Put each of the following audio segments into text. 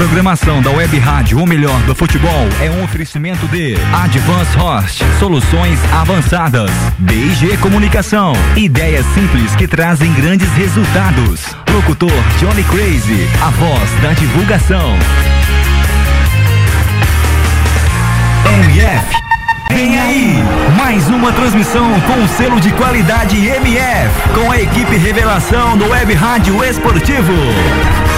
programação da Web Rádio O Melhor do Futebol é um oferecimento de Advance Host, soluções avançadas, BG Comunicação, ideias simples que trazem grandes resultados. Locutor Johnny Crazy, a voz da divulgação. MF. Vem aí, mais uma transmissão com selo de qualidade MF, com a equipe Revelação do Web Rádio Esportivo.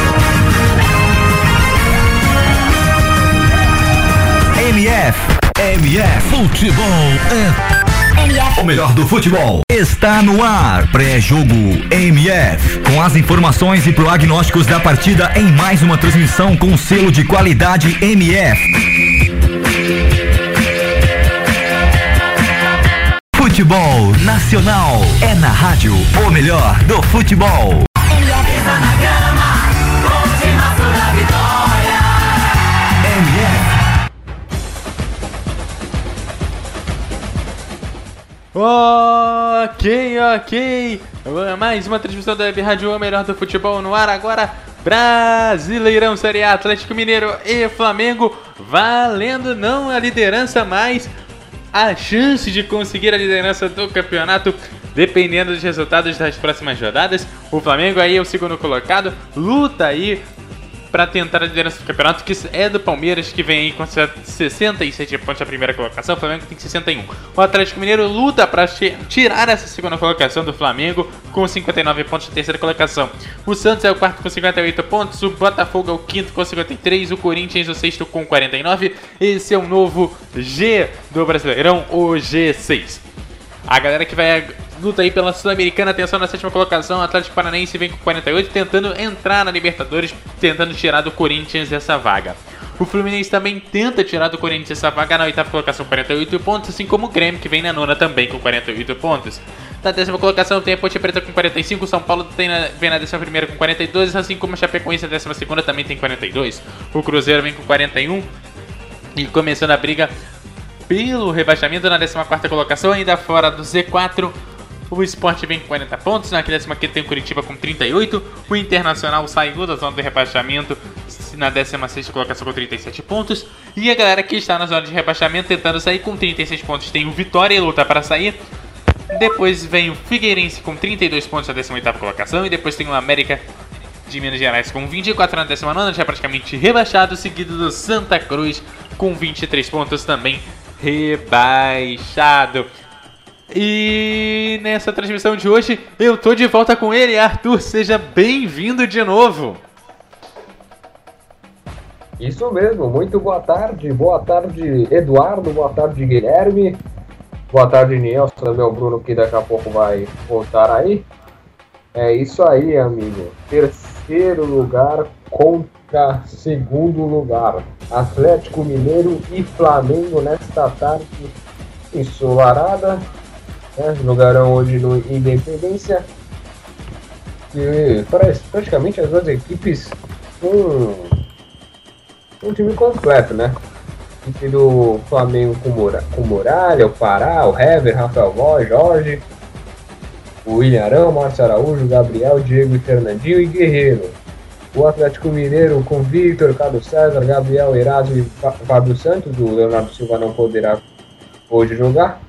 MF. MF. Futebol é. O melhor do futebol está no ar. Pré-jogo MF. Com as informações e prognósticos da partida em mais uma transmissão com selo de qualidade MF. Futebol Nacional é na rádio o melhor do futebol. Ok, ok. Mais uma transmissão da Web Rádio O Melhor do Futebol no ar agora. Brasileirão Série A, Atlético Mineiro e Flamengo valendo não a liderança, mas a chance de conseguir a liderança do campeonato dependendo dos resultados das próximas rodadas. O Flamengo aí é o segundo colocado, luta aí para tentar a liderança do campeonato, que é do Palmeiras, que vem aí com 67 pontos na primeira colocação, o Flamengo tem 61. O Atlético Mineiro luta para tirar essa segunda colocação do Flamengo com 59 pontos na terceira colocação. O Santos é o quarto com 58 pontos, o Botafogo é o quinto com 53, o Corinthians o sexto com 49. Esse é o novo G do Brasileirão, o G6. A galera que vai luta aí pela Sul-Americana, atenção na sétima colocação, o Atlético Paranaense vem com 48, tentando entrar na Libertadores, tentando tirar do Corinthians essa vaga. O Fluminense também tenta tirar do Corinthians essa vaga na oitava colocação, 48 pontos, assim como o Grêmio, que vem na nona também com 48 pontos. Na décima colocação tem a Ponte Preta com 45, São Paulo tem na, vem na décima primeira com 42, assim como a Chapecoense na décima segunda também tem 42. O Cruzeiro vem com 41 e começando a briga pelo rebaixamento na 14 colocação, ainda fora do Z4. O Sport vem com 40 pontos, na 15 tem o Curitiba com 38. O Internacional saiu da zona de rebaixamento na 16 colocação com 37 pontos. E a galera que está na zona de rebaixamento tentando sair com 36 pontos tem o Vitória e luta para sair. Depois vem o Figueirense com 32 pontos na 18 colocação. E depois tem o América de Minas Gerais com 24 na 19, já praticamente rebaixado. Seguido do Santa Cruz com 23 pontos também rebaixado. E nessa transmissão de hoje eu tô de volta com ele, Arthur, seja bem-vindo de novo. Isso mesmo, muito boa tarde, boa tarde Eduardo, boa tarde Guilherme, boa tarde Nelson, meu Bruno que daqui a pouco vai voltar aí. É isso aí, amigo. Terceiro lugar contra segundo lugar. Atlético Mineiro e Flamengo nesta tarde ensolarada né? Jogarão hoje no Independência. E praticamente as duas equipes com um time completo, né? Do Flamengo com, Mura, com Muralha, o Pará, o Hever, Rafael Vó, Jorge, o William Arão, Márcio Araújo, Gabriel, Diego e Fernandinho e Guerreiro. O Atlético Mineiro com Victor, Carlos César, Gabriel Erasmo e Fábio Santos. O Leonardo Silva não poderá hoje jogar.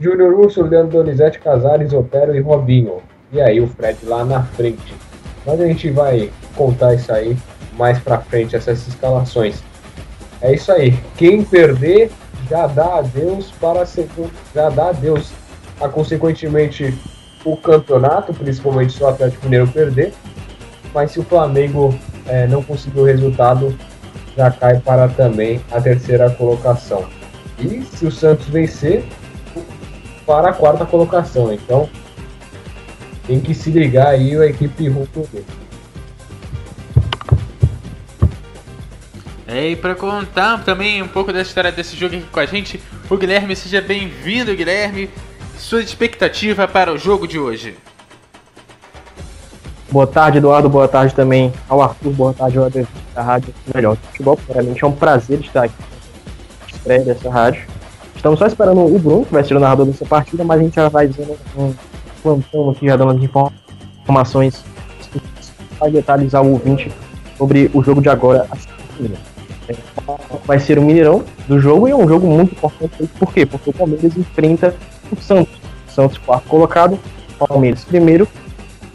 Júnior Urso, Leandro Donizete, Casares, Otero e Robinho. E aí o Fred lá na frente. Mas a gente vai contar isso aí mais pra frente, essas escalações. É isso aí. Quem perder já dá adeus para segundo, já dá adeus a consequentemente o campeonato, principalmente se o Atlético Mineiro perder. Mas se o Flamengo é, não conseguir o resultado, já cai para também a terceira colocação. E se o Santos vencer, para a quarta colocação. Então tem que se ligar aí a equipe Ruto É, e para contar também um pouco dessa história desse jogo aqui com a gente, o Guilherme, seja bem-vindo, Guilherme. Sua expectativa para o jogo de hoje? Boa tarde, Eduardo. Boa tarde também ao Arthur. Boa tarde ao da Rádio Melhor Futebol. Realmente é um prazer estar aqui estreia dessa rádio. Estamos só esperando o Bruno, que vai ser o narrador dessa partida, mas a gente já vai dizendo um plantão aqui, já dando as informações para detalhar o ouvinte sobre o jogo de agora. Vai ser o Mineirão do jogo e é um jogo muito importante. Por quê? Porque o Palmeiras enfrenta o Santos. Santos quarto colocado, Palmeiras primeiro.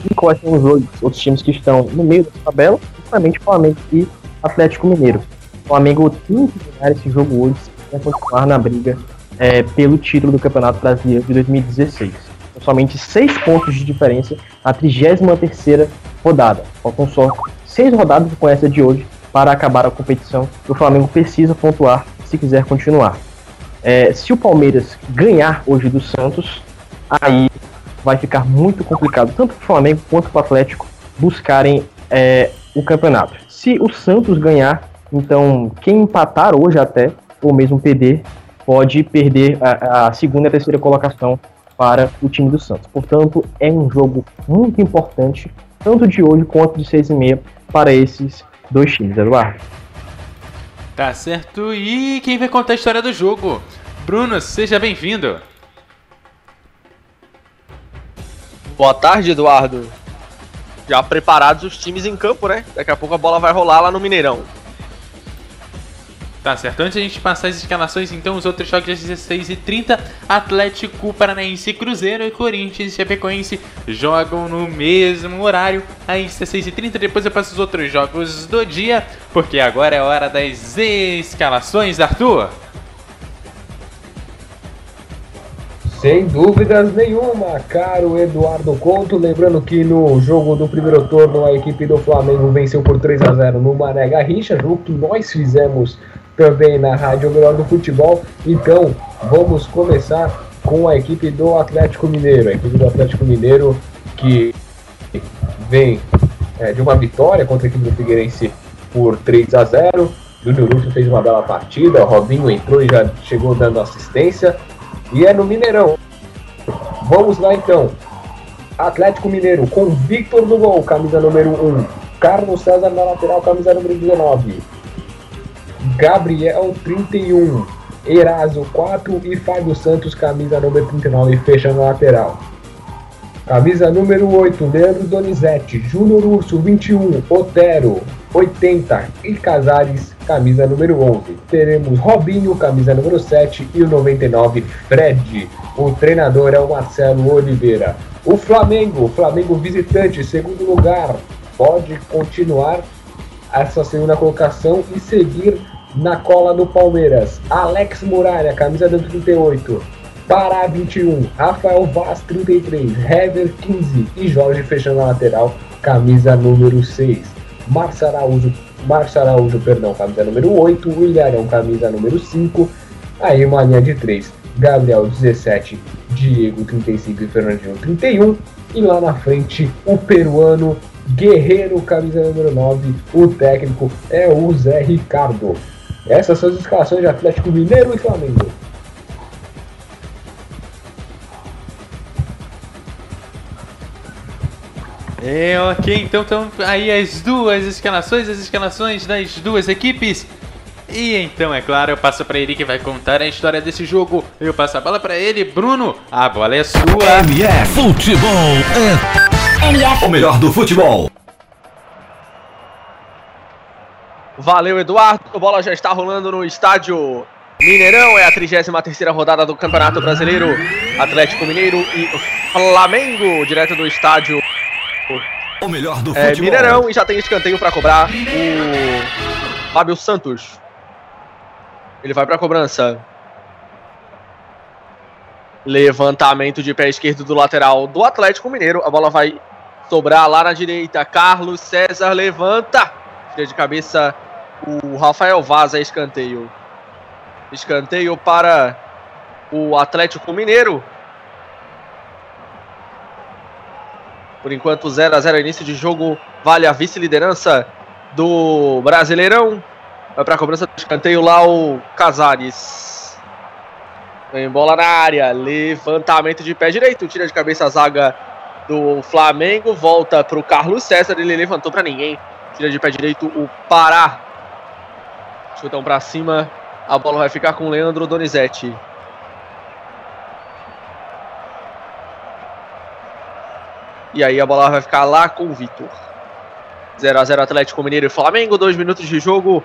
E quais são os outros times que estão no meio da tabela? Justamente Flamengo e Atlético Mineiro. O Flamengo tem que ganhar esse jogo hoje para continuar na briga é, pelo título do Campeonato Brasileiro de 2016. Com somente seis pontos de diferença na 33 rodada. Faltam só seis rodadas com essa de hoje para acabar a competição. O Flamengo precisa pontuar se quiser continuar. É, se o Palmeiras ganhar hoje do Santos, aí vai ficar muito complicado, tanto para o Flamengo quanto para o Atlético buscarem é, o campeonato. Se o Santos ganhar, então quem empatar hoje até, ou mesmo perder, pode perder a, a segunda e a terceira colocação para o time do Santos. Portanto, é um jogo muito importante, tanto de hoje quanto de seis e meia, para esses dois times, Eduardo. Tá certo. E quem vai contar a história do jogo? Bruno, seja bem-vindo. Boa tarde, Eduardo. Já preparados os times em campo, né? Daqui a pouco a bola vai rolar lá no Mineirão. Tá certo. Antes de a gente passar as escalações, então, os outros jogos às 16h30, Atlético Paranaense Cruzeiro e Corinthians e Chapecoense jogam no mesmo horário, às 16h30. Depois eu passo os outros jogos do dia, porque agora é hora das escalações, Arthur. Sem dúvidas nenhuma, caro Eduardo Couto. Lembrando que no jogo do primeiro turno a equipe do Flamengo venceu por 3 a 0 no Mané Garrincha, jogo que nós fizemos também na Rádio Melhor do Futebol. Então, vamos começar com a equipe do Atlético Mineiro. A equipe do Atlético Mineiro que vem é, de uma vitória contra a equipe do Figueirense por 3 a 0. Júnior Urso fez uma bela partida, o Robinho entrou e já chegou dando assistência. E é no Mineirão. Vamos lá então. Atlético Mineiro com Victor no gol, camisa número 1. Carlos César na lateral, camisa número 19. Gabriel 31, Eraso 4 e Fábio Santos, camisa número 39, fechando a lateral. Camisa número 8, Leandro Donizete, Júnior Urso 21, Otero 80 e Casares, camisa número 11. Teremos Robinho, camisa número 7 e o 99, Fred. O treinador é o Marcelo Oliveira. O Flamengo, Flamengo visitante, segundo lugar, pode continuar essa segunda colocação e seguir na cola do Palmeiras. Alex Muralha, camisa do 38. Pará 21, Rafael Vaz 33, Hever 15 e Jorge fechando a lateral, camisa número 6. Márcio Araújo, Araújo, perdão, camisa número 8, William camisa número 5, aí uma linha de 3, Gabriel 17, Diego 35 e Fernandinho 31, e lá na frente o peruano Guerreiro, camisa número 9. O técnico é o Zé Ricardo. Essas são as escalações de Atlético Mineiro e Flamengo. É, ok, então estão aí as duas escalações, as escalações das duas equipes. E então, é claro, eu passo para ele que vai contar a história desse jogo. Eu passo a bola para ele, Bruno. A bola é sua. MF Futebol é MF. O melhor do futebol. Valeu, Eduardo. A bola já está rolando no estádio Mineirão. É a 33 rodada do Campeonato Brasileiro. Atlético Mineiro e Flamengo, direto do estádio. O melhor do é, futebol. Mineirão e já tem escanteio para cobrar o Fábio Santos. Ele vai para a cobrança. Levantamento de pé esquerdo do lateral do Atlético Mineiro. A bola vai sobrar lá na direita. Carlos César levanta. Tira de cabeça o Rafael Vaz é escanteio. Escanteio para o Atlético Mineiro. Por enquanto 0 a 0 início de jogo, vale a vice-liderança do Brasileirão. Vai para a cobrança do escanteio lá o Casares. Vem bola na área, levantamento de pé direito, tira de cabeça a zaga do Flamengo, volta para o Carlos César, ele levantou para ninguém. Tira de pé direito o Pará. Chutão para cima. A bola vai ficar com o Leandro Donizete. E aí a bola vai ficar lá com o Vitor. 0x0 Atlético Mineiro e Flamengo, dois minutos de jogo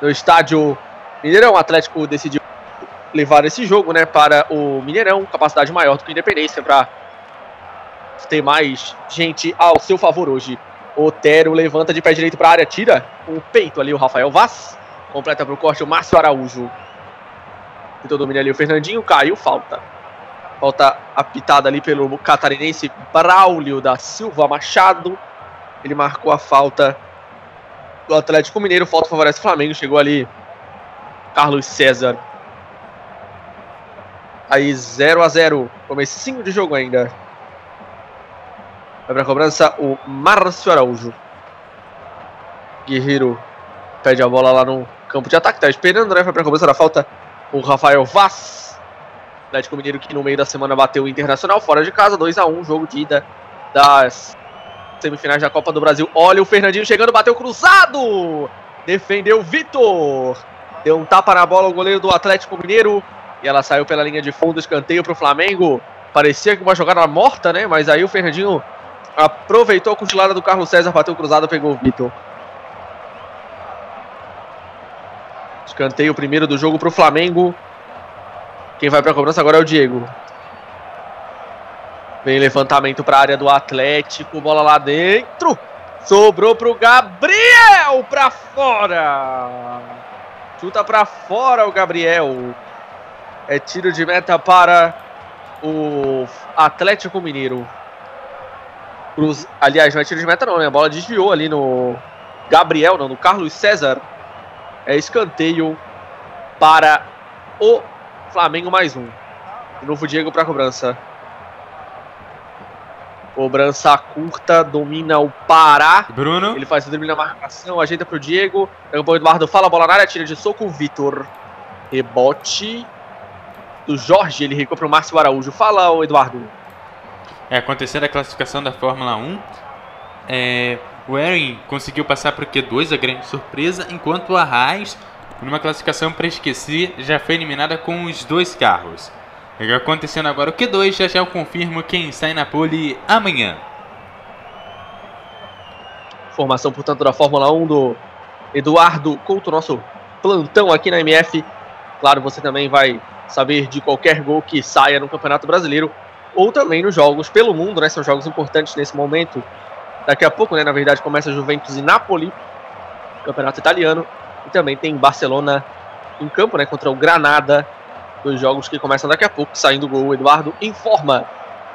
no estádio Mineirão. O Atlético decidiu levar esse jogo né, para o Mineirão, capacidade maior do que o Independência, para ter mais gente ao seu favor hoje. Otero levanta de pé direito para a área, tira o peito ali o Rafael Vaz, completa para o corte o Márcio Araújo. Tentou dominar ali o Fernandinho, caiu, falta. Falta apitada ali pelo catarinense Braulio da Silva Machado. Ele marcou a falta do Atlético Mineiro. Falta favorece o Flamengo. Chegou ali Carlos César. Aí 0 a 0 Comecinho de jogo ainda. Vai pra cobrança o Márcio Araújo. Guerreiro pede a bola lá no campo de ataque. Tá esperando, né? Vai pra cobrança da falta o Rafael Vaz. Atlético Mineiro que no meio da semana bateu o Internacional fora de casa. 2 a 1 jogo de ida das semifinais da Copa do Brasil. Olha o Fernandinho chegando, bateu cruzado. Defendeu Vitor. Deu um tapa na bola o goleiro do Atlético Mineiro. E ela saiu pela linha de fundo, escanteio para o Flamengo. Parecia que uma jogada morta, né? Mas aí o Fernandinho aproveitou a cochilada do Carlos César, bateu cruzado, pegou o Vitor. Escanteio primeiro do jogo para o Flamengo. Quem vai para a cobrança agora é o Diego. Vem levantamento para a área do Atlético, bola lá dentro. Sobrou para o Gabriel para fora. Chuta para fora o Gabriel. É tiro de meta para o Atlético Mineiro. Cruz, aliás, não é tiro de meta não, né? A bola desviou ali no Gabriel, não, no Carlos César. É escanteio para o Flamengo mais um. De novo Diego para cobrança. Cobrança curta, domina o Pará. Bruno. Ele faz o drible na marcação, ajeita pro Diego. O Eduardo fala, bola na área, tira de soco o Vitor. Rebote do Jorge, ele recua pro Márcio Araújo. Fala, o Eduardo. É, acontecendo a classificação da Fórmula 1. É, o Erin conseguiu passar o Q2, a grande surpresa, enquanto a Haas, numa classificação para esquecer, já foi eliminada com os dois carros. Acontecendo agora o Q2, já já eu confirmo quem sai na pole amanhã. Formação, portanto, da Fórmula 1 do Eduardo Couto, nosso plantão aqui na MF. Claro, você também vai saber de qualquer gol que saia no Campeonato Brasileiro ou também nos jogos pelo mundo, né? São jogos importantes nesse momento. Daqui a pouco, né? Na verdade, começa Juventus e Napoli, Campeonato Italiano. E também tem Barcelona em campo, né? Contra o Granada. Dois jogos que começam daqui a pouco. Saindo o gol, Eduardo informa.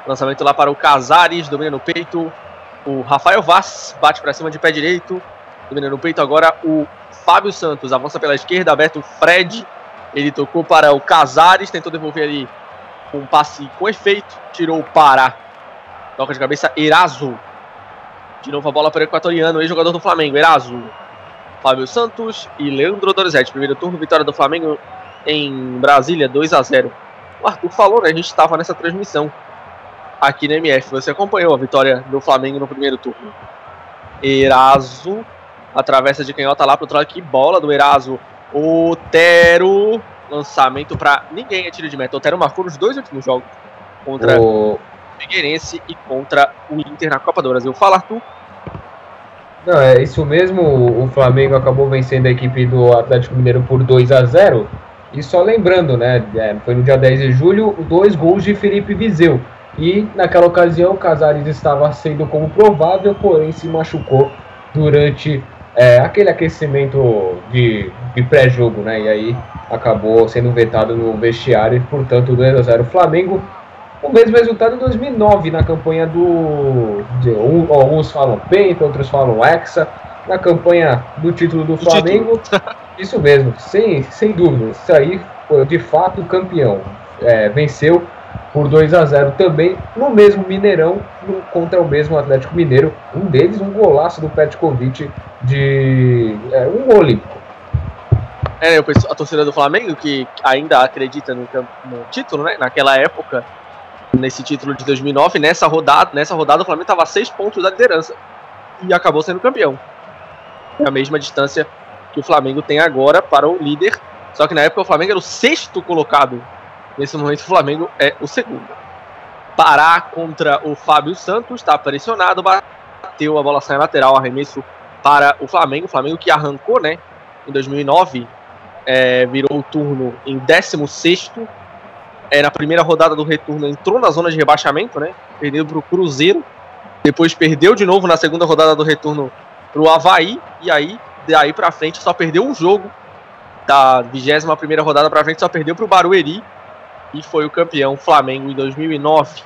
Lançamento lá para o Casares, domina no peito. O Rafael Vaz bate para cima de pé direito. Domina no peito agora o Fábio Santos. Avança pela esquerda, aberto o Fred. Ele tocou para o Casares, tentou devolver ali um passe com efeito, tirou o Pará. Toca de cabeça, Eraso. De novo a bola para o equatoriano, ex-jogador do Flamengo, Eraso. Fábio Santos e Leandro Dorizete. Primeiro turno, vitória do Flamengo em Brasília, 2 a 0 O Arthur falou, né? A gente estava nessa transmissão aqui na MF. Você acompanhou a vitória do Flamengo no primeiro turno. Eraso atravessa de canhota lá pro outro lado. Que bola do Eraso. Otero lançamento para ninguém é tiro de meta. O Otero marcou nos dois últimos jogos contra o Figueirense e contra o Inter na Copa do Brasil. Fala, Arthur. Não, é isso mesmo. O Flamengo acabou vencendo a equipe do Atlético Mineiro por 2 a 0 E só lembrando, né? É, foi no dia 10 de julho, dois gols de Felipe Vizeu. E naquela ocasião, o Casares estava sendo como provável, porém se machucou durante é, aquele aquecimento de, de pré-jogo, né? E aí acabou sendo vetado no vestiário e, portanto, 2 a 0 Flamengo. O mesmo resultado em 2009 na campanha do. De, um, alguns falam Penta, outros falam Hexa. Na campanha do título do Flamengo. Isso mesmo, sem, sem dúvida. Isso aí foi de fato campeão. É, venceu por 2 a 0 também no mesmo Mineirão no, contra o mesmo Atlético Mineiro. Um deles, um golaço do Petkovic de é, um olímpico. É, a torcida do Flamengo, que ainda acredita no, no, título, né? Naquela época, nesse título de 2009, nessa rodada, nessa rodada o Flamengo estava a seis pontos da liderança e acabou sendo campeão. É a mesma distância que o Flamengo tem agora para o líder, só que na época o Flamengo era o sexto colocado. Nesse momento o Flamengo é o segundo. Pará contra o Fábio Santos, está pressionado, bateu, a bola sai lateral, arremesso para o Flamengo. O Flamengo que arrancou, né? Em 2009, é, virou o turno em 16. É, na primeira rodada do retorno entrou na zona de rebaixamento, né? Perdeu para o Cruzeiro. Depois perdeu de novo na segunda rodada do retorno para o Havaí. E aí, daí para frente, só perdeu um jogo. Da 21 primeira rodada para frente, só perdeu para o Barueri. E foi o campeão Flamengo em 2009.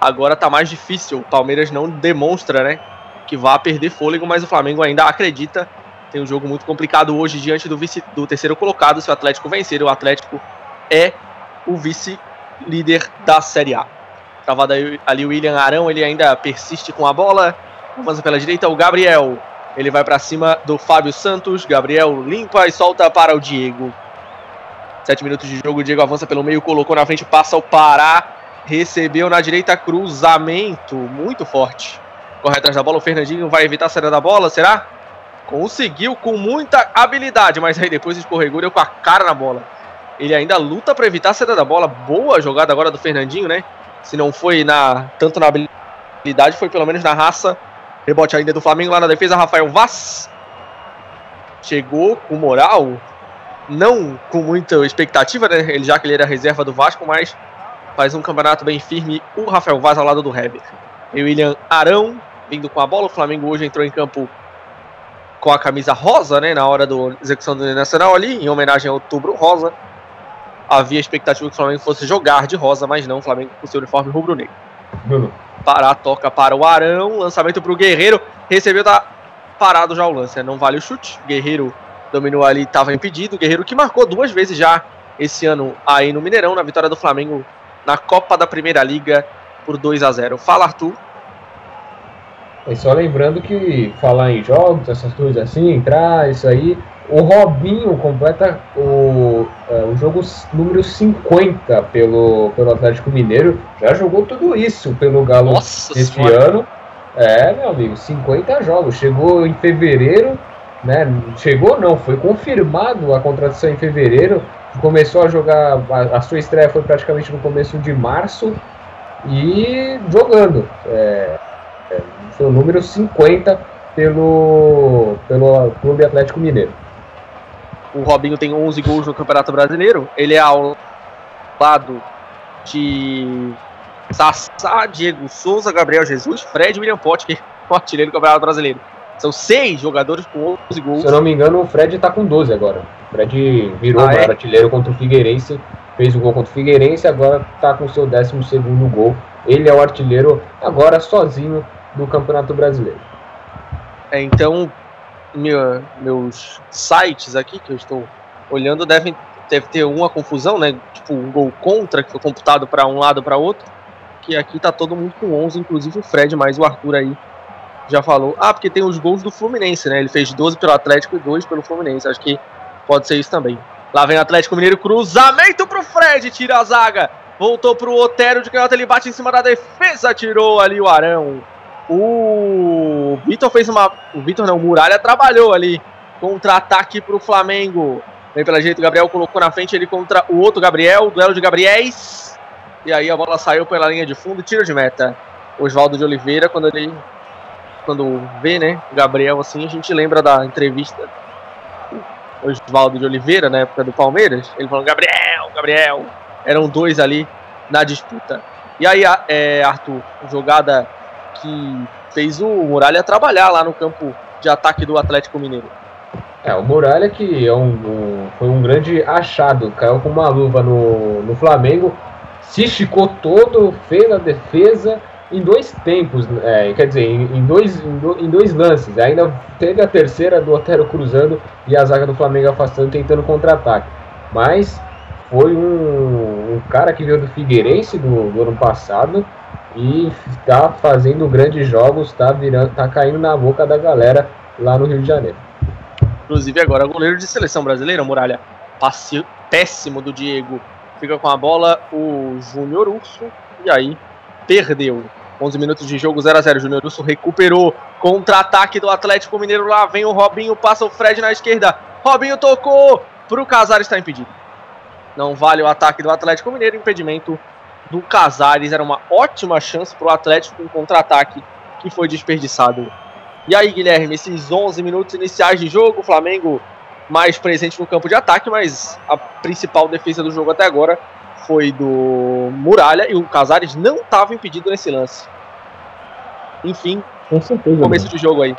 Agora tá mais difícil. O Palmeiras não demonstra, né? Que vá perder fôlego, mas o Flamengo ainda acredita. Tem um jogo muito complicado hoje diante do, vice, do terceiro colocado. Se o Atlético vencer, o Atlético é o vice-líder da Série A. Travado ali o William Arão, ele ainda persiste com a bola. Avança pela direita o Gabriel. Ele vai para cima do Fábio Santos. Gabriel limpa e solta para o Diego. Sete minutos de jogo, o Diego avança pelo meio, colocou na frente, passa o Pará. Recebeu na direita, cruzamento muito forte. Corre atrás da bola, o Fernandinho vai evitar a saída da bola, será? Conseguiu com muita habilidade, mas aí depois escorregou, deu com a cara na bola. Ele ainda luta para evitar a saída da bola. Boa jogada agora do Fernandinho, né? Se não foi na tanto na habilidade, foi pelo menos na raça. Rebote ainda do Flamengo lá na defesa, Rafael Vaz. Chegou com moral, não com muita expectativa, né? Ele já que ele era reserva do Vasco, mas faz um campeonato bem firme. O Rafael Vaz ao lado do Heber. E William Arão vindo com a bola. O Flamengo hoje entrou em campo com a camisa rosa, né? Na hora da execução do Nacional ali, em homenagem ao Outubro Rosa havia expectativa que o Flamengo fosse jogar de rosa, mas não, o Flamengo com seu uniforme rubro-negro. Bruno. Pará toca para o Arão, lançamento para o Guerreiro, recebeu, tá parado já o lance, né? não vale o chute. Guerreiro dominou ali, estava impedido. Guerreiro que marcou duas vezes já esse ano aí no Mineirão, na vitória do Flamengo na Copa da Primeira Liga por 2 a 0 Fala, Arthur. E só lembrando que falar em jogos, essas coisas assim, entrar, isso aí, o Robinho completa o, é, o jogo número 50 pelo, pelo Atlético Mineiro. Já jogou tudo isso pelo Galo Nossa esse senhora. ano. É, meu amigo, 50 jogos. Chegou em fevereiro, né? Chegou não, foi confirmado a contratação em fevereiro. Começou a jogar, a, a sua estreia foi praticamente no começo de março e jogando. É, é, foi o número 50 pelo, pelo Clube Atlético Mineiro o Robinho tem 11 gols no Campeonato Brasileiro. Ele é ao lado de Sassá, Diego Souza, Gabriel Jesus, Fred e William é o artilheiro do Campeonato Brasileiro. São seis jogadores com 11 gols. Se eu não me engano, o Fred tá com 12 agora. O Fred virou ah, é? artilheiro contra o Figueirense, fez o gol contra o Figueirense, agora tá com seu 12 gol. Ele é o artilheiro agora sozinho do Campeonato Brasileiro. É, então, minha, meus sites aqui que eu estou olhando devem deve ter uma confusão, né? Tipo um gol contra que foi computado para um lado para outro. Que aqui tá todo mundo com 11, inclusive o Fred, mas o Arthur aí já falou. Ah, porque tem os gols do Fluminense, né? Ele fez 12 pelo Atlético e 2 pelo Fluminense. Acho que pode ser isso também. Lá vem o Atlético Mineiro, cruzamento pro Fred, tira a zaga. Voltou pro Otero de canhota, ele bate em cima da defesa, tirou ali o Arão. O Vitor fez uma. O Vitor não, o Muralha trabalhou ali. Contra-ataque pro Flamengo. Vem pela direita, o Gabriel colocou na frente ele contra o outro Gabriel. Duelo de Gabriéis. E aí a bola saiu pela linha de fundo, tiro de meta. Oswaldo de Oliveira, quando ele. Quando vê, né, o Gabriel assim, a gente lembra da entrevista. Oswaldo de Oliveira, na época do Palmeiras. Ele falou: Gabriel, Gabriel. Eram dois ali na disputa. E aí, é, Arthur, jogada que fez o Muralha trabalhar lá no campo de ataque do Atlético Mineiro. É, o Muralha que é um, um, foi um grande achado, caiu com uma luva no, no Flamengo, se esticou todo, fez a defesa em dois tempos, é, quer dizer, em, dois, em, do, em, dois lances. Ainda teve a terceira do Otero cruzando e a zaga do Flamengo afastando, tentando contra-ataque. Mas foi um, um, cara que veio do Figueirense do, do ano passado e está fazendo grandes jogos, está virando, tá caindo na boca da galera lá no Rio de Janeiro. Inclusive agora goleiro de seleção brasileira, Muralha, passe péssimo do Diego, fica com a bola o Júnior Urso e aí perdeu. 11 minutos de jogo 0 a 0 Júnior Urso recuperou contra-ataque do Atlético Mineiro. Lá vem o Robinho, passa o Fred na esquerda. Robinho tocou pro Casar está impedido. Não vale o ataque do Atlético Mineiro, impedimento do Casares. Era uma ótima chance para o Atlético em contra-ataque que foi desperdiçado E aí, Guilherme, esses 11 minutos iniciais de jogo, o Flamengo mais presente no campo de ataque, mas a principal defesa do jogo até agora foi do Muralha e o Casares não estava impedido nesse lance. Enfim, Com certeza. começo Bruno. de jogo aí.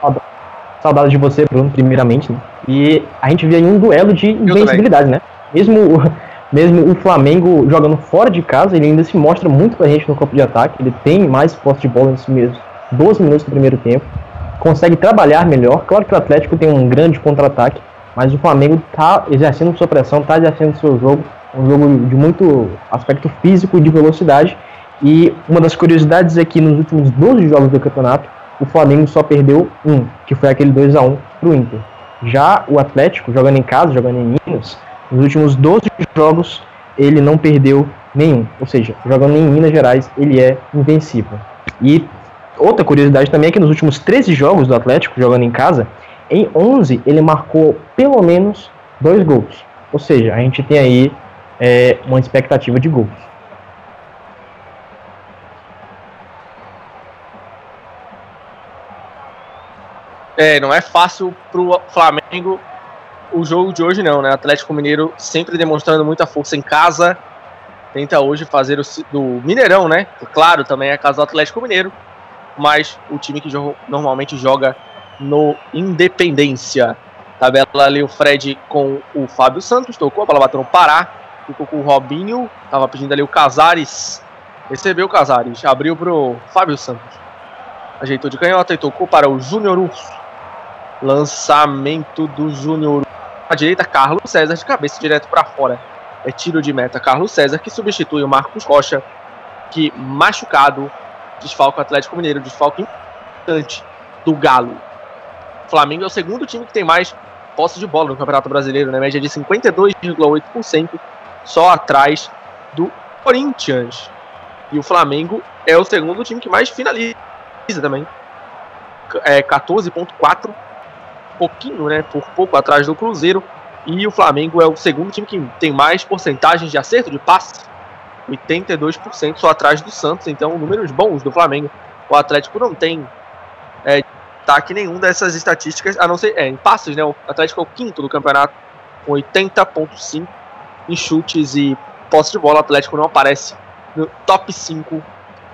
Saudade de você, Bruno, primeiramente. Né? E a gente vê aí um duelo de invencibilidade, né? Mesmo, o- mesmo o Flamengo jogando fora de casa, ele ainda se mostra muito pra gente no campo de ataque. Ele tem mais posse de bola nesses mesmos 12 minutos do primeiro tempo. Consegue trabalhar melhor. Claro que o Atlético tem um grande contra-ataque, mas o Flamengo tá exercendo sua pressão, tá exercendo seu jogo. Um jogo de muito aspecto físico e de velocidade. E uma das curiosidades é que nos últimos 12 jogos do campeonato, o Flamengo só perdeu um, que foi aquele 2 a 1 pro Inter. Já o Atlético, jogando em casa, jogando em Minas, nos últimos 12 jogos, ele não perdeu nenhum. Ou seja, jogando em Minas Gerais, ele é invencível. E outra curiosidade também é que nos últimos 13 jogos do Atlético, jogando em casa, em 11 ele marcou pelo menos dois gols. Ou seja, a gente tem aí é, uma expectativa de gols. É, não é fácil pro Flamengo o jogo de hoje não, né? Atlético Mineiro sempre demonstrando muita força em casa. Tenta hoje fazer o do Mineirão, né? Claro, também é a casa do Atlético Mineiro, mas o time que jo- normalmente joga no Independência. Tabela ali o Fred com o Fábio Santos, tocou, a bola bateu no Pará, ficou com o Robinho, tava pedindo ali o Casares, recebeu o Casares, abriu pro Fábio Santos. Ajeitou de canhota e tocou para o Júnior Urso. Lançamento do Júnior. Direita, Carlos César de cabeça direto para fora. É tiro de meta. Carlos César que substitui o Marcos Rocha, que machucado desfalca o Atlético Mineiro, desfalca importante do Galo. O Flamengo é o segundo time que tem mais posse de bola no Campeonato Brasileiro, na média de 52,8%, só atrás do Corinthians. E o Flamengo é o segundo time que mais finaliza também. É 14,4 pouquinho, né, por pouco atrás do Cruzeiro. E o Flamengo é o segundo time que tem mais porcentagens de acerto de passe, 82% só atrás do Santos. Então, números bons do Flamengo. O Atlético não tem é, destaque nenhum dessas estatísticas, a não ser é, em passes, né? O Atlético é o quinto do campeonato, com 80,5 em chutes e posse de bola. O Atlético não aparece no top 5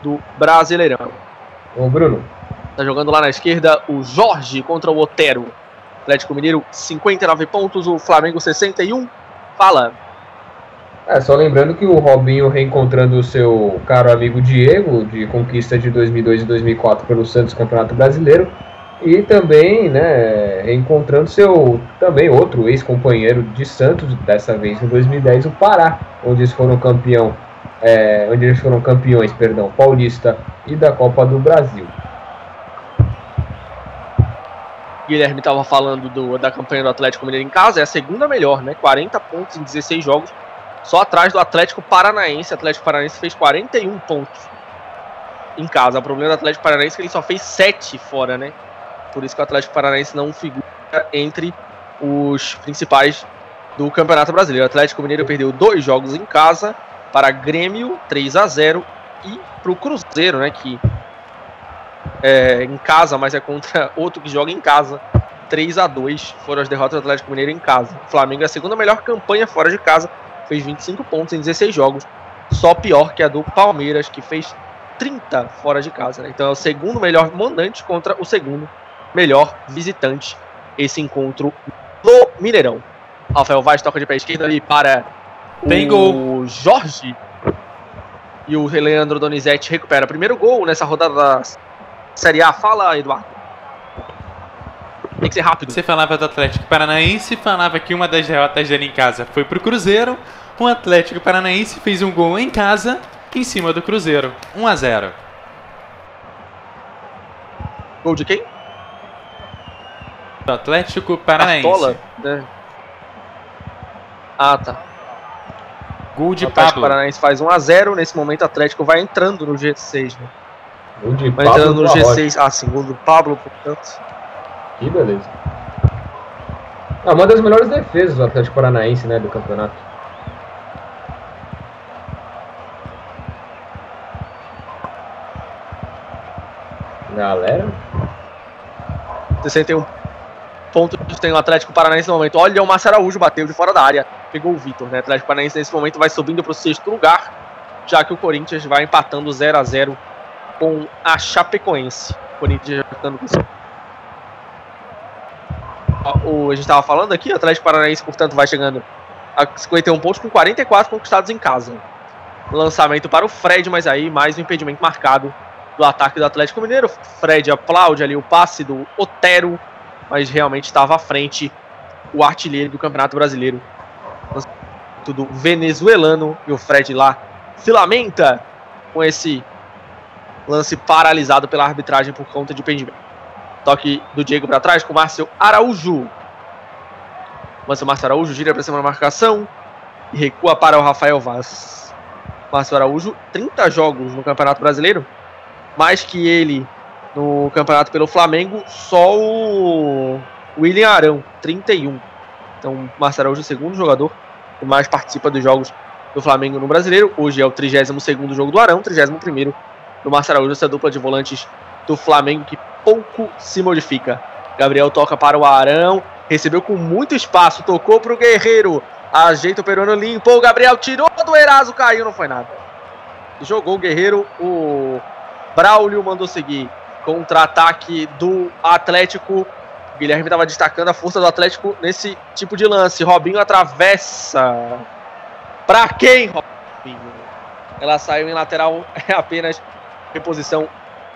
do Brasileirão. Ô, Bruno, Tá jogando lá na esquerda o Jorge contra o Otero. Atlético Mineiro 59 pontos, o Flamengo 61. Fala. é só lembrando que o Robinho reencontrando o seu caro amigo Diego, de conquista de 2002 e 2004 pelo Santos Campeonato Brasileiro, e também, né, reencontrando seu também outro ex-companheiro de Santos, dessa vez em 2010, o Pará, onde eles foram campeão, é, onde eles foram campeões, perdão, paulista e da Copa do Brasil. Guilherme estava falando do- da campanha do Atlético Mineiro em casa, é a segunda melhor, né? 40 pontos em 16 jogos, só atrás do Atlético Paranaense. O Atlético Paranaense fez 41 pontos em casa. O problema do Atlético Paranaense é que ele só fez 7 fora, né? Por isso que o Atlético Paranaense não figura entre os principais do Campeonato Brasileiro. O Atlético Mineiro perdeu dois jogos em casa para Grêmio 3 a 0 e para o Cruzeiro, né? Que é, em casa, mas é contra outro que joga em casa. 3 a 2 foram as derrotas do Atlético Mineiro em casa. O Flamengo é a segunda melhor campanha fora de casa, fez 25 pontos em 16 jogos, só pior que a do Palmeiras, que fez 30 fora de casa. né? Então é o segundo melhor mandante contra o segundo melhor visitante. Esse encontro no Mineirão. Rafael Vaz toca de pé esquerdo ali para Tem o Jorge. E o Leandro Donizete recupera o primeiro gol nessa rodada da Série A. Fala, Eduardo. Tem que ser rápido. Você falava do Atlético Paranaense, falava que uma das derrotas dele em casa foi pro Cruzeiro. O Atlético Paranaense fez um gol em casa em cima do Cruzeiro. 1 a 0. Gol de quem? Do Atlético Paranaense. Cartola? né? Ah, tá. Gol de o Atlético Pablo. Paranaense faz 1x0. Nesse momento, o Atlético vai entrando no G6. Né? Gol de Vai Pablo entrando no Barroca. G6. Ah, sim, gol do Pablo, portanto. Que beleza. É uma das melhores defesas do Atlético Paranaense, né, do campeonato. Galera, 61 pontos tem o Atlético Paranaense no momento. Olha, o Márcio Araújo bateu de fora da área, pegou o Vitor, né? O Atlético Paranaense nesse momento vai subindo para o sexto lugar, já que o Corinthians vai empatando 0 a 0 com a Chapecoense. O Corinthians ficando com o, a gente estava falando aqui, o Atlético Paranaense, portanto, vai chegando a 51 pontos com 44 conquistados em casa. Lançamento para o Fred, mas aí mais um impedimento marcado do ataque do Atlético Mineiro. Fred aplaude ali o passe do Otero, mas realmente estava à frente o artilheiro do Campeonato Brasileiro. Tudo venezuelano e o Fred lá se lamenta com esse lance paralisado pela arbitragem por conta de impedimento. Toque do Diego para trás com o Márcio Araújo. Márcio Araújo gira para cima da marcação e recua para o Rafael Vaz. Márcio Araújo, 30 jogos no Campeonato Brasileiro, mais que ele no campeonato pelo Flamengo, só o William Arão, 31. Então, Márcio Araújo, o segundo jogador que mais participa dos jogos do Flamengo no Brasileiro. Hoje é o 32 jogo do Arão, 31 do Márcio Araújo, essa dupla de volantes do Flamengo que pouco se modifica. Gabriel toca para o Arão, recebeu com muito espaço, tocou para o Guerreiro, ajeita o peruano, limpou o Gabriel, tirou do Eraso, caiu, não foi nada. Jogou o Guerreiro, o Braulio mandou seguir. Contra-ataque do Atlético. O Guilherme estava destacando a força do Atlético nesse tipo de lance. Robinho atravessa. Para quem, Robinho? Ela saiu em lateral, é apenas reposição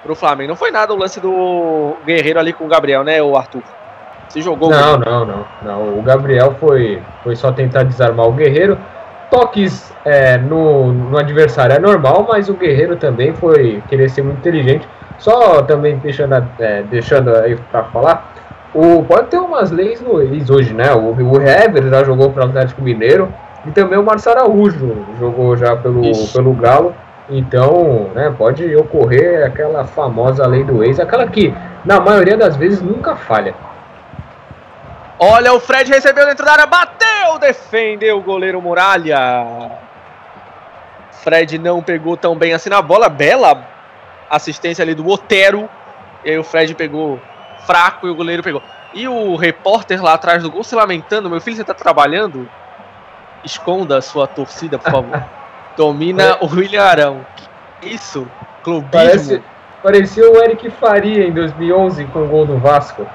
para o Flamengo. Não foi nada o lance do Guerreiro ali com o Gabriel, né, o Arthur? Se jogou. Não, não, não, não. O Gabriel foi, foi só tentar desarmar o Guerreiro. Toques é, no, no adversário é normal, mas o Guerreiro também foi querer ser muito inteligente. Só também deixando, é, deixando aí para falar, o, pode ter umas leis no ex hoje, né? O, o Hever já jogou para o Atlético Mineiro e também o Marcelo Araújo jogou já pelo, pelo Galo. Então, né, pode ocorrer aquela famosa lei do ex, aquela que na maioria das vezes nunca falha. Olha, o Fred recebeu dentro da área, bateu, defendeu o goleiro Muralha. Fred não pegou tão bem assim na bola, bela assistência ali do Otero. E aí o Fred pegou fraco e o goleiro pegou. E o repórter lá atrás do gol se lamentando, meu filho, você tá trabalhando? Esconda a sua torcida, por favor. Domina é. o William Arão. Isso? Clubismo. Parece, parecia o Eric Faria em 2011 com o gol do Vasco.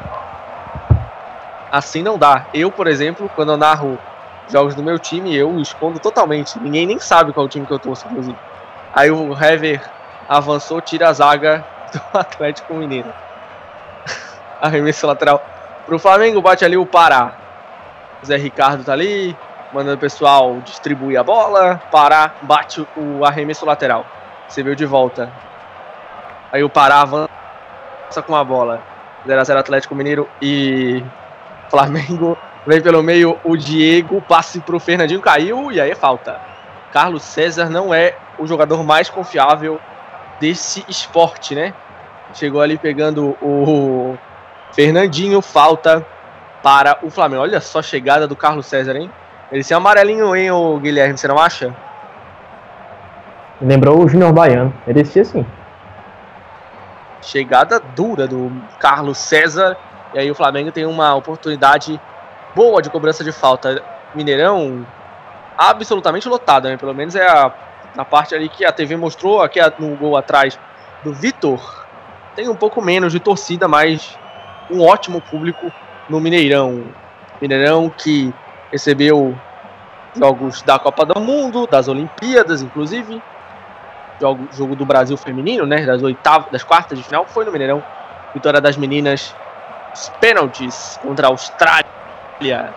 Assim não dá. Eu, por exemplo, quando eu narro jogos do meu time, eu escondo totalmente. Ninguém nem sabe qual time que eu torço, inclusive. Aí o Hever avançou, tira a zaga do Atlético Mineiro. Arremesso lateral pro Flamengo, bate ali o Pará. Zé Ricardo tá ali, mandando o pessoal distribuir a bola. Pará bate o arremesso lateral. Você de volta. Aí o Pará avança com a bola. 0x0 Atlético Mineiro e Flamengo. Vem pelo meio o Diego, passe pro Fernandinho, caiu e aí é falta. Carlos César não é o jogador mais confiável desse esporte, né? Chegou ali pegando o Fernandinho, falta para o Flamengo. Olha só a chegada do Carlos César, hein? Ele se amarelinho, hein, o Guilherme, você não acha? Lembrou o Júnior Baiano. Ele se assim. Chegada dura do Carlos César. E aí o Flamengo tem uma oportunidade boa de cobrança de falta. Mineirão absolutamente lotado, né? Pelo menos é a, a parte ali que a TV mostrou, aqui no gol atrás do Vitor. Tem um pouco menos de torcida, mas um ótimo público no Mineirão. Mineirão que recebeu jogos da Copa do Mundo, das Olimpíadas, inclusive. Jogo, jogo do Brasil feminino, né? Das oitavas, das quartas de final, foi no Mineirão. Vitória das meninas, os pênaltis contra a Austrália.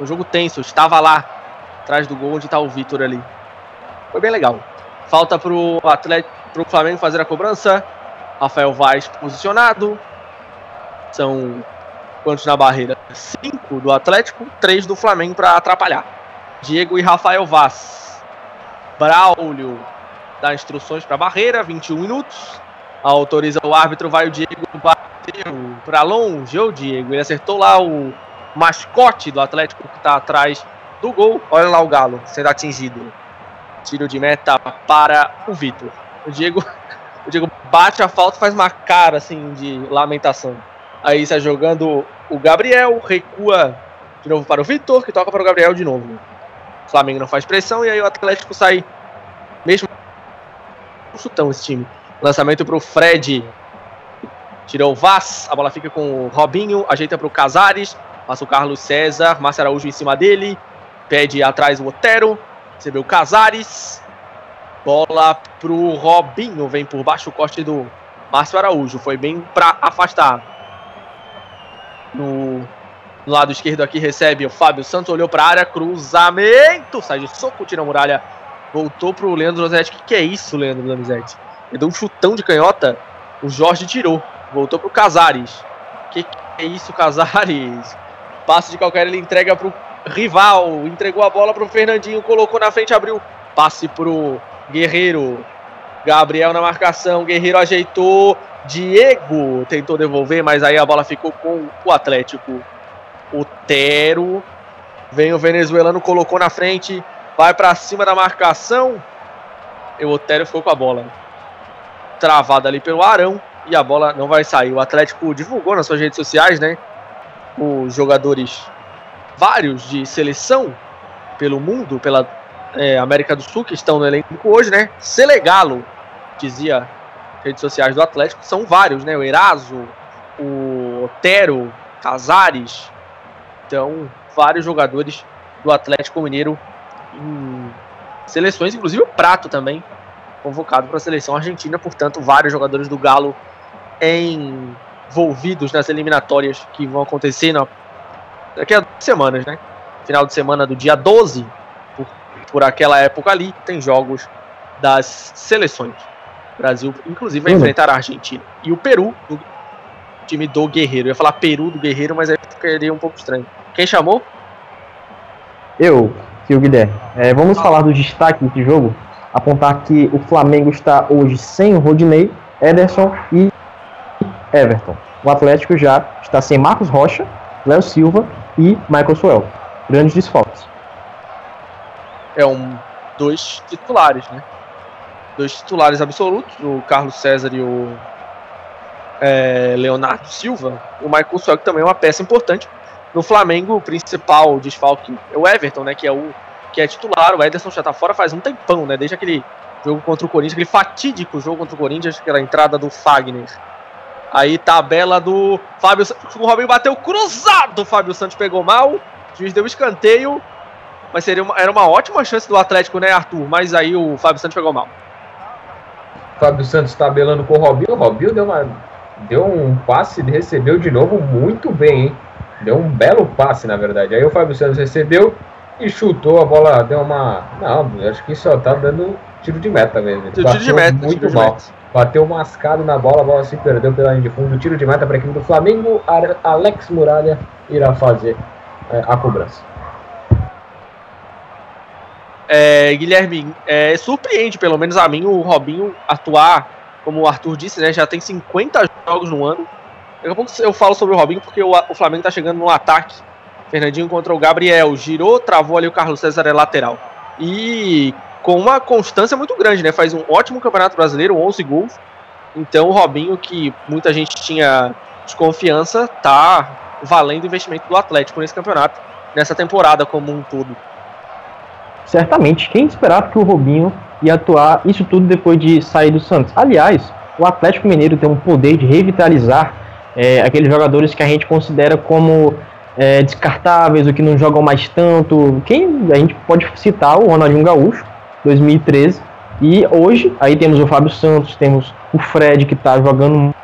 Um jogo tenso, estava lá, atrás do gol onde está o Vitor ali. Foi bem legal. Falta pro Atlético, pro Flamengo fazer a cobrança. Rafael Vaz posicionado. São quantos na barreira? Cinco do Atlético, três do Flamengo para atrapalhar. Diego e Rafael Vaz. Braulio dá instruções para a barreira, 21 minutos. Autoriza o árbitro, vai o Diego, bateu para longe. O Diego, ele acertou lá o mascote do Atlético que está atrás do gol. Olha lá o Galo sendo atingido. Tiro de meta para o Vitor. O Diego, o Diego bate a falta, faz uma cara assim de lamentação Aí está jogando o Gabriel, recua de novo para o Vitor, que toca para o Gabriel de novo. O Flamengo não faz pressão e aí o Atlético sai mesmo um chutão esse time. Lançamento para o Fred. Tirou o Vaz, a bola fica com o Robinho, ajeita para o Casares, passa o Carlos César, Márcio Araújo em cima dele, pede atrás o Otero, recebeu o Casares, bola pro Robinho, vem por baixo o corte do Márcio Araújo, foi bem para afastar. No, lado esquerdo aqui recebe o Fábio Santos, olhou para a área, cruzamento, sai de soco, tira a muralha, voltou pro Leandro Donizete. O que, que é isso, Leandro Donizete? Ele deu um chutão de canhota, o Jorge tirou, voltou pro Casares. O que, que é isso, Casares? Passe de qualquer, ele entrega pro rival, entregou a bola pro Fernandinho, colocou na frente, abriu. Passe pro Guerreiro. Gabriel na marcação, Guerreiro ajeitou, Diego tentou devolver, mas aí a bola ficou com o Atlético. O Tero. Vem o venezuelano, colocou na frente. Vai para cima da marcação. E o Otero ficou com a bola. Travada ali pelo Arão. E a bola não vai sair. O Atlético divulgou nas suas redes sociais, né? Os jogadores, vários de seleção pelo mundo, pela é, América do Sul, que estão no elenco hoje, né? Selegalo, dizia redes sociais do Atlético, são vários, né? O Eraso, o Otero, Casares. Então, vários jogadores do Atlético Mineiro em seleções, inclusive o Prato também, convocado para a seleção argentina. Portanto, vários jogadores do Galo envolvidos nas eliminatórias que vão acontecer na, daqui a semanas, né? Final de semana do dia 12, por, por aquela época ali, tem jogos das seleções. O Brasil, inclusive, vai uhum. enfrentar a Argentina. E o Peru, do time do Guerreiro. Eu ia falar Peru do Guerreiro, mas aí ficaria um pouco estranho. Quem chamou? Eu, Fio Guilherme. É, vamos ah. falar do destaque desse jogo. Apontar que o Flamengo está hoje sem o Rodinei, Ederson e Everton. O Atlético já está sem Marcos Rocha, Léo Silva e Michael Suel. Grandes desfalques. É um dois titulares, né? Dois titulares absolutos, o Carlos César e o é, Leonardo Silva, o Michael Suel também é uma peça importante. No Flamengo, o principal desfalque é o Everton, né, que é o que é titular. O Ederson já tá fora faz um tempão, né, desde aquele jogo contra o Corinthians, aquele fatídico jogo contra o Corinthians, aquela entrada do Fagner. Aí tabela do Fábio o Robinho bateu cruzado, o Fábio Santos pegou mal, o juiz deu escanteio, mas seria uma, era uma ótima chance do Atlético, né, Arthur? Mas aí o Fábio Santos pegou mal. Fábio Santos tabelando com o Robinho. O Robinho deu, uma, deu um passe, recebeu de novo muito bem, hein? Deu um belo passe, na verdade. Aí o Fábio Santos recebeu e chutou a bola, deu uma. Não, acho que só tá dando tiro de meta mesmo. tiro de meta, muito mal. Meta. Bateu mascado na bola, a bola se perdeu pela linha de fundo. Tiro de meta para a equipe do Flamengo. Alex Muralha irá fazer é, a cobrança. É, Guilherme, é, surpreende, pelo menos a mim, o Robinho atuar, como o Arthur disse, né? Já tem 50 jogos no ano. Daqui a pouco eu falo sobre o Robinho, porque o, o Flamengo tá chegando no ataque. Fernandinho contra o Gabriel, girou, travou ali o Carlos César é lateral. E com uma constância muito grande, né? Faz um ótimo campeonato brasileiro, 11 gols. Então o Robinho, que muita gente tinha desconfiança, tá valendo o investimento do Atlético nesse campeonato, nessa temporada como um todo certamente quem esperava que o Robinho ia atuar isso tudo depois de sair do Santos. Aliás, o Atlético Mineiro tem um poder de revitalizar é, aqueles jogadores que a gente considera como é, descartáveis, ou que não jogam mais tanto. Quem a gente pode citar o Ronaldinho Gaúcho, 2013, e hoje aí temos o Fábio Santos, temos o Fred que está jogando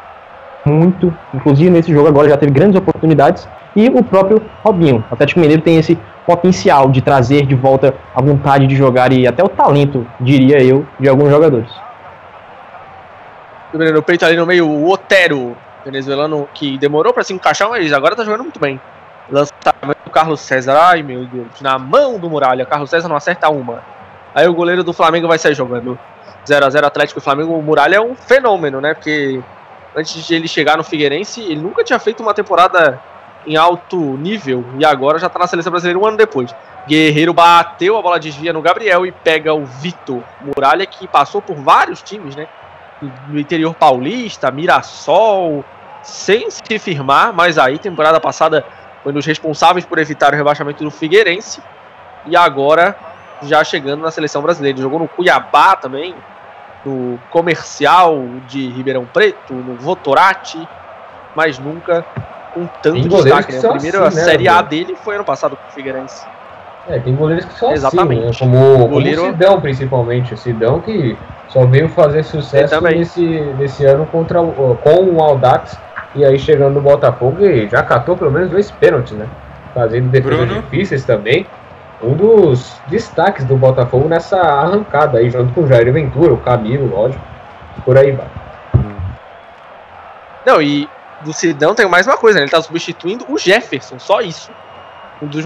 muito, inclusive nesse jogo agora já teve grandes oportunidades, e o próprio Robinho. O Atlético Mineiro tem esse potencial de trazer de volta a vontade de jogar e até o talento, diria eu, de alguns jogadores. No peito ali no meio, o Otero, venezuelano, que demorou para se encaixar, mas agora tá jogando muito bem. Lançamento do Carlos César, ai meu Deus, na mão do Muralha, Carlos César não acerta uma. Aí o goleiro do Flamengo vai sair jogando. 0 a 0 Atlético e Flamengo, o Muralha é um fenômeno, né? Porque antes de ele chegar no Figueirense, ele nunca tinha feito uma temporada em alto nível e agora já tá na seleção brasileira um ano depois. Guerreiro bateu, a bola desvia no Gabriel e pega o Vitor Muralha, que passou por vários times, né? No interior paulista, Mirassol, sem se firmar, mas aí, temporada passada, foi nos responsáveis por evitar o rebaixamento do Figueirense. E agora, já chegando na seleção brasileira. Jogou no Cuiabá também, no Comercial de Ribeirão Preto, no Votorati, mas nunca com tanto destaque. Né? A primeira assim, né, Série A dele foi ano passado com o Figueirense. É, tem goleiros que são Exatamente. assim, né? como, Goleiro... como o Sidão, principalmente. O Sidão que só veio fazer sucesso nesse, nesse ano contra, com o Aldax e aí chegando no Botafogo e já catou pelo menos dois pênaltis, né? Fazendo defesas difíceis também. Um dos destaques do Botafogo nessa arrancada aí, junto com o Jair Ventura, o Camilo, lógico. Por aí vai. Não, e do Sidão tem mais uma coisa, né? Ele tá substituindo o Jefferson, só isso. Um dos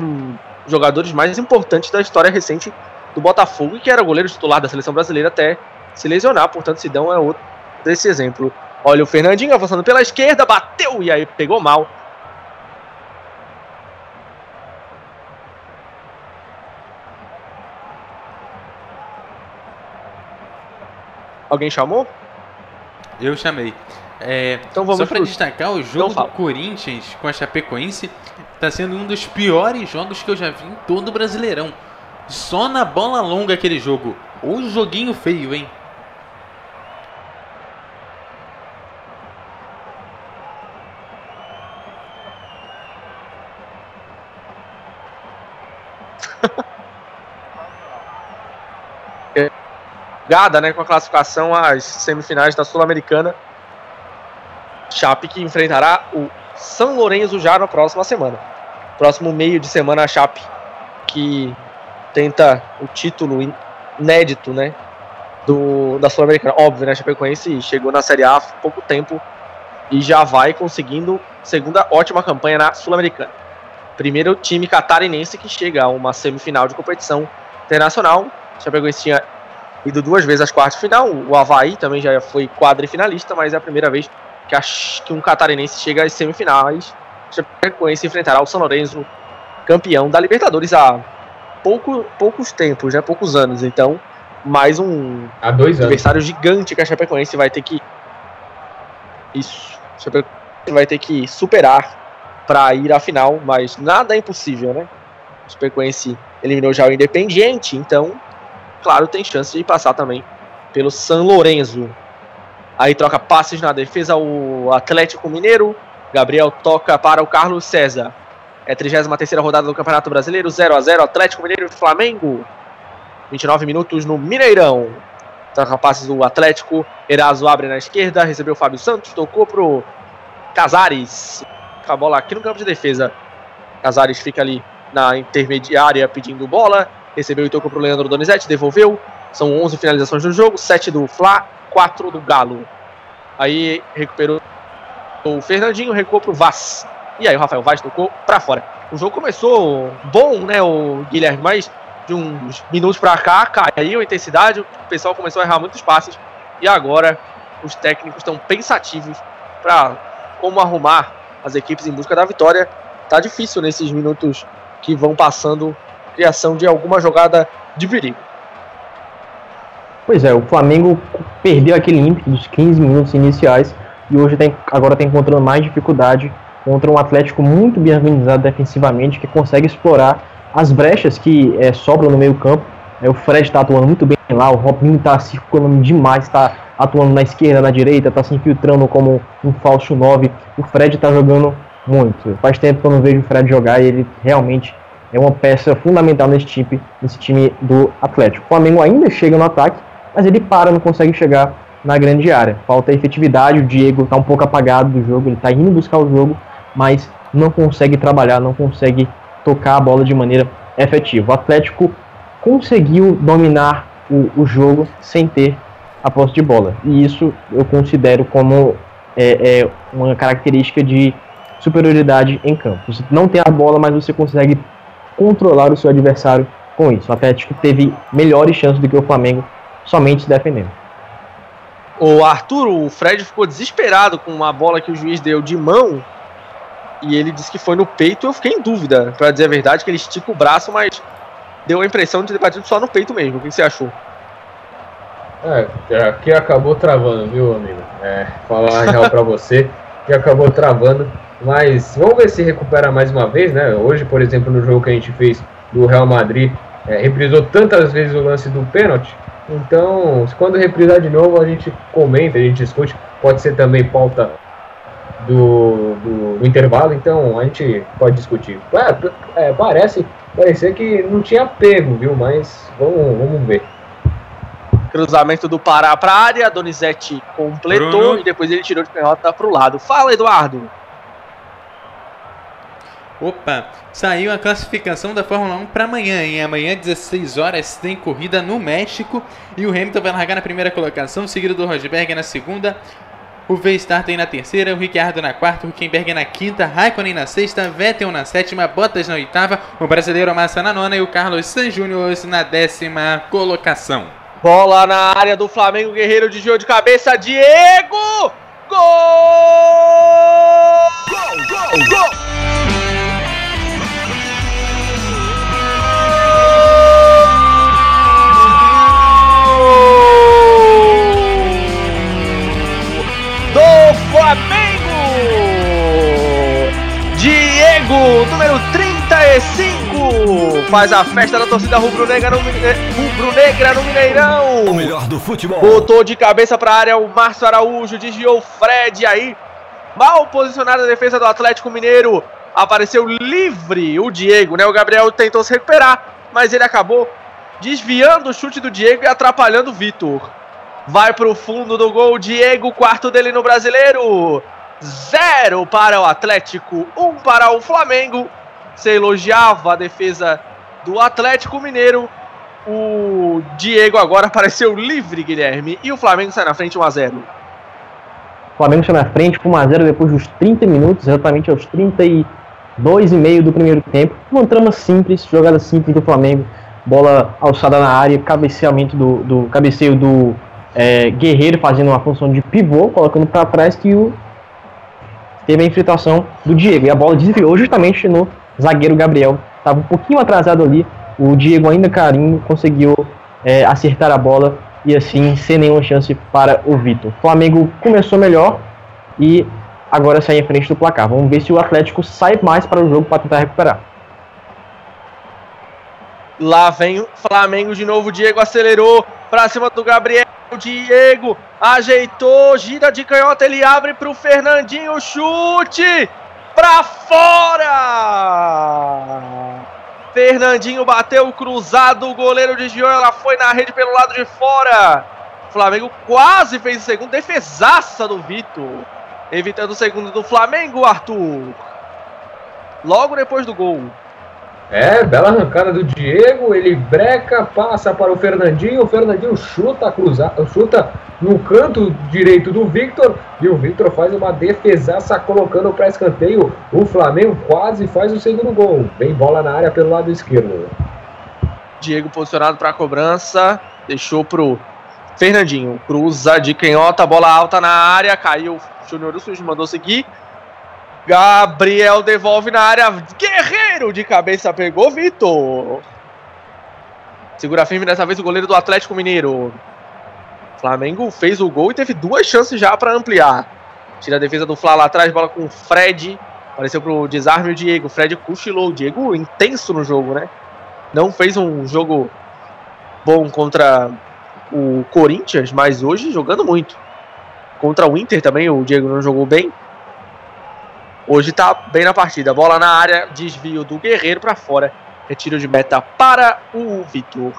jogadores mais importantes da história recente do Botafogo, que era goleiro titular da seleção brasileira até se lesionar, portanto, Sidão é outro desse exemplo. Olha o Fernandinho avançando pela esquerda, bateu e aí pegou mal. Alguém chamou? Eu chamei. É, então vamos só para destacar, o jogo do Corinthians com a Chapecoense está sendo um dos piores jogos que eu já vi em todo o Brasileirão. Só na bola longa aquele jogo. O joguinho feio, hein? Gada, né, com a classificação às semifinais da Sul-Americana. Chape que enfrentará o São Lourenço já na próxima semana. Próximo meio de semana a Chape que tenta o título inédito, né, do da Sul-Americana. Óbvio, né, a Chapecoense chegou na Série A há pouco tempo e já vai conseguindo segunda ótima campanha na Sul-Americana. Primeiro time catarinense que chega a uma semifinal de competição internacional. Chapecoense tinha ido duas vezes às quartas de final. O Havaí também já foi quadrifinalista, mas é a primeira vez que, a, que um catarinense chega às semifinais. Chapecoense enfrentará o São Lourenço, campeão da Libertadores há pouco, poucos tempos, né, poucos anos. Então, mais um há dois adversário anos. gigante que a Chapecoense vai ter que isso, Chapecoense vai ter que superar para ir à final, mas nada é impossível, né? O Chapecoense eliminou já o Independiente, então, claro, tem chance de passar também pelo San Lorenzo. Aí troca passes na defesa o Atlético Mineiro. Gabriel toca para o Carlos César. É a 33 rodada do Campeonato Brasileiro, 0 a 0 Atlético Mineiro e Flamengo. 29 minutos no Mineirão. Troca passes do Atlético. Eraso abre na esquerda, recebeu o Fábio Santos, tocou pro Casares a bola aqui no campo de defesa. Casares fica ali na intermediária pedindo bola. Recebeu e tocou para o Leandro Donizete, devolveu. São 11 finalizações no jogo, 7 do Fla, 4 do Galo. Aí recuperou o Fernandinho, recuou para o Vaz. E aí o Rafael Vaz tocou para fora. O jogo começou bom, né, o Guilherme, mas de uns minutos para cá caiu a intensidade, o pessoal começou a errar muitos passes e agora os técnicos estão pensativos para como arrumar as equipes em busca da vitória. Tá difícil nesses minutos que vão passando criação de alguma jogada de perigo. Pois é, o Flamengo perdeu aquele ímpeto dos 15 minutos iniciais e hoje tem, agora está encontrando mais dificuldade contra um Atlético muito bem organizado defensivamente que consegue explorar as brechas que é, sobram no meio campo. É, o Fred está atuando muito bem lá, o Robinho está circulando demais, está atuando na esquerda, na direita, está se infiltrando como um falso 9. O Fred está jogando muito. Faz tempo que eu não vejo o Fred jogar e ele realmente é uma peça fundamental nesse time, nesse time do Atlético. O Flamengo ainda chega no ataque, mas ele para, não consegue chegar na grande área. Falta efetividade, o Diego está um pouco apagado do jogo, ele está indo buscar o jogo, mas não consegue trabalhar, não consegue tocar a bola de maneira efetiva. O Atlético conseguiu dominar o, o jogo sem ter a posse de bola. E isso eu considero como é, é uma característica de superioridade em campo. Você não tem a bola, mas você consegue controlar o seu adversário com isso. O Atlético teve melhores chances do que o Flamengo somente se defendendo. O Arthur, o Fred ficou desesperado com uma bola que o juiz deu de mão e ele disse que foi no peito. Eu fiquei em dúvida, para dizer a verdade, que ele estica o braço, mas deu a impressão de ter batido só no peito mesmo. O que você achou? É, aqui acabou travando, viu, amigo? É, falar real pra você. e acabou travando. Mas vamos ver se recupera mais uma vez, né? Hoje, por exemplo, no jogo que a gente fez do Real Madrid, é, reprisou tantas vezes o lance do pênalti. Então, quando reprisar de novo, a gente comenta, a gente discute. Pode ser também pauta do, do, do intervalo, então a gente pode discutir. É, é, parece parecer que não tinha pego, viu? Mas vamos, vamos ver. Cruzamento do Pará para a área, Donizete completou Bruno. e depois ele tirou de canhota para o lado. Fala, Eduardo! Opa, saiu a classificação da Fórmula 1 para amanhã. Em amanhã, 16 horas, tem corrida no México. E o Hamilton vai largar na primeira colocação, seguido do Rosberg na segunda. O Verstappen na terceira, o Ricciardo na quarta, o Huckenberg na quinta, Raikkonen na sexta, Vettel na sétima, Bottas na oitava, o brasileiro Massa na nona e o Carlos San Júnior na décima colocação. Bola na área do Flamengo, Guerreiro de Gio de cabeça, Diego! Gol! Gol, gol, gol! Flamengo! Diego, número 35, faz a festa da torcida rubro-negra no, rubro-negra no Mineirão. O melhor do futebol. Botou de cabeça para a área o Márcio Araújo, desviou o Fred aí. Mal posicionada a defesa do Atlético Mineiro. Apareceu livre o Diego, né? O Gabriel tentou se recuperar, mas ele acabou desviando o chute do Diego e atrapalhando o Vitor. Vai para o fundo do gol, Diego, quarto dele no brasileiro. Zero para o Atlético, um para o Flamengo. Você elogiava a defesa do Atlético Mineiro. O Diego agora apareceu livre, Guilherme. E o Flamengo sai na frente 1 a 0 O Flamengo sai na frente com 1 a 0 depois dos 30 minutos, exatamente aos 32 e meio do primeiro tempo. Uma trama simples, jogada simples do Flamengo. Bola alçada na área, cabeceamento do, do cabeceio do é, Guerreiro fazendo uma função de pivô, colocando para trás que o teve a infiltração do Diego. E a bola desviou justamente no zagueiro Gabriel. Estava um pouquinho atrasado ali. O Diego, ainda carinho, conseguiu é, acertar a bola e assim, sem nenhuma chance para o Vitor. Flamengo começou melhor e agora sai em frente do placar. Vamos ver se o Atlético sai mais para o jogo para tentar recuperar. Lá vem o Flamengo de novo. Diego acelerou para cima do Gabriel. O Diego ajeitou, gira de canhota, ele abre para o Fernandinho, chute para fora. Fernandinho bateu cruzado, o goleiro desviou, ela foi na rede pelo lado de fora. Flamengo quase fez o segundo, defesaça do Vitor, evitando o segundo do Flamengo, Arthur. Logo depois do gol. É, bela arrancada do Diego, ele breca, passa para o Fernandinho, o Fernandinho chuta cruzada, chuta no canto direito do Victor e o Victor faz uma defesaça colocando para escanteio. O Flamengo quase faz o segundo gol. Vem bola na área pelo lado esquerdo. Diego posicionado para a cobrança, deixou pro Fernandinho, cruza de canhota, bola alta na área, caiu. Júnior Russo mandou seguir. Gabriel devolve na área. Guerreiro de cabeça pegou Vitor. Segura firme dessa vez o goleiro do Atlético Mineiro. Flamengo fez o gol e teve duas chances já para ampliar. Tira a defesa do Fla lá atrás, bola com o Fred. Apareceu pro desarme o Diego. Fred cochilou. O Diego intenso no jogo, né? Não fez um jogo bom contra o Corinthians, mas hoje jogando muito. Contra o Inter também o Diego não jogou bem. Hoje tá bem na partida. Bola na área, desvio do Guerreiro para fora. Retiro de meta para o Vitor.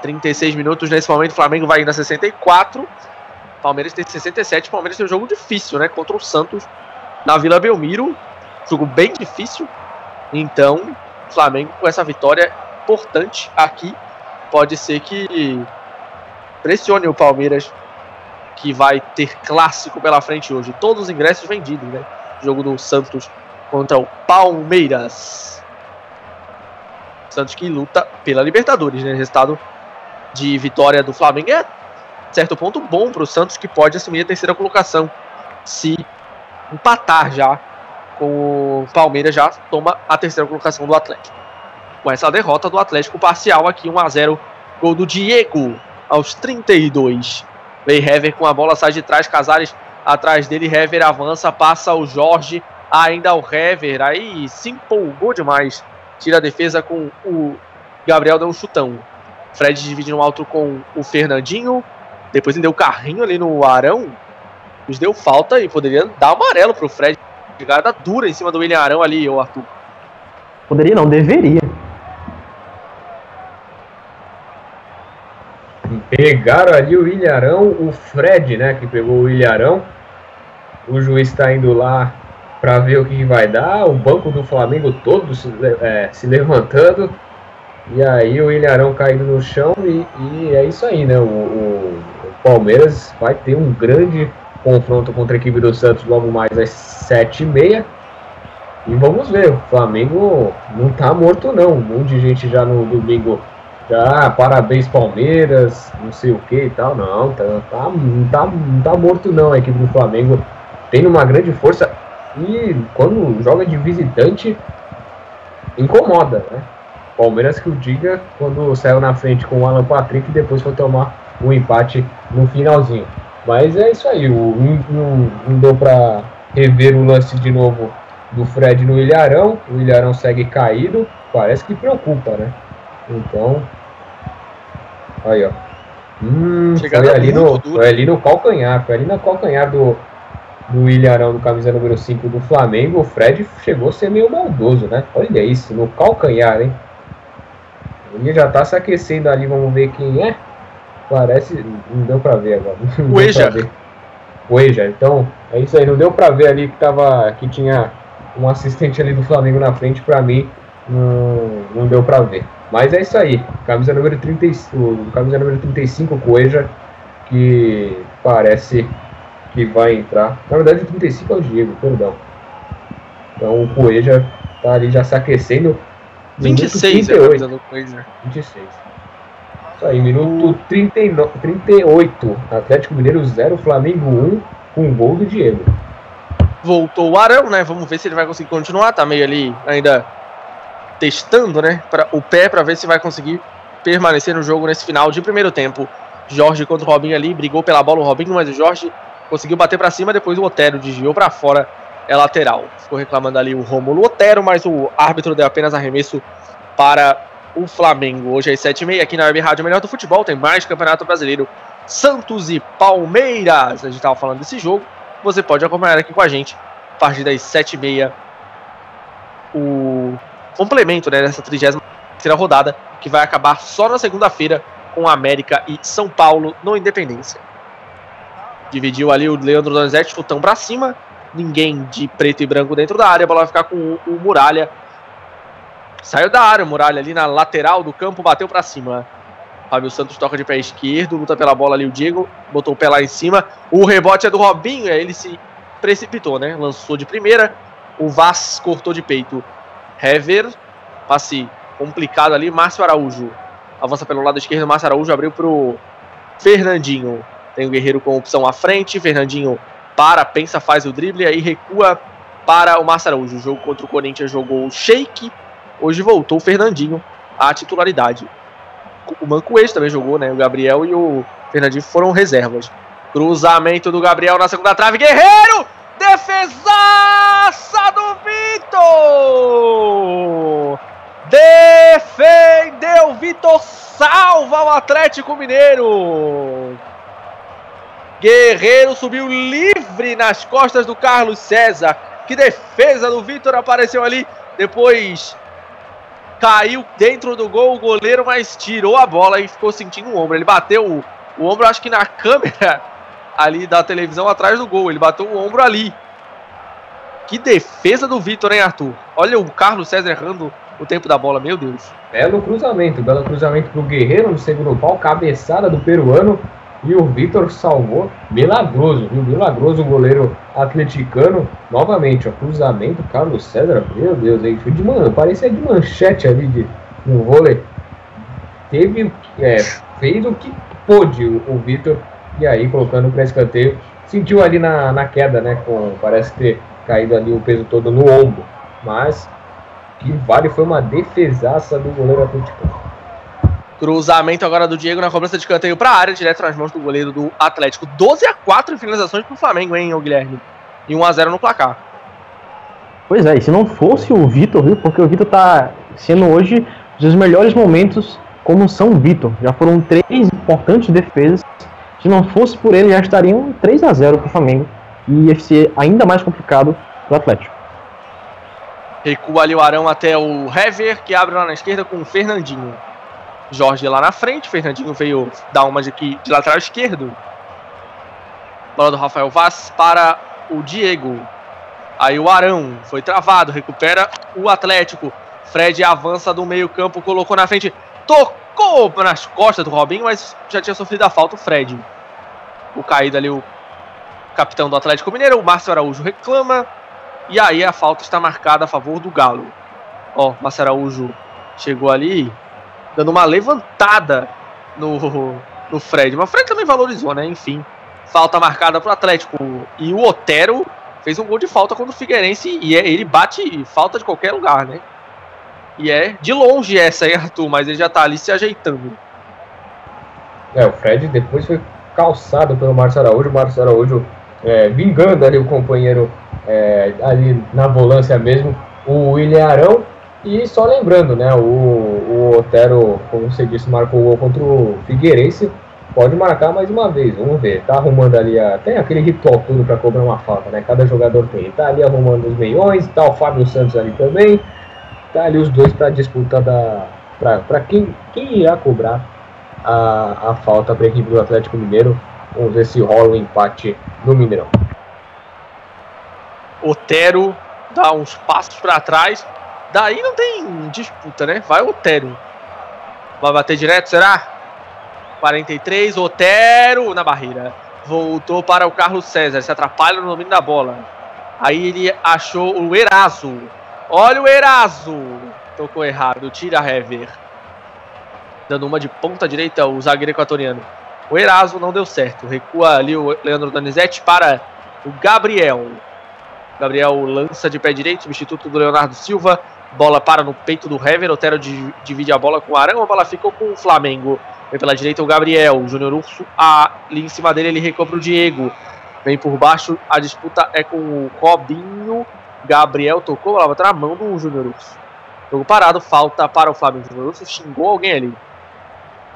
36 minutos nesse momento. O Flamengo vai indo a 64. Palmeiras tem 67. Palmeiras tem um jogo difícil, né? Contra o Santos na Vila Belmiro. Jogo bem difícil. Então, Flamengo com essa vitória importante aqui. Pode ser que pressione o Palmeiras, que vai ter clássico pela frente hoje. Todos os ingressos vendidos, né? Jogo do Santos contra o Palmeiras. Santos que luta pela Libertadores, né? Resultado de vitória do Flamengo é certo ponto bom para o Santos que pode assumir a terceira colocação se empatar já com o Palmeiras já toma a terceira colocação do Atlético. Com essa derrota do Atlético parcial aqui 1 a 0 gol do Diego aos 32. Hever com a bola sai de trás, Casares Atrás dele, Hever avança, passa o Jorge, ainda o Hever, aí se empolgou demais. Tira a defesa com o Gabriel, deu um chutão. Fred divide no alto com o Fernandinho, depois ele deu carrinho ali no Arão, nos deu falta e poderia dar amarelo pro Fred. Jogada dura em cima do William Arão ali, o Arthur. Poderia não, deveria. Pegaram ali o Ilharão, o Fred, né, que pegou o Ilharão. O juiz está indo lá para ver o que vai dar. O banco do Flamengo todo se, é, se levantando. E aí o Ilharão caindo no chão e, e é isso aí, né? O, o, o, Palmeiras vai ter um grande confronto contra a equipe do Santos logo mais às sete e meia. E vamos ver, o Flamengo não tá morto não. Um monte de gente já no domingo já, parabéns Palmeiras, não sei o que e tal. Não, tá, tá, tá, tá morto não a equipe do Flamengo. Tem uma grande força e quando joga de visitante, incomoda, né? Palmeiras que o diga quando saiu na frente com o Alan Patrick e depois foi tomar um empate no finalzinho. Mas é isso aí, o, não, não deu para rever o lance de novo do Fred no Ilharão. O Ilharão segue caído, parece que preocupa, né? Então. Aí, ó. Hum, foi ali, no, foi ali no calcanhar, foi ali no calcanhar do, do Ilharão, do camisa número 5 do Flamengo. O Fred chegou a ser meio maldoso, né? Olha isso, no calcanhar, hein? Ele já tá se aquecendo ali, vamos ver quem é. Parece. Não deu pra ver agora. O Eja. O Eja, então, é isso aí, não deu pra ver ali que tava. que tinha um assistente ali do Flamengo na frente, pra mim, não, não deu pra ver. Mas é isso aí. Camisa número 35, camisa número 35, Coeja, que parece que vai entrar. Na verdade, o 35 é o Diego, perdão. Então o Coeja tá ali já se aquecendo. 26 é 38. do Coeja. 26. Isso aí, minuto 39, 38. Atlético Mineiro 0, Flamengo 1, com um gol do Diego. Voltou o Arão, né? Vamos ver se ele vai conseguir continuar. Tá meio ali ainda testando, né, para o pé para ver se vai conseguir permanecer no jogo nesse final de primeiro tempo. Jorge contra o Robinho ali, brigou pela bola o Robinho, mas o Jorge conseguiu bater para cima, depois o Otero desviou para fora, é lateral. Ficou reclamando ali o Rômulo Otero, mas o árbitro deu apenas arremesso para o Flamengo. Hoje às 7h30 aqui na Web Rádio Melhor do Futebol, tem mais Campeonato Brasileiro. Santos e Palmeiras. A gente estava falando desse jogo. Você pode acompanhar aqui com a gente a partir das 7h30 o complemento né, dessa 33 rodada, que vai acabar só na segunda-feira com América e São Paulo no Independência. Dividiu ali o Leandro Donizete, chutão para cima, ninguém de preto e branco dentro da área, a bola vai ficar com o, o Muralha. Saiu da área, o Muralha ali na lateral do campo, bateu para cima. Fábio Santos toca de pé esquerdo, luta pela bola ali o Diego, botou o pé lá em cima. O rebote é do Robinho, aí ele se precipitou, né? Lançou de primeira, o Vaz cortou de peito. Hever, passe complicado ali, Márcio Araújo avança pelo lado esquerdo, Márcio Araújo abriu pro Fernandinho. Tem o Guerreiro com opção à frente, Fernandinho para, pensa, faz o drible, aí recua para o Márcio Araújo. O jogo contra o Corinthians jogou o Sheik, hoje voltou o Fernandinho à titularidade. O Mancoês também jogou, né? O Gabriel e o Fernandinho foram reservas. Cruzamento do Gabriel na segunda trave, Guerreiro! Defesaça do Vitor! Defendeu Vitor, salva o Atlético Mineiro! Guerreiro subiu livre nas costas do Carlos César. Que defesa do Vitor apareceu ali. Depois caiu dentro do gol o goleiro, mas tirou a bola e ficou sentindo o ombro. Ele bateu o, o ombro, acho que na câmera ali da televisão atrás do gol. Ele bateu o ombro ali. Que defesa do Vitor, hein, Arthur? Olha o Carlos César errando o tempo da bola, meu Deus. Belo cruzamento, belo cruzamento pro Guerreiro no segundo pau, cabeçada do peruano. E o Vitor salvou, milagroso, viu? Milagroso o goleiro atleticano. Novamente, ó, cruzamento, Carlos César, meu Deus, aí foi de man... parecia de manchete ali de, no vôlei. Teve, é, fez o que pôde o, o Vitor e aí, colocando para escanteio, sentiu ali na, na queda, né? Com, parece ter caído ali o peso todo no ombro. Mas que vale foi uma defesaça do goleiro atleticano. Cruzamento agora do Diego na cobrança de canteio para a área, direto nas mãos do goleiro do Atlético. 12 a 4 em finalizações para o Flamengo, hein, Guilherme? E 1 a 0 no placar. Pois é, e se não fosse o Vitor, viu? Porque o Vitor tá sendo hoje os melhores momentos como São Vitor. Já foram três importantes defesas. Se não fosse por ele, já estariam 3 a 0 para o Flamengo. E ia ser ainda mais complicado para o Atlético. Recua ali o Arão até o Hever, que abre lá na esquerda com o Fernandinho. Jorge lá na frente, Fernandinho veio dar uma de, aqui, de lateral esquerdo. Bola do Rafael Vaz para o Diego. Aí o Arão foi travado, recupera o Atlético. Fred avança do meio-campo, colocou na frente, tocou nas costas do Robinho, mas já tinha sofrido a falta o Fred. O caído ali, o capitão do Atlético Mineiro, o Márcio Araújo reclama. E aí a falta está marcada a favor do Galo. Ó, Márcio Araújo chegou ali, dando uma levantada no, no Fred. Mas o Fred também valorizou, né? Enfim, falta marcada para o Atlético. E o Otero fez um gol de falta contra o Figueirense e é, ele bate falta de qualquer lugar, né? E é de longe essa aí, Arthur, mas ele já tá ali se ajeitando. É, o Fred depois foi calçado pelo Márcio Araújo. O Márcio Araújo é, vingando ali o companheiro é, ali na volância mesmo, o William Arão. E só lembrando, né, o, o Otero, como você disse, marcou o gol contra o Figueirense. Pode marcar mais uma vez, vamos ver. Tá arrumando ali, a, tem aquele ritual tudo para cobrar uma falta, né? Cada jogador tem. Tá ali arrumando os meiões, tá o Fábio Santos ali também. Tá ali os dois para disputa da. para quem, quem irá cobrar a, a falta para a equipe do Atlético Mineiro. Vamos ver se rola o um empate no Mineirão. Otero dá uns passos para trás. Daí não tem disputa, né? Vai Otero. Vai bater direto, será? 43, Otero na barreira. Voltou para o Carlos César. Se atrapalha no domínio da bola. Aí ele achou o Eraso. Olha o Eraso. Tocou errado. Tira a Hever. Dando uma de ponta direita o zagueiro equatoriano. O Eraso não deu certo. Recua ali o Leandro Donizete para o Gabriel. Gabriel lança de pé direito, substituto do Leonardo Silva. Bola para no peito do Hever. Otero divide a bola com o Arão. A bola ficou com o Flamengo. Vem pela direita o Gabriel. O Júnior Urso ali em cima dele. Ele recua para o Diego. Vem por baixo. A disputa é com o Robinho. Gabriel tocou. Ela vai na mão do Júnior Urso. Jogo parado. Falta para o Flamengo. Júnior Urso xingou alguém ali.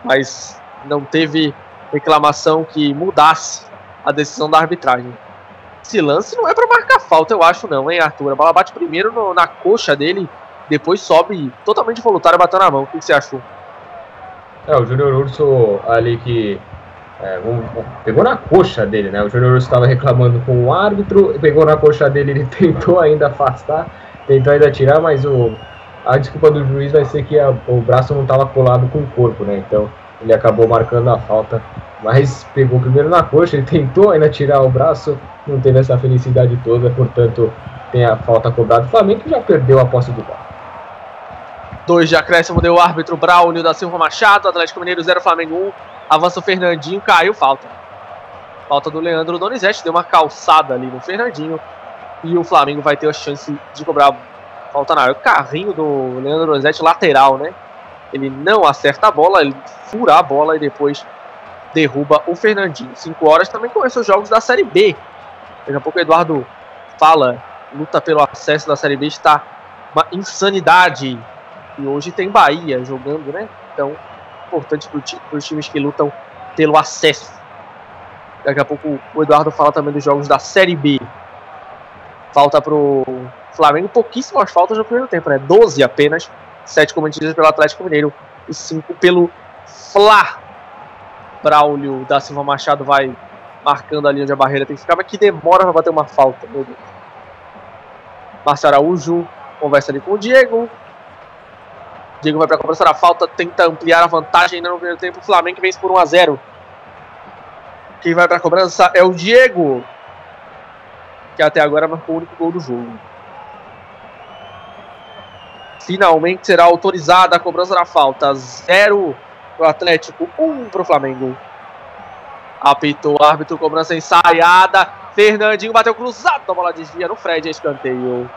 Mas não teve reclamação que mudasse a decisão da arbitragem. Esse lance não é para marcar falta, eu acho, não, hein, Arthur? A bola bate primeiro no, na coxa dele, depois sobe totalmente voluntário, bateu na mão. O que você achou? É, o Júnior Urso ali que. É, um, pegou na coxa dele, né? O Júnior estava reclamando com o árbitro, pegou na coxa dele, ele tentou ainda afastar, tentou ainda tirar, mas o, a desculpa do juiz vai ser que a, o braço não estava colado com o corpo, né? Então ele acabou marcando a falta, mas pegou primeiro na coxa, ele tentou ainda tirar o braço, não teve essa felicidade toda, portanto tem a falta cobrada. O Flamengo já perdeu a posse do gol. Dois de acréscimo deu o árbitro Braulio da Silva Machado, Atlético Mineiro 0, Flamengo 1. Avança o Fernandinho, caiu, falta. Falta do Leandro Donizete, deu uma calçada ali no Fernandinho. E o Flamengo vai ter a chance de cobrar falta na área. O carrinho do Leandro Donizete, lateral, né? Ele não acerta a bola, ele fura a bola e depois derruba o Fernandinho. 5 horas também começam os jogos da Série B. Daqui a pouco o Eduardo fala, luta pelo acesso da Série B, está uma insanidade. E hoje tem Bahia jogando, né? Então, importante para os times que lutam pelo acesso. Daqui a pouco o Eduardo fala também dos jogos da Série B. Falta pro Flamengo pouquíssimas faltas no primeiro tempo, né? 12 apenas. 7 cometidas pelo Atlético Mineiro e 5 pelo Fla. Braulio da Silva Machado vai marcando ali onde a barreira tem que ficar, mas que demora para bater uma falta, meu Deus. Márcio Araújo conversa ali com o Diego. Diego vai para a cobrança da falta, tenta ampliar a vantagem ainda no primeiro tempo. O Flamengo vence por 1 a 0. Quem vai para a cobrança é o Diego, que até agora marcou o único gol do jogo. Finalmente será autorizada a cobrança da falta. 0 para o Atlético, 1 um para o Flamengo. Apitou o árbitro, cobrança ensaiada. Fernandinho bateu cruzado, a bola desvia no Fred, escanteio.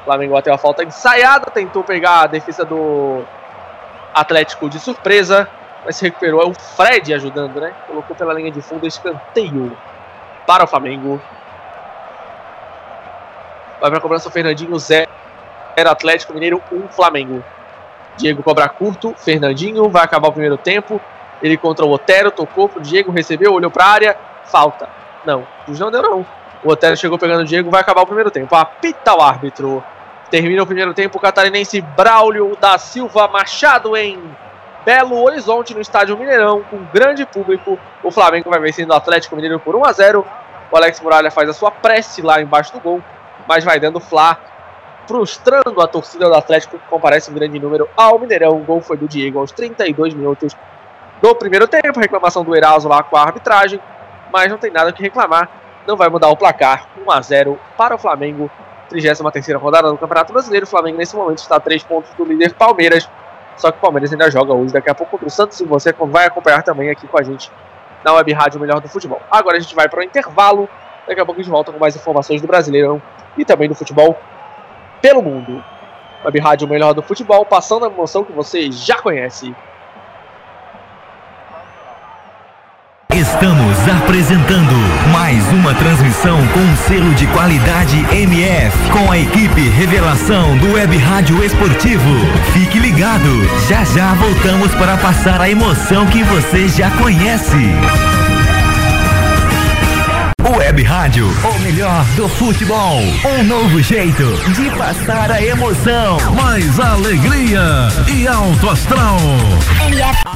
O Flamengo bateu a falta ensaiada, tentou pegar a defesa do Atlético de surpresa. mas se recuperou. É o Fred ajudando, né? Colocou pela linha de fundo escanteio para o Flamengo. Vai para a cobrança o Fernandinho, 0 Atlético Mineiro, 1 um Flamengo. Diego cobra curto, Fernandinho vai acabar o primeiro tempo. Ele contra o Otero, tocou pro Diego, recebeu, olhou para a área, falta. Não, não deu não. O Otero chegou pegando o Diego, vai acabar o primeiro tempo. Apita o árbitro. Termina o primeiro tempo, o catarinense Braulio da Silva Machado em Belo Horizonte, no estádio Mineirão, com grande público. O Flamengo vai vencendo o Atlético Mineiro por 1 a 0 O Alex Muralha faz a sua prece lá embaixo do gol, mas vai dando flá, frustrando a torcida do Atlético, que comparece um grande número ao Mineirão. O gol foi do Diego aos 32 minutos do primeiro tempo. Reclamação do Eraso lá com a arbitragem, mas não tem nada que reclamar. Não vai mudar o placar. 1 a 0 para o Flamengo 33 rodada do Campeonato Brasileiro. O Flamengo, nesse momento, está a 3 pontos do líder Palmeiras. Só que o Palmeiras ainda joga hoje, daqui a pouco contra o Santos. E você vai acompanhar também aqui com a gente na Web Rádio Melhor do Futebol. Agora a gente vai para o intervalo. Daqui a pouco a gente volta com mais informações do Brasileirão e também do futebol pelo mundo. Web Rádio Melhor do Futebol, passando a emoção que você já conhece. Estamos apresentando mais uma transmissão com selo de qualidade MF com a equipe Revelação do Web Rádio Esportivo. Fique ligado, já já voltamos para passar a emoção que você já conhece. Web Rádio, o melhor do futebol. Um novo jeito de passar a emoção. Mais alegria e alto astral. MF.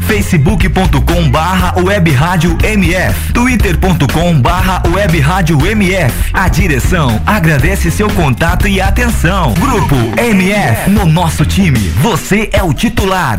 facebook.com barra web rádio MF twitter.com barra web rádio MF A direção agradece seu contato e atenção. Grupo MF. No nosso time, você é o titular.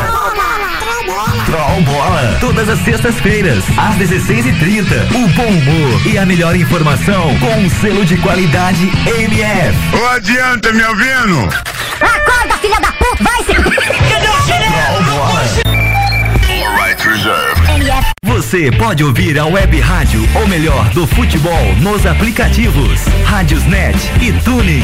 Troll Bola. Todas as sextas-feiras, às 16h30. O bom humor e a melhor informação com um selo de qualidade MF. Não adianta, me ouvindo? Acorda, filha da puta, vai se. Troll Bola. Você pode ouvir a web rádio, ou melhor, do futebol, nos aplicativos Rádiosnet e Tuning.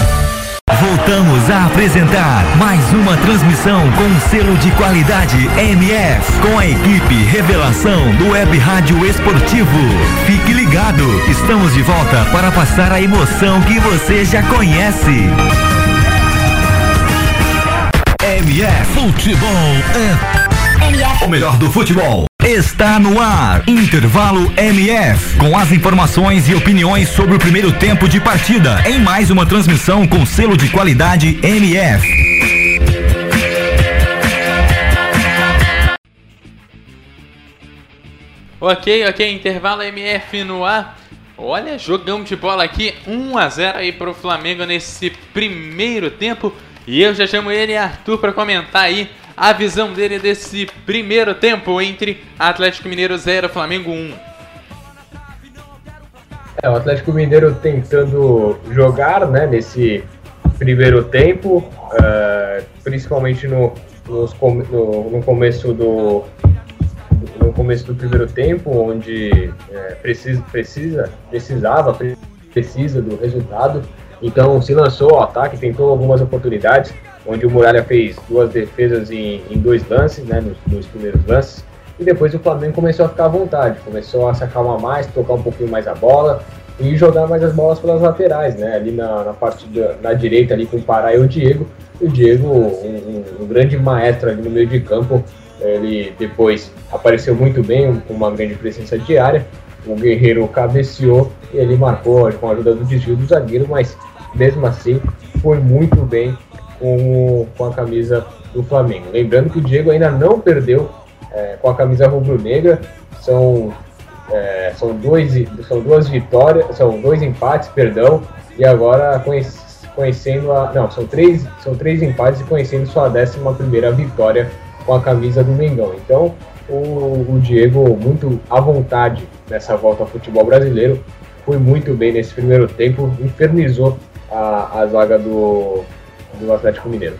Voltamos a apresentar mais uma transmissão com selo de qualidade MF, com a equipe Revelação do Web Rádio Esportivo. Fique ligado, estamos de volta para passar a emoção que você já conhece. MF Futebol é o melhor do futebol. Está no ar. Intervalo MF. Com as informações e opiniões sobre o primeiro tempo de partida. Em mais uma transmissão com selo de qualidade MF. Ok, ok, intervalo MF no ar. Olha, jogão de bola aqui, 1 a 0 aí pro Flamengo nesse primeiro tempo. E eu já chamo ele, Arthur, para comentar aí a visão dele desse primeiro tempo entre Atlético Mineiro 0 Flamengo 1. É, o Atlético Mineiro tentando jogar né, nesse primeiro tempo, eh, principalmente no, nos no, no começo do no começo do primeiro tempo, onde eh, precisa, precisa, precisava, pre- precisa do resultado. Então se lançou ao ataque, tentou algumas oportunidades, onde o Muralha fez duas defesas em, em dois lances, né, nos, nos primeiros lances. E depois o Flamengo começou a ficar à vontade, começou a se acalmar mais, tocar um pouquinho mais a bola e jogar mais as bolas pelas laterais, né? Ali na, na parte da, na direita ali com o Pará e o Diego. O Diego, um, um- um grande maestro ali no meio de campo, ele depois apareceu muito bem, com uma grande presença diária. O Guerreiro cabeceou e ele marcou com a ajuda do desvio do zagueiro, mas mesmo assim foi muito bem com, com a camisa do Flamengo. Lembrando que o Diego ainda não perdeu é, com a camisa rubro-negra, são, é, são, dois, são duas vitórias, são dois empates, perdão, e agora conhece- conhecendo a. Não, são três, são três empates e conhecendo sua décima primeira vitória com a camisa do Mengão. Então o, o Diego muito à vontade nessa volta ao futebol brasileiro, foi muito bem nesse primeiro tempo, infernizou a, a zaga do, do Atlético Mineiro.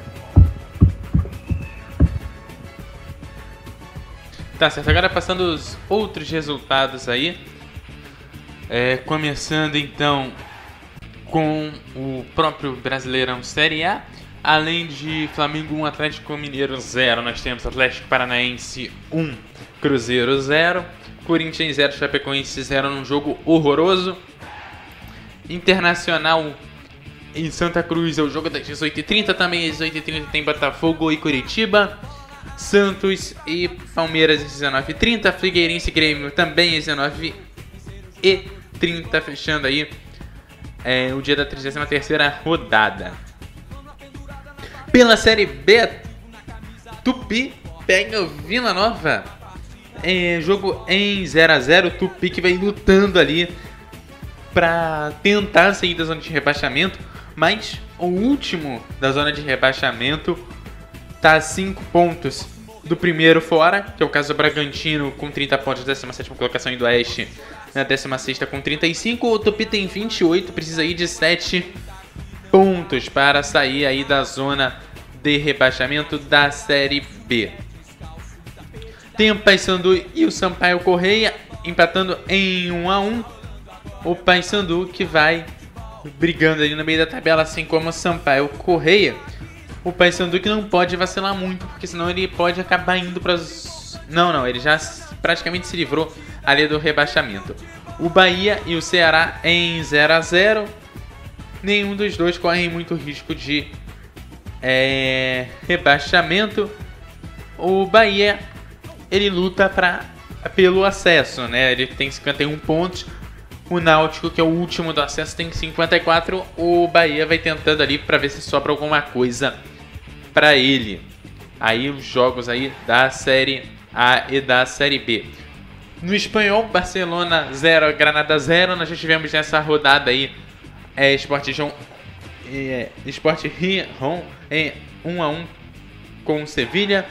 Tá certo, agora passando os outros resultados aí. É, começando então com o próprio Brasileirão Série A. Além de Flamengo 1, Atlético Mineiro 0, nós temos Atlético Paranaense 1, Cruzeiro 0, Corinthians 0, Chapecoense 0 num jogo horroroso. Internacional em Santa Cruz é o jogo das 18h30 também, às 18h30 tem Botafogo e Curitiba. Santos e Palmeiras às 19h30, Figueirense e Grêmio também às 19h30, fechando aí é, o dia da 33ª rodada. Pela Série B, Tupi pega o Vila Nova. É, jogo em 0 a 0 Tupi que vem lutando ali para tentar sair da zona de rebaixamento, mas o último da zona de rebaixamento tá a 5 pontos do primeiro fora, que é o caso do Bragantino com 30 pontos, 17 colocação indo Oeste, na 16 com 35. O Tupi tem 28, precisa ir de 7 pontos para sair aí da zona de rebaixamento da Série B. Tem o Paysandu e o Sampaio Correia empatando em 1 a 1. O Paysandu que vai brigando ali no meio da tabela, assim como o Sampaio Correia. O Paysandu que não pode vacilar muito, porque senão ele pode acabar indo para Não, não, ele já praticamente se livrou ali do rebaixamento. O Bahia e o Ceará em 0 a 0 Nenhum dos dois corre muito risco de é, rebaixamento. O Bahia ele luta pra, pelo acesso, né? Ele tem 51 pontos. O Náutico, que é o último do acesso, tem 54. O Bahia vai tentando ali pra ver se sobra alguma coisa pra ele. Aí os jogos aí da série A e da série B. No espanhol, Barcelona 0, Granada 0. Nós já tivemos nessa rodada aí é, Sport João é, Sport Rijon em 1 a 1 com o Sevilha.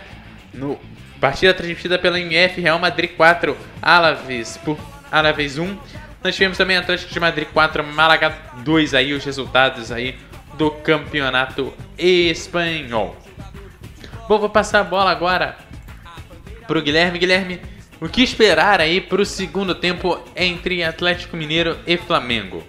No partida transmitida pela MF Real Madrid 4, Alaves por Alaves 1. Nós tivemos também Atlético de Madrid 4, Málaga 2 aí os resultados aí do campeonato espanhol. Bom, vou passar a bola agora pro Guilherme. Guilherme, o que esperar aí pro segundo tempo entre Atlético Mineiro e Flamengo?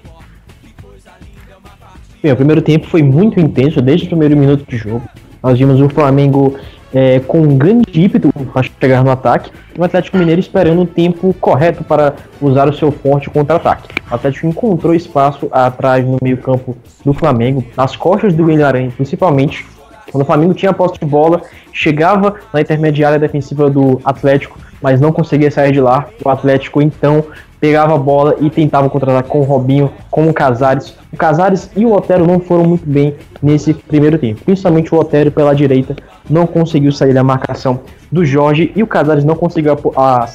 Bem, o primeiro tempo foi muito intenso desde o primeiro minuto de jogo. Nós vimos o Flamengo é, com um grande ímpeto para chegar no ataque, e o Atlético Mineiro esperando o tempo correto para usar o seu forte contra-ataque. O Atlético encontrou espaço atrás no meio-campo do Flamengo, nas costas do Guilherme principalmente. Quando o Flamengo tinha a posse de bola, chegava na intermediária defensiva do Atlético, mas não conseguia sair de lá. O Atlético então pegava a bola e tentava contra-atacar com o Robinho, com o Casares. O Casares e o Otero não foram muito bem nesse primeiro tempo. Principalmente o Otero pela direita não conseguiu sair da marcação do Jorge e o Casares não conseguiu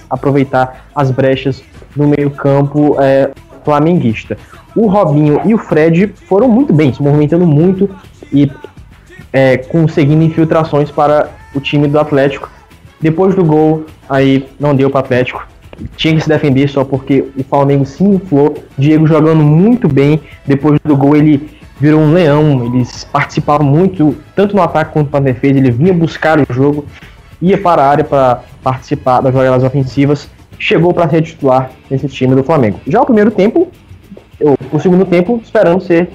aproveitar as brechas no meio-campo é, flamenguista. O Robinho e o Fred foram muito bem, se movimentando muito e é, conseguindo infiltrações para o time do Atlético. Depois do gol, aí não deu para o Atlético tinha que se defender só porque o Flamengo se inflou. Diego jogando muito bem. Depois do gol, ele virou um leão. Eles participavam muito, tanto no ataque quanto na defesa. Ele vinha buscar o jogo, ia para a área para participar das jogadas ofensivas. Chegou para ser titular nesse time do Flamengo. Já o primeiro tempo, o segundo tempo, esperando ser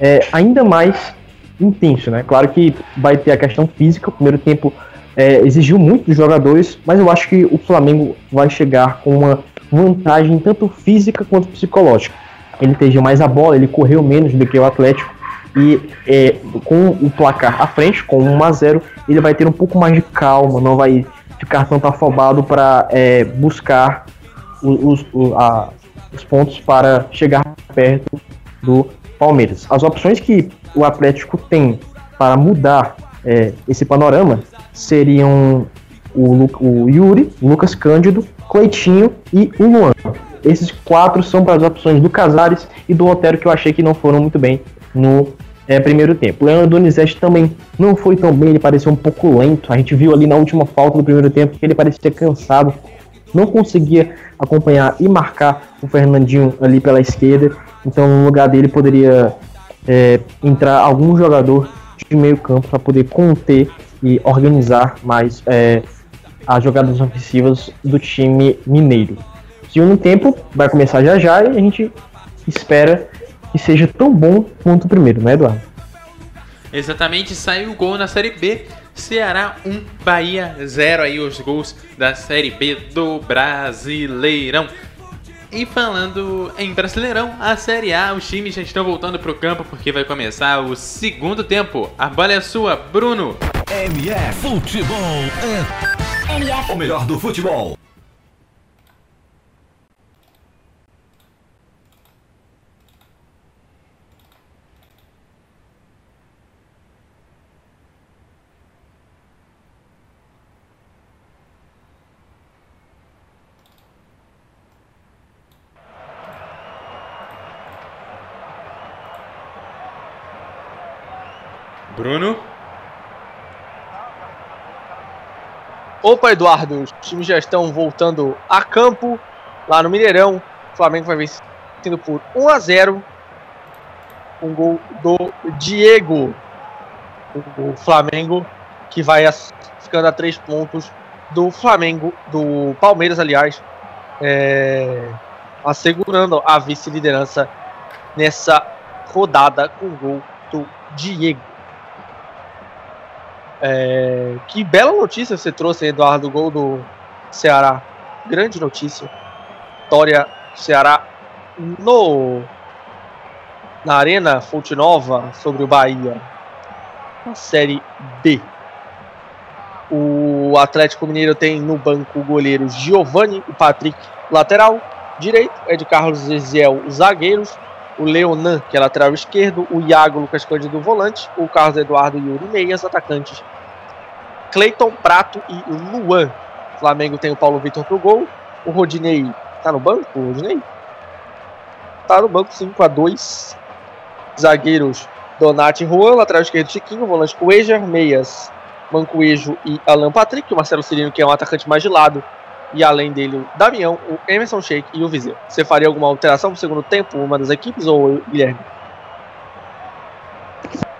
é, ainda mais intenso, né? Claro que vai ter a questão física. O primeiro tempo é, exigiu muito dos jogadores, mas eu acho que o Flamengo vai chegar com uma vantagem tanto física quanto psicológica. Ele teve mais a bola, ele correu menos do que o Atlético e é, com o placar à frente, com 1 a 0, ele vai ter um pouco mais de calma, não vai ficar tanto afobado para é, buscar os, os, a, os pontos para chegar perto do Palmeiras. As opções que o Atlético tem para mudar é, esse panorama seriam o, Lu, o Yuri, Lucas Cândido, Cleitinho e o Luan. Esses quatro são para as opções do Casares e do Otero que eu achei que não foram muito bem no é, primeiro tempo. Leandro Donizete também não foi tão bem, ele pareceu um pouco lento. A gente viu ali na última falta do primeiro tempo que ele parecia cansado, não conseguia acompanhar e marcar o Fernandinho ali pela esquerda. Então, no lugar dele poderia é, entrar algum jogador de meio campo para poder conter e organizar mais é, as jogadas ofensivas do time mineiro. Segundo tempo vai começar já já e a gente espera que seja tão bom quanto o primeiro, não é, Eduardo? Exatamente, saiu o gol na Série B. Ceará 1, Bahia 0 aí os gols da Série B do Brasileirão. E falando em Brasileirão, a Série A, os times já estão voltando para o campo porque vai começar o segundo tempo. A bola é sua, Bruno. MF Futebol é MF. o melhor do futebol. Bruno. Opa, Eduardo, os times já estão voltando a campo lá no Mineirão. O Flamengo vai vencendo por 1 a 0 um gol do Diego. O Flamengo que vai ficando a três pontos do Flamengo, do Palmeiras, aliás, é, assegurando a vice-liderança nessa rodada com o gol do Diego. É, que bela notícia você trouxe, Eduardo, do gol do Ceará. Grande notícia. Vitória do Ceará no na Arena Fonte Nova sobre o Bahia. Na Série B. O Atlético Mineiro tem no banco o goleiro Giovanni, o Patrick, lateral direito, Ed Carlos Zeziel, zagueiros, o Leonan, que é lateral esquerdo, o Iago Lucas Cândido, volante, o Carlos Eduardo Yuri Meias, atacantes, Cleiton Prato e Luan. Flamengo tem o Paulo Vitor pro gol, o Rodinei tá no banco, o Rodinei? Tá no banco 5 a 2 Zagueiros Donati e Juan, lateral esquerdo Chiquinho, volante Cueja, meias Mancoejo e Alan Patrick, o Marcelo Cirino, que é um atacante mais de lado, e além dele o Damião, o Emerson Sheik e o Viseu. Você faria alguma alteração no segundo tempo, uma das equipes, ou Guilherme?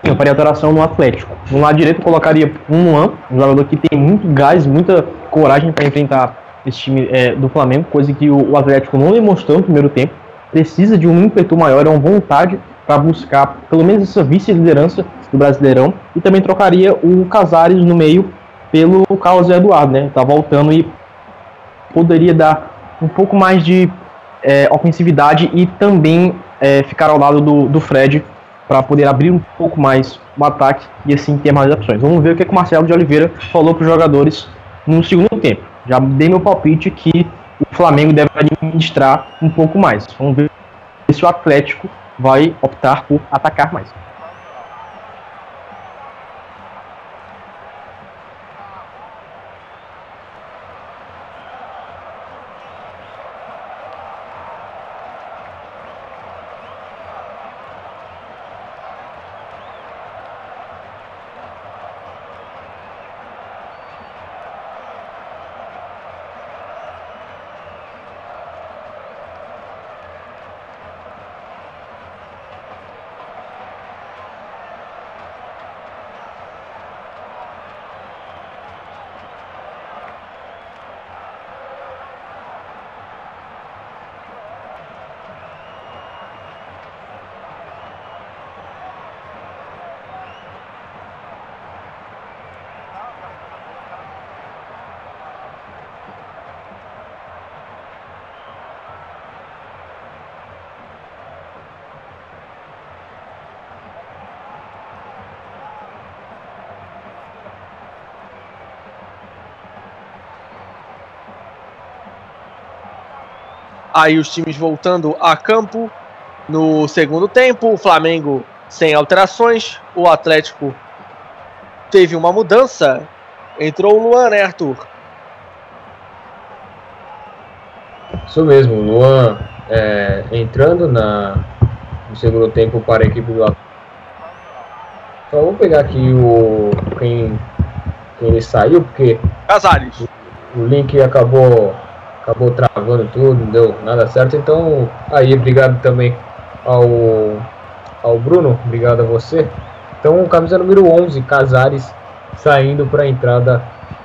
Eu faria alteração no Atlético. No lado direito eu colocaria um Luan, um jogador que tem muito gás, muita coragem para enfrentar esse time é, do Flamengo, coisa que o, o Atlético não demonstrou no primeiro tempo. Precisa de um ímpeto maior, é uma vontade para buscar pelo menos essa vice-liderança do Brasileirão e também trocaria o Casares no meio pelo Carlos Eduardo, né? Tá voltando e poderia dar um pouco mais de é, ofensividade e também é, ficar ao lado do, do Fred para poder abrir um pouco mais o ataque e assim ter mais opções. Vamos ver o que, que o Marcelo de Oliveira falou para os jogadores no segundo tempo. Já dei meu palpite que o Flamengo deve administrar um pouco mais. Vamos ver se o Atlético vai optar por atacar mais. Aí os times voltando a campo no segundo tempo. O Flamengo sem alterações. O Atlético teve uma mudança. Entrou o Luan, né, Arthur? Isso mesmo, o Luan é, entrando na, no segundo tempo para a equipe do Atlético. Só vou pegar aqui o quem, quem ele saiu, porque Casares. o link acabou acabou travando tudo, não deu nada certo. Então, aí, obrigado também ao, ao Bruno, obrigado a você. Então, camisa número 11, Casares, saindo para a entrada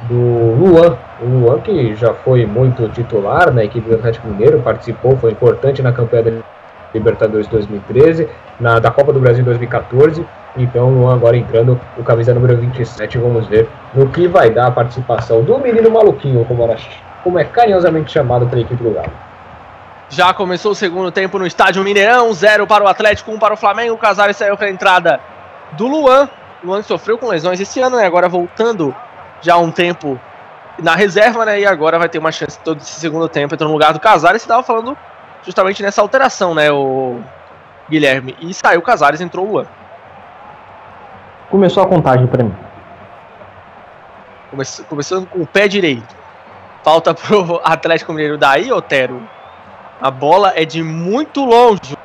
do Luan. O Luan, que já foi muito titular na equipe do Atlético Mineiro, participou, foi importante na campanha da Libertadores 2013, na da Copa do Brasil 2014. Então, Luan agora entrando, o camisa número 27. Vamos ver no que vai dar a participação do menino maluquinho, como era como é carinhosamente chamado pela equipe do Galo. Já começou o segundo tempo no estádio Mineirão, 0 para o Atlético, 1 um para o Flamengo. O Casares saiu para a entrada do Luan. Luan sofreu com lesões esse ano, né? Agora voltando já há um tempo na reserva, né? E agora vai ter uma chance todo esse segundo tempo. Entrou no lugar do Casares. Você estava falando justamente nessa alteração, né? O Guilherme. E saiu o Casares, entrou o Luan. Começou a contagem para mim. Começando com o pé direito. Falta pro Atlético Mineiro daí, Otero. A bola é de muito longe.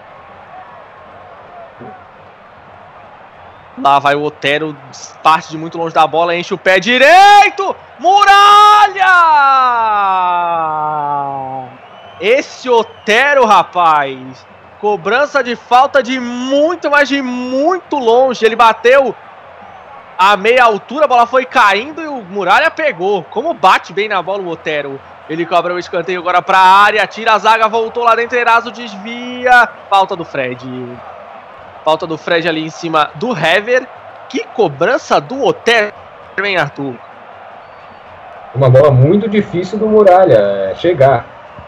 Lá vai o Otero, parte de muito longe da bola, enche o pé direito. Muralha! Esse Otero, rapaz. Cobrança de falta de muito, mas de muito longe. Ele bateu a meia altura, a bola foi caindo e o Muralha pegou. Como bate bem na bola o Otero. Ele cobra o escanteio agora para a área, tira a zaga, voltou lá dentro, Eraso desvia. Falta do Fred. Falta do Fred ali em cima do Hever. Que cobrança do Otero, hein, Arthur? Uma bola muito difícil do Muralha é, chegar.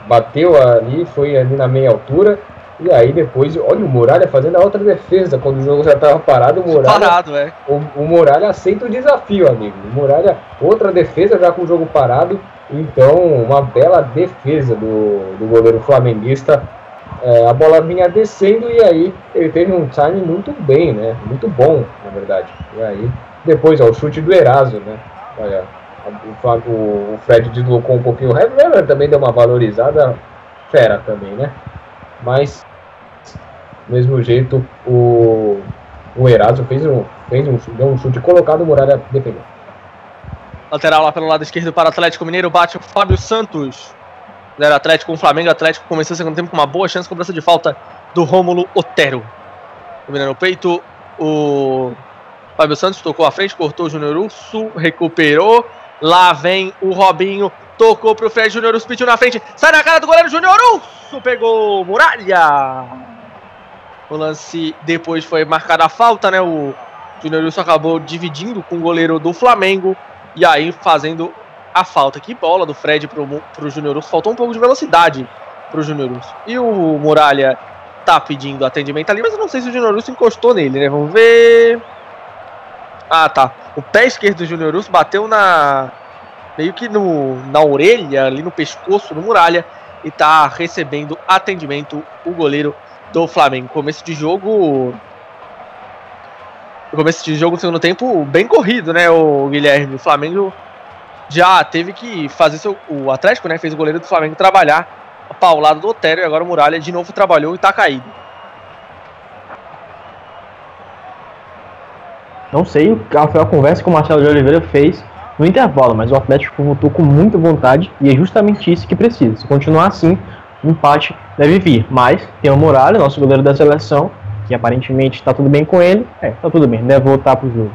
Bateu ali, foi ali na meia altura e aí depois, olha o Muralha fazendo a outra defesa, quando o jogo já estava parado, o Muralha. Parado, é. O, o Muralha aceita o desafio, amigo. O Muralha, outra defesa já com o jogo parado. Então, uma bela defesa do, do goleiro flamenguista. É, a bola vinha descendo e aí ele teve um time muito bem, né? Muito bom, na verdade. E aí, depois, ó, o chute do Eraso, né? Olha, o, o Fred deslocou um pouquinho o Hever, também deu uma valorizada fera também, né? Mas do mesmo jeito, o, o Eraso fez um, fez um, deu um chute colocado, o Muralha defendeu. Lateral lá pelo lado esquerdo para o Atlético Mineiro, bate o Fábio Santos. Zero Atlético com o Flamengo, Atlético começou o segundo tempo com uma boa chance, cobrança de falta do Rômulo Otero. Dominando no peito, o Fábio Santos tocou à frente, cortou o Júnior Urso, recuperou. Lá vem o Robinho, tocou para o Fred Júnior Urso, pediu na frente, sai na cara do goleiro Júnior Urso, pegou Muralha. O lance depois foi marcada a falta, né? O Júnior Urso acabou dividindo com o goleiro do Flamengo e aí fazendo a falta. Que bola do Fred pro, pro Júnior Urso. Faltou um pouco de velocidade pro Júnior Urso. E o Muralha tá pedindo atendimento ali, mas eu não sei se o Júnior Urso encostou nele, né? Vamos ver. Ah, tá. O pé esquerdo do Júnior Urso bateu na. meio que no, na orelha, ali no pescoço do Muralha. E tá recebendo atendimento o goleiro do Flamengo. Começo de jogo. Começo de jogo segundo tempo bem corrido, né, o Guilherme? O Flamengo já teve que fazer seu. O Atlético, né? Fez o goleiro do Flamengo trabalhar paulado do Otério e agora o Muralha de novo trabalhou e tá caído. Não sei foi a conversa que o Marcelo de Oliveira fez no intervalo, mas o Atlético voltou com muita vontade e é justamente isso que precisa. Se continuar assim, o empate deve vir. Mas tem o Muralha, nosso goleiro da seleção, que aparentemente está tudo bem com ele. É, tá tudo bem, deve voltar pro jogo.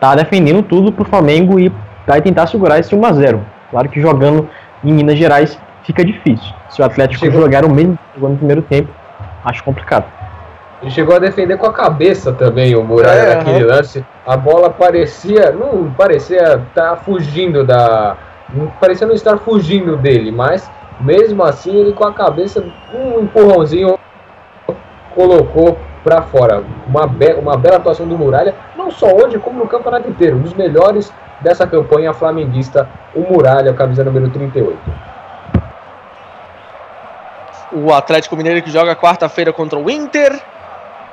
Tá defendendo tudo pro Flamengo e vai tentar segurar esse 1 a 0 Claro que jogando em Minas Gerais fica difícil. Se o Atlético chegou... jogar o mesmo no primeiro tempo, acho complicado. Ele chegou a defender com a cabeça também o Muralha é, naquele uhum. lance. A bola parecia, não parecia estar tá fugindo da, não parecia não estar fugindo dele, mas mesmo assim ele com a cabeça um empurrãozinho colocou para fora. Uma, be uma bela atuação do Muralha, não só hoje como no campeonato inteiro, um dos melhores dessa campanha flamenguista, o Muralha, camisa número 38 o Atlético Mineiro que joga quarta-feira contra o Inter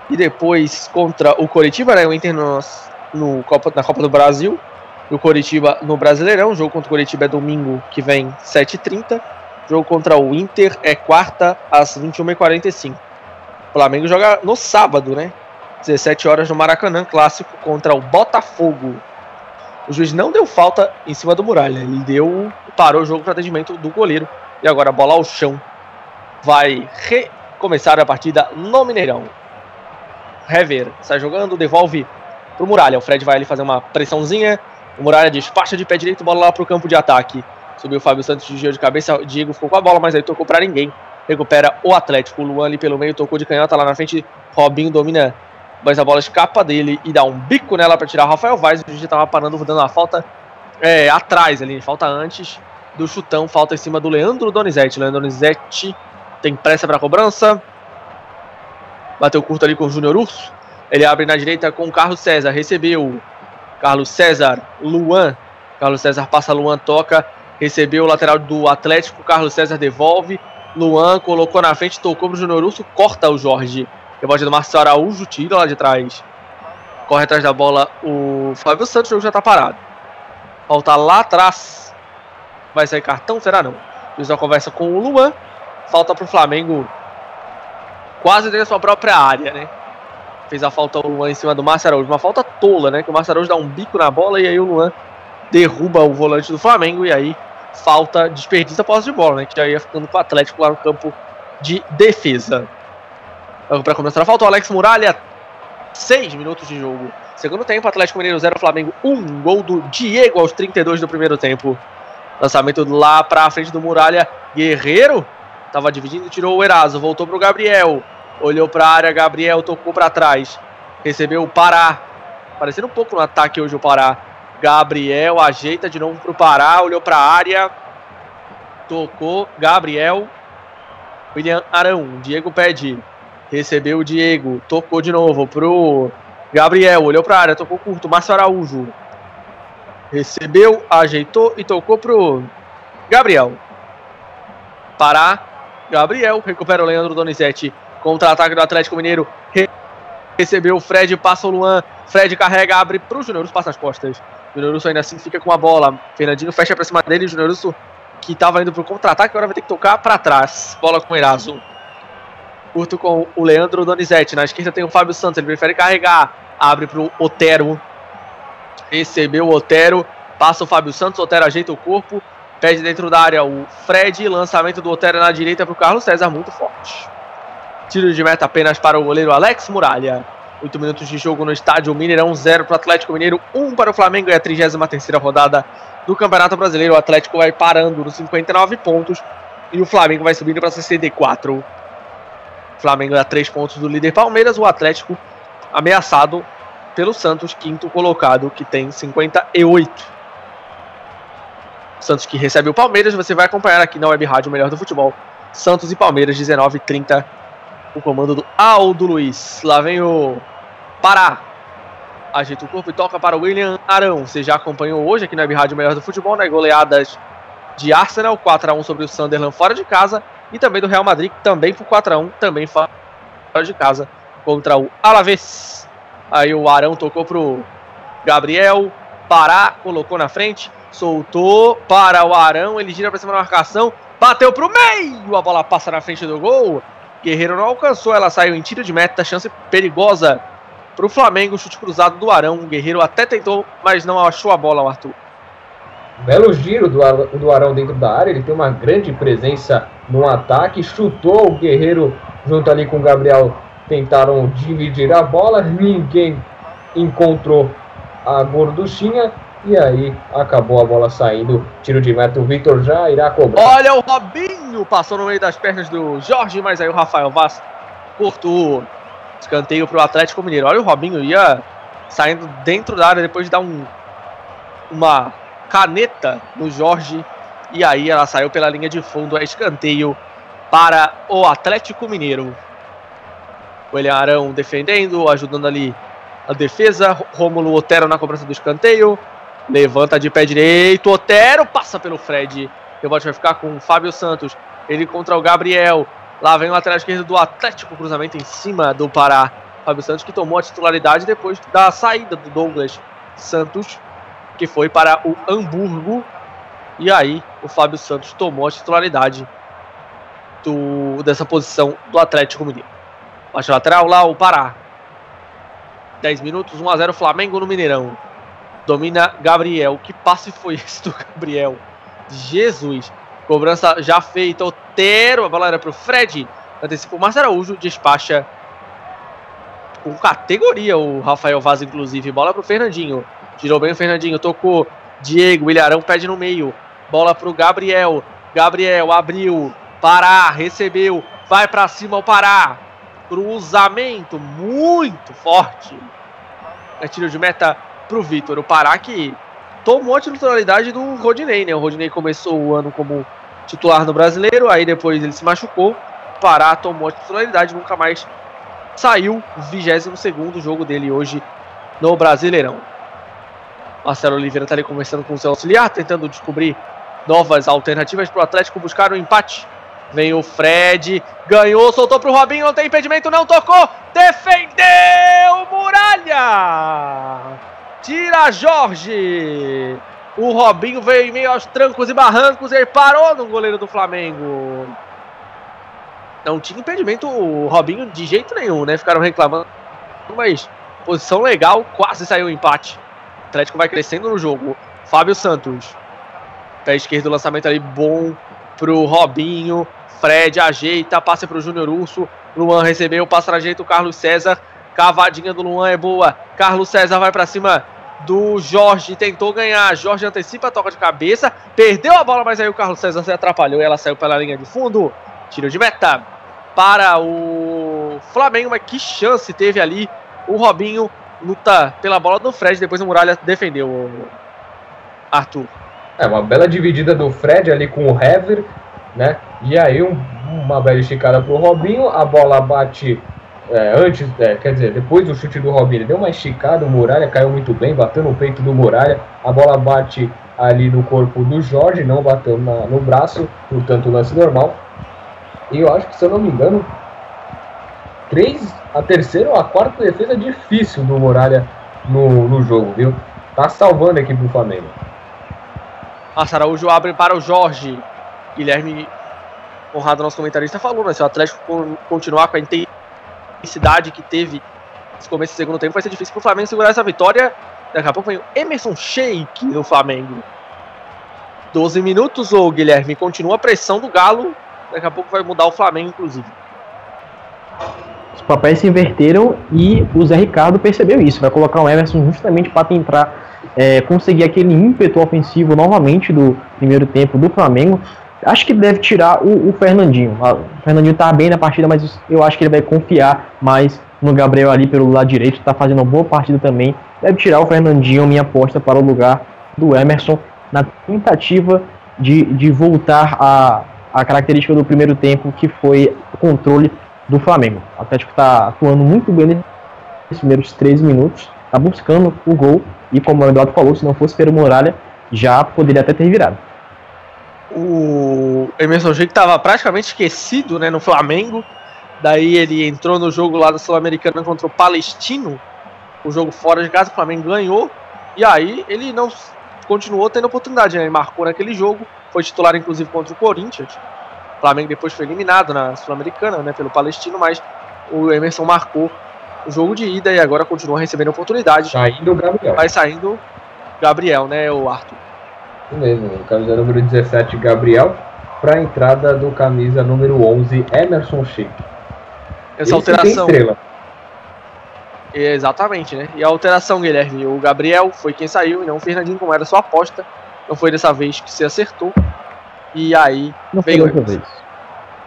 e depois contra o Coritiba, né? O Inter no, no Copa, na Copa do Brasil e o Coritiba no Brasileirão. O jogo contra o Coritiba é domingo que vem, 7h30. Jogo contra o Inter é quarta às 21h45. O Flamengo joga no sábado, né? 17 horas no Maracanã, clássico contra o Botafogo. O juiz não deu falta em cima do Muralha, ele deu parou o jogo para atendimento do goleiro e agora a bola ao chão vai recomeçar a partida no Mineirão. Hever sai jogando, devolve pro Muralha. O Fred vai ali fazer uma pressãozinha. O Muralha despacha de pé direito, bola lá pro campo de ataque. Subiu o Fábio Santos de giro de cabeça. Diego ficou com a bola, mas aí tocou para ninguém. Recupera o Atlético. O Luan ali pelo meio tocou de canhota lá na frente. Robinho domina, mas a bola escapa dele e dá um bico nela para tirar o Rafael Vaz. O gente tava parando, dando uma falta é, atrás ali. Falta antes do chutão. Falta em cima do Leandro Donizete. Leandro Donizete tem pressa para cobrança. Bateu curto ali com o Júnior Urso. Ele abre na direita com o Carlos César. Recebeu. Carlos César, Luan. Carlos César passa, Luan toca. Recebeu o lateral do Atlético. Carlos César devolve. Luan colocou na frente, tocou pro Júnior Urso. Corta o Jorge. Rebote do Marcelo Araújo. Tira lá de trás. Corre atrás da bola o Fábio Santos. O jogo já tá parado. Falta lá atrás. Vai sair cartão? Será não? Fiz uma conversa com o Luan. Falta pro Flamengo quase dentro da sua própria área, né? Fez a falta o Luan em cima do Márcio Araújo. Uma falta tola, né? Que o Márcio Araújo dá um bico na bola e aí o Luan derruba o volante do Flamengo e aí falta, desperdiça a posse de bola, né? Que já ia ficando com o Atlético lá no campo de defesa. Para começar a falta, o Alex Muralha, 6 minutos de jogo. Segundo tempo, Atlético Mineiro 0, Flamengo 1. Um gol do Diego aos 32 do primeiro tempo. Lançamento lá para frente do Muralha. Guerreiro Tava dividindo, tirou o Eraso, voltou pro Gabriel. Olhou pra área, Gabriel tocou para trás. Recebeu o Pará. Parecendo um pouco no ataque hoje o Pará. Gabriel ajeita de novo pro Pará, olhou pra área. Tocou, Gabriel. William Arão, Diego pede. Recebeu o Diego, tocou de novo pro Gabriel, olhou pra área, tocou curto, Márcio Araújo. Recebeu, ajeitou e tocou pro Gabriel. Pará, Gabriel recupera o Leandro Donizete. Contra-ataque do Atlético Mineiro. Recebeu o Fred, passa o Luan. Fred carrega, abre para o Júnior passa as costas. Júnior ainda assim fica com a bola. Fernandinho fecha para cima dele. Júnior que estava indo para o contra-ataque, agora vai ter que tocar para trás. Bola com o Eraso. Curto com o Leandro Donizete. Na esquerda tem o Fábio Santos, ele prefere carregar. Abre para o Otero. Recebeu o Otero. Passa o Fábio Santos, Otero ajeita o corpo. Pede dentro da área o Fred. Lançamento do Otero na direita para o Carlos César, muito forte. Tiro de meta apenas para o goleiro Alex Muralha. 8 minutos de jogo no estádio Mineirão, 0 para o Atlético Mineiro, 1 para o Flamengo e a 33 rodada do Campeonato Brasileiro. O Atlético vai parando nos 59 pontos e o Flamengo vai subindo para 64. Flamengo a 3 pontos do líder Palmeiras, o Atlético ameaçado pelo Santos, quinto colocado, que tem 58. Santos que recebe o Palmeiras, você vai acompanhar aqui na Web Rádio o Melhor do Futebol. Santos e Palmeiras, 19 h 30 o comando do Aldo Luiz. Lá vem o Pará. Ajeita o corpo e toca para o William Arão. Você já acompanhou hoje aqui na Web Rádio Melhor do Futebol, né? Goleadas de Arsenal, 4x1 sobre o Sunderland fora de casa. E também do Real Madrid, também por 4x1, também fora de casa, contra o Alavés. Aí o Arão tocou pro Gabriel. Pará, colocou na frente. Soltou para o Arão. Ele gira para cima da marcação. Bateu pro meio. A bola passa na frente do gol. Guerreiro não alcançou. Ela saiu em tiro de meta. Chance perigosa pro Flamengo. Chute cruzado do Arão. O Guerreiro até tentou, mas não achou a bola, o Arthur. Belo giro do Arão dentro da área, ele tem uma grande presença no ataque, chutou o Guerreiro junto ali com o Gabriel, tentaram dividir a bola, ninguém encontrou a gorduchinha e aí acabou a bola saindo, tiro de meta, o Vitor já irá cobrar. Olha o Robinho! Passou no meio das pernas do Jorge, mas aí o Rafael Vaz cortou. Escanteio pro Atlético Mineiro. Olha o Robinho ia saindo dentro da área depois de dar um, uma caneta no Jorge. E aí ela saiu pela linha de fundo. É escanteio para o Atlético Mineiro. O William Arão defendendo, ajudando ali a defesa. Rômulo Otero na cobrança do escanteio. Levanta de pé direito. Otero passa pelo Fred. O rebote vai ficar com o Fábio Santos. Ele contra o Gabriel. Lá vem o lateral esquerdo do Atlético. Cruzamento em cima do Pará. Fábio Santos que tomou a titularidade depois da saída do Douglas Santos, que foi para o Hamburgo. E aí o Fábio Santos tomou a titularidade do, dessa posição do Atlético Mineiro. Baixa lateral lá o Pará. 10 minutos, 1 a 0 Flamengo no Mineirão. Domina Gabriel. Que passe foi esse do Gabriel? Jesus. Cobrança já feita. Otero. A bola era pro Fred. Antecipa o Márcio Araújo. Despacha com categoria o Rafael Vaz, inclusive. Bola pro Fernandinho. Tirou bem o Fernandinho. Tocou. Diego. Ilharão pede no meio. Bola pro Gabriel. Gabriel abriu. Pará. Recebeu. Vai para cima o Pará. Cruzamento muito forte. É tiro de meta pro Vitor. O Pará que tomou a titularidade do Rodinei, né? O Rodinei começou o ano como titular no brasileiro, aí depois ele se machucou. O Pará tomou a titularidade, nunca mais saiu. 22 jogo dele hoje no Brasileirão. Marcelo Oliveira tá ali conversando com o seu auxiliar, tentando descobrir novas alternativas para o Atlético buscar o um empate. Vem o Fred, ganhou, soltou pro Robinho, não tem impedimento, não tocou, defendeu Muralha! Tira Jorge! O Robinho veio em meio aos trancos e barrancos e parou no goleiro do Flamengo. Não tinha impedimento o Robinho de jeito nenhum, né? Ficaram reclamando, mas posição legal, quase saiu o empate. O Atlético vai crescendo no jogo. Fábio Santos, pé esquerdo, lançamento ali bom pro Robinho. Fred ajeita, passa pro Júnior Urso. Luan recebeu, passa na jeito o Carlos César. Cavadinha do Luan é boa. Carlos César vai para cima do Jorge, tentou ganhar. Jorge antecipa toca de cabeça, perdeu a bola, mas aí o Carlos César se atrapalhou ela saiu pela linha de fundo. Tiro de meta para o Flamengo, mas que chance teve ali o Robinho. Luta pela bola do Fred, depois o Muralha defendeu o Arthur. É, uma bela dividida do Fred ali com o Hever, né? E aí um, uma bela esticada pro Robinho, a bola bate é, antes, é, quer dizer, depois do chute do Robinho, deu uma esticada, o Muralha caiu muito bem, bateu no peito do Muralha, a bola bate ali no corpo do Jorge, não bateu na, no braço, portanto lance normal. E eu acho que, se eu não me engano, três, a terceira ou a quarta defesa difícil do Muralha no, no jogo, viu? Tá salvando a equipe do Flamengo. Márcio Araújo abre para o Jorge. Guilherme Conrado, nosso comentarista, falou, né? Se o Atlético continuar com a intensidade que teve nesse começo do segundo tempo, vai ser difícil para o Flamengo segurar essa vitória. Daqui a pouco vem o Emerson Sheik no Flamengo. 12 minutos, o Guilherme. Continua a pressão do Galo. Daqui a pouco vai mudar o Flamengo, inclusive. Os papéis se inverteram e o Zé Ricardo percebeu isso. Vai colocar o Emerson justamente para tentar é, conseguir aquele ímpeto ofensivo novamente do primeiro tempo do Flamengo. Acho que deve tirar o, o Fernandinho. Ah, O Fernandinho tá bem na partida, mas eu acho que ele vai confiar mais no Gabriel ali pelo lado direito. Tá fazendo uma boa partida também. Deve tirar o Fernandinho, minha aposta para o lugar do Emerson, na tentativa de, de voltar a, a característica do primeiro tempo, que foi o controle do Flamengo. O Atlético está atuando muito bem nesses primeiros 13 minutos, está buscando o gol, e como o Eduardo falou, se não fosse pelo Muralha, já poderia até ter virado. O Emerson Sheik estava praticamente esquecido né, no Flamengo. Daí ele entrou no jogo lá da Sul-Americana contra o Palestino. O jogo fora de casa, o Flamengo ganhou. E aí ele não continuou tendo oportunidade. Né? Ele marcou naquele jogo. Foi titular, inclusive, contra o Corinthians. O Flamengo depois foi eliminado na Sul-Americana né, pelo Palestino, mas o Emerson marcou o jogo de ida e agora continua recebendo oportunidade. Saindo o Gabriel. Vai saindo Gabriel, né, o Arthur. Isso mesmo, camisa número 17, Gabriel, para a entrada do camisa número 11, Emerson Sheik. Essa Esse alteração. estrela. Exatamente, né? E a alteração, Guilherme, o Gabriel foi quem saiu e não o Fernandinho, como era sua aposta. Não foi dessa vez que se acertou. E aí Não foi Veio outra vez.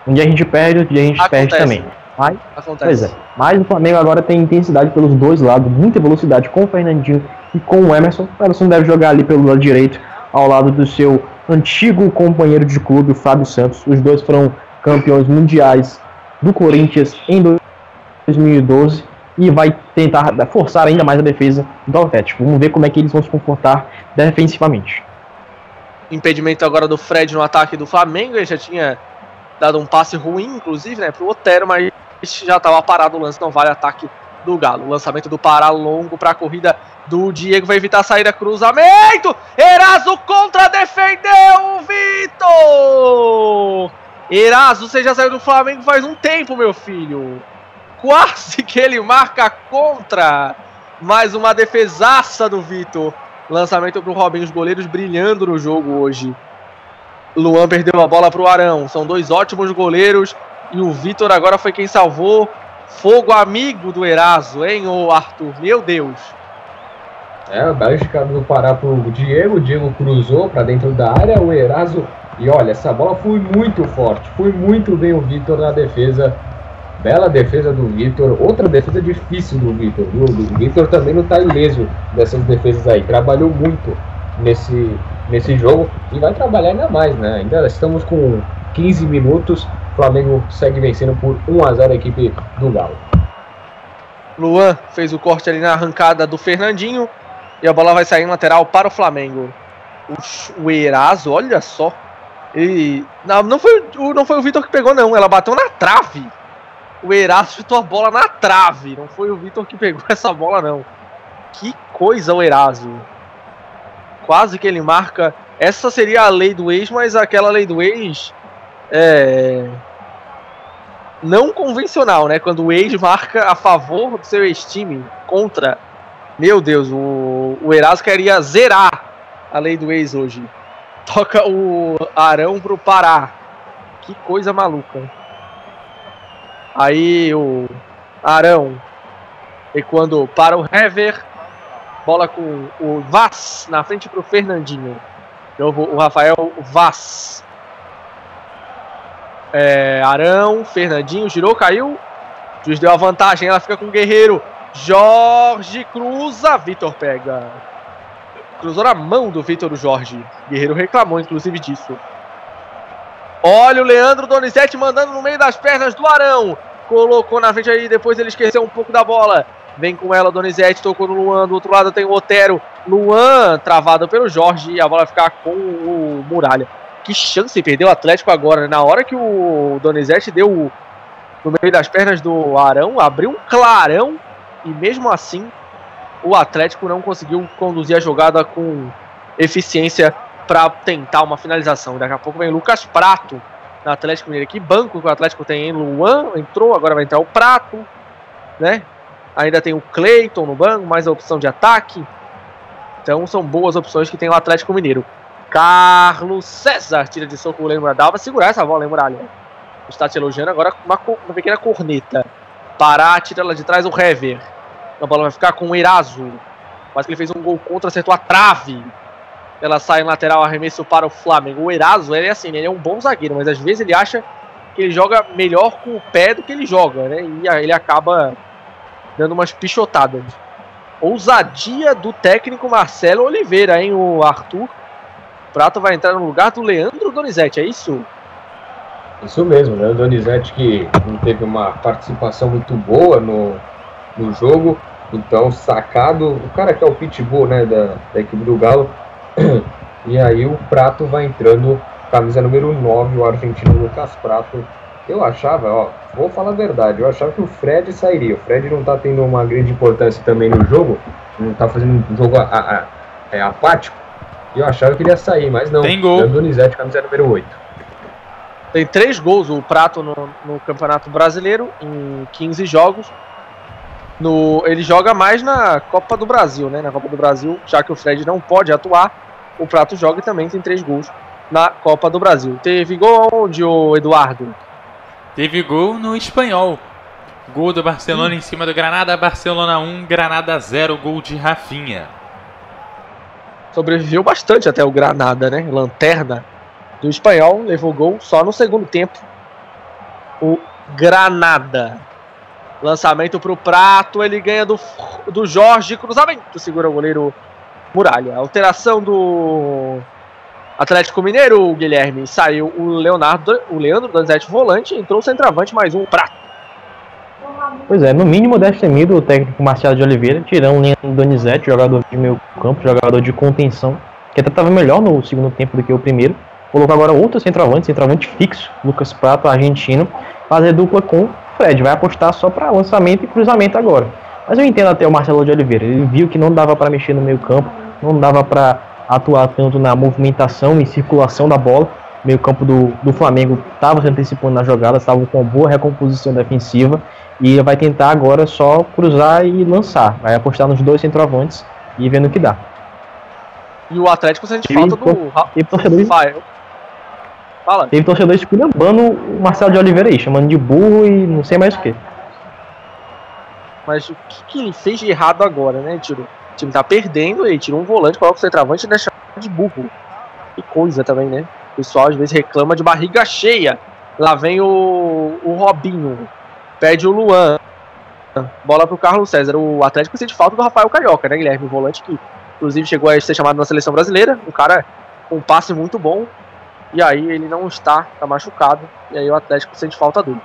Um dia a gente perde, outro dia a gente perde Acontece. também. Mas, acontece. pois é. Mas o Flamengo agora tem intensidade pelos dois lados, muita velocidade com o Fernandinho e com o Emerson. O Emerson deve jogar ali pelo lado direito, ao lado do seu antigo companheiro de clube, o Fábio Santos. Os dois foram campeões mundiais do Corinthians em 2012 e vai tentar forçar ainda mais a defesa do Atlético. Vamos ver como é que eles vão se comportar defensivamente. Impedimento agora do Fred no ataque do Flamengo. Ele já tinha dado um passe ruim, inclusive, né, pro Otero, mas já estava parado o lance, não vale ataque do Galo. Lançamento do Pará longo para a corrida do Diego, vai evitar a saída, cruzamento! Eraso contra, defendeu o Vitor! Eraso, você já saiu do Flamengo faz um tempo, meu filho. Quase que ele marca contra. Mais uma defesaça do Vitor. Lançamento pro Robinho, os goleiros brilhando no jogo hoje. Luan perdeu a bola pro Arão. São dois ótimos goleiros. E o Vitor agora foi quem salvou. Fogo amigo do Eraso, hein, ô Arthur? Meu Deus. É, a esticada do Pará pro Diego, o Diego cruzou para dentro da área, o Eraso. E olha, essa bola foi muito forte, foi muito bem o Vitor na defesa. Bela defesa do Vitor, outra defesa difícil do Vitor, viu? O Vitor também não tá ileso dessas defesas aí, trabalhou muito nesse, nesse jogo e vai trabalhar ainda mais, né? Ainda estamos com 15 minutos, Flamengo segue vencendo por 1 a 0 a equipe do Galo. Luan fez o corte ali na arrancada do Fernandinho. E a bola vai sair em lateral para o Flamengo. O, Eraso, olha só. Ele. Não, não foi, o- não foi o Vitor que pegou, não. Ela bateu na trave. O Eraso chutou a bola na trave. Não foi o Vitor que pegou essa bola, não. Que coisa o Eraso. Quase que ele marca. Essa seria a lei do ex, mas aquela lei do ex. É. Não convencional, né? Quando o ex marca a favor do seu ex-time contra. Meu Deus, o, o Eraso queria zerar a lei do ex hoje. Toca o Arão pro Pará. Que coisa maluca. Aí o Arão. E quando para o Hever. Bola com o Vaz na frente pro Fernandinho. Novo, o Rafael Vaz. É, Arão, Fernandinho, girou, caiu. Juiz deu a vantagem, ela fica com o Guerreiro. Jorge cruza, Vitor pega. Cruzou na mão do Vitor o Jorge. Guerreiro reclamou, inclusive, disso. Olha o Leandro Donizete mandando no meio das pernas do Arão. Colocou na frente aí, depois ele esqueceu um pouco da bola. Vem com ela, Donizete, tocou no Luan. Do outro lado tem o Otero. Luan travado pelo Jorge e a bola ficar com o Muralha. Que chance perdeu o Atlético agora, né? Na hora que o Donizete deu o- no meio das pernas do Arão, abriu um clarão e mesmo assim o Atlético não conseguiu conduzir a jogada com eficiência para tentar uma finalização. Daqui a pouco vem Lucas Prato no Atlético Mineiro. Que banco que o Atlético tem, hein? Luan entrou, agora vai entrar o Prato, né? Ainda tem o Cleiton no banco, mais a opção de ataque. Então são boas opções que tem o Atlético Mineiro. Carlos César tira de soco o Lembra. Vai segurar essa bola, Muralha. Está te elogiando agora uma, uma pequena corneta. Pará, tira ela de trás o Hever. A bola vai ficar com o Eraso. Quase que ele fez um gol contra, acertou a trave. Ela sai em lateral, arremesso para o Flamengo. O Eraso, ele é assim, ele é um bom zagueiro, mas às vezes ele acha que ele joga melhor com o pé do que ele joga, né? E ele acaba dando umas pichotadas. Ousadia do técnico Marcelo Oliveira, hein? O Arthur Prato vai entrar no lugar do Leandro Donizete, é isso? Isso mesmo, né? O Donizete que não teve uma participação muito boa no, no jogo, então sacado, o cara que é o pitbull, né, da, da equipe do Galo, e aí o Prato vai entrando, camisa número 9, o argentino Lucas Prato. Eu achava, ó, vou falar a verdade, eu achava que o Fred sairia. O Fred não tá tendo uma grande importância também no jogo, não tá fazendo um jogo a, a, a, é, apático. E eu achava que ele ia sair, mas não. Tem gol. Donizete, camisa número 8. Tem três gols o Prato no, no Campeonato Brasileiro, em 15 jogos. No, ele joga mais na Copa do Brasil, né? Na Copa do Brasil, já que o Fred não pode atuar, o Prato joga e também tem três gols na Copa do Brasil. Teve gol onde, o Eduardo? Teve gol no espanhol. Gol do Barcelona em cima do Granada, Barcelona 1, Granada 0, gol de Rafinha. Sobreviveu bastante até o Granada, né? Lanterna do espanhol, levou gol só no segundo tempo. O Granada. Lançamento pro Prato, ele ganha do, do Jorge, cruzamento, segura o goleiro Muralha. Alteração do Atlético Mineiro, Guilherme. Saiu o Leonardo, o Leandro Donizete volante, entrou o centroavante mais um Prato. Pois é, no mínimo destemido o técnico Marcelo de Oliveira, tirando o Leandro Donizete, jogador de meio campo, jogador de contenção, que até estava melhor no segundo tempo do que o primeiro. Colocou agora outro centroavante, centroavante fixo, Lucas Prato, argentino, fazer dupla com o Fred. Vai apostar só para lançamento e cruzamento agora. Mas eu entendo até o Marcelo de Oliveira. Ele viu que não dava para mexer no meio campo, não dava para atuar tanto na movimentação e circulação da bola. Meio campo do, do Flamengo estava se antecipando na jogada, estava com uma boa recomposição defensiva. E vai tentar agora só cruzar e lançar. Vai apostar nos dois centroavantes e vendo o que dá. E o Atlético sente E falta do e torcedor- Rafael. Fala. Teve torcedor esculhambando o Marcelo de Oliveira aí, chamando de burro e não sei mais o que. Mas o que, que ele fez de errado agora, né? Tiro, o time tá perdendo, ele tirou um volante, coloca o centroavante e deixa de burro. Que coisa também, né? O pessoal às vezes reclama de barriga cheia. Lá vem o, o Robinho. Pede o Luan. Bola pro Carlos César. O Atlético sente falta do Rafael Carioca, né, Guilherme? O volante que, inclusive, chegou a ser chamado na seleção brasileira. Um cara com um passe muito bom. E aí ele não está, tá machucado. E aí o Atlético sente falta dele.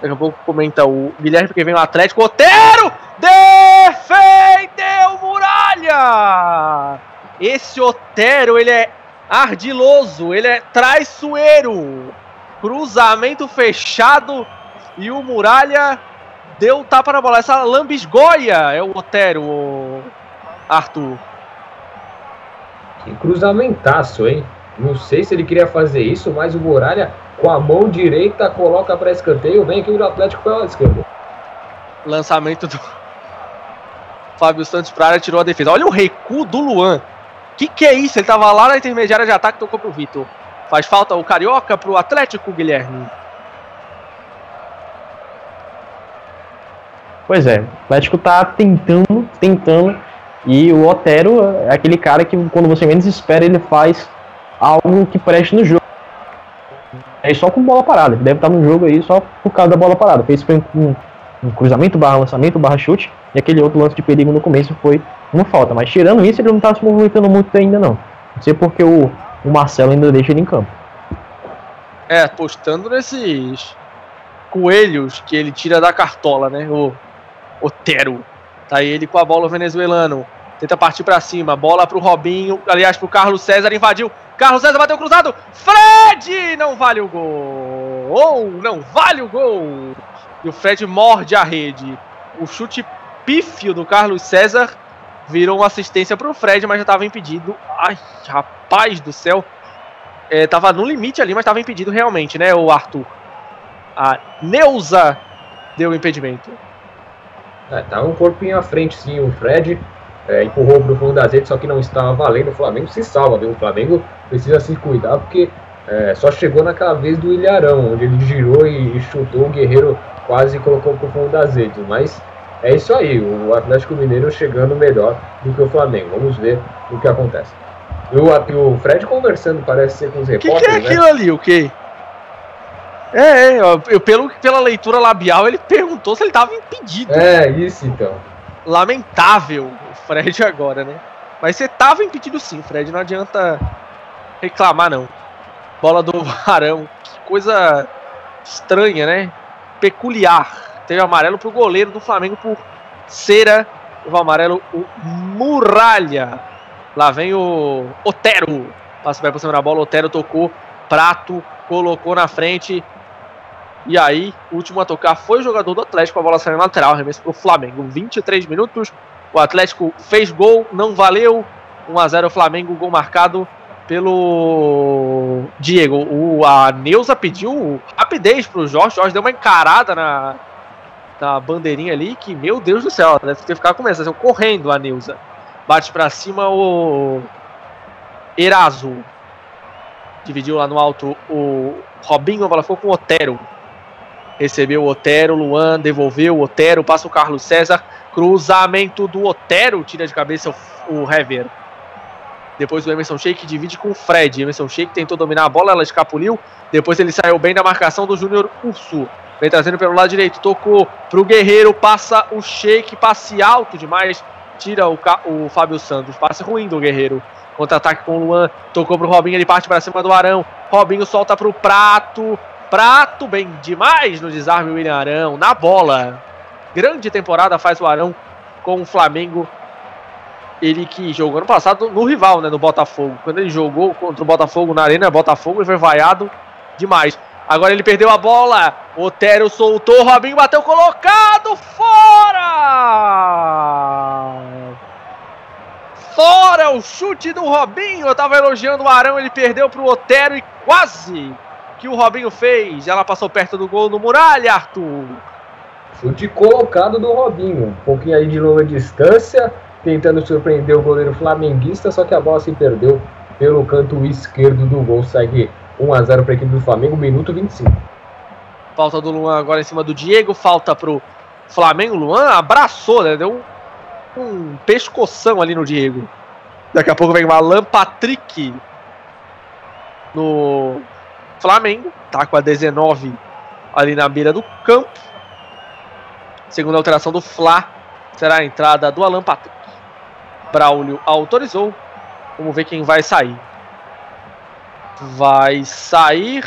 Daqui a pouco comenta o Guilherme, porque vem o Atlético. Otero! Defendeu Muralha! Esse Otero, ele é ardiloso, ele é traiçoeiro. Cruzamento fechado e o Muralha deu um tapa na bola. Essa lambisgoia é o Otero, o Arthur. Que cruzamentaço, hein? Não sei se ele queria fazer isso, mas o Muralha com a mão direita coloca para escanteio, vem aqui o Atlético pela esquerda. Lançamento do Fábio Santos pra área, tirou a defesa. Olha o recuo do Luan. Que que é isso? Ele tava lá na intermediária de ataque, tocou pro Vitor. Faz falta o Carioca pro Atlético, Guilherme. Pois é, o Atlético tá tentando, tentando. E o Otero é aquele cara que quando você menos espera, ele faz algo que preste no jogo. É só com bola parada. Ele deve estar no jogo aí só por causa da bola parada. Fez um, um cruzamento, barra lançamento, barra chute. E aquele outro lance de perigo no começo foi uma falta. Mas tirando isso, ele não tá se movimentando muito ainda não. Não sei porque o, o Marcelo ainda deixa ele em campo. É, apostando nesses coelhos que ele tira da cartola, né? O Otero. Tá ele com a bola o venezuelano. Tenta partir pra cima. Bola pro Robinho. Aliás, pro Carlos César. Invadiu. Carlos César bateu cruzado. Fred! Não vale o gol. Não vale o gol. E o Fred morde a rede. O chute pífio do Carlos César virou uma assistência pro Fred, mas já tava impedido. Ai, rapaz do céu. É, tava no limite ali, mas tava impedido realmente, né, o Arthur? A Neuza deu o impedimento. É, tava um corpinho à frente, sim, o Fred é, empurrou pro fundo das redes, só que não estava valendo. O Flamengo se salva, viu? O Flamengo precisa se cuidar porque é, só chegou naquela vez do Ilharão, onde ele girou e, e chutou, o Guerreiro quase colocou pro fundo das redes. Mas é isso aí, o Atlético Mineiro chegando melhor do que o Flamengo. Vamos ver o que acontece. E o, o Fred conversando, parece ser com os O que, repórteres, é né? aquilo ali? O quê? É, é, eu, pelo, pela leitura labial, ele perguntou se ele tava impedido. É, isso então. Lamentável o Fred agora, né? Mas você tava impedido sim, Fred. Não adianta reclamar, não. Bola do Arão. Que coisa estranha, né? Peculiar. Teve amarelo pro goleiro do Flamengo por cera. Levou amarelo o Muralha. Lá vem o Otero. Passa bem por cima da bola. Otero tocou. Prato colocou na frente. E aí, o último a tocar foi o jogador do Atlético. A bola saiu na lateral. Arremesso pro Flamengo. 23 minutos. O Atlético fez gol. Não valeu. 1x0 Flamengo. Gol marcado pelo Diego. O, a Neuza pediu rapidez pro Jorge. Jorge deu uma encarada na, na bandeirinha ali. Que, meu Deus do céu, ela deve ter ficado começando correndo a Neuza. Bate pra cima o Eraso. Dividiu lá no alto o Robinho. A bola ficou com o Otero. Recebeu o Otero. Luan devolveu. O Otero passa o Carlos César. Cruzamento do Otero. Tira de cabeça o, o Hever. Depois o Emerson Sheik divide com o Fred. Emerson Sheik tentou dominar a bola, ela escapuliu. Depois ele saiu bem da marcação do Júnior Urso. Vem trazendo pelo lado direito. Tocou pro Guerreiro. Passa o Sheik. Passe alto demais. Tira o, o Fábio Santos. Passe ruim do Guerreiro. Contra-ataque com o Luan. Tocou pro Robinho. Ele parte para cima do Arão. Robinho solta pro Prato. Prato bem demais no desarme. o William Arão. Na bola. Grande temporada faz o Arão com o Flamengo ele que jogou ano passado no rival, né, no Botafogo. Quando ele jogou contra o Botafogo na Arena Botafogo, ele foi vaiado demais. Agora ele perdeu a bola. Otero soltou, Robinho bateu colocado fora! Fora o chute do Robinho. Eu tava elogiando o Arão, ele perdeu pro Otero e quase que o Robinho fez. Ela passou perto do gol do Muralha, Arthur. Chute colocado do Robinho. Um pouquinho aí de longa distância, tentando surpreender o goleiro flamenguista, só que a bola se perdeu pelo canto esquerdo do gol. Segue 1x0 para a equipe do Flamengo, minuto 25. Falta do Luan agora em cima do Diego. Falta pro Flamengo. Luan abraçou, né? Deu um, um pescoção ali no Diego. Daqui a pouco vem o Alan Patrick no Flamengo. Tá com a 19 ali na beira do campo. Segunda alteração do Fla. Será a entrada do Alan Patrick. Braulio autorizou. Vamos ver quem vai sair. Vai sair.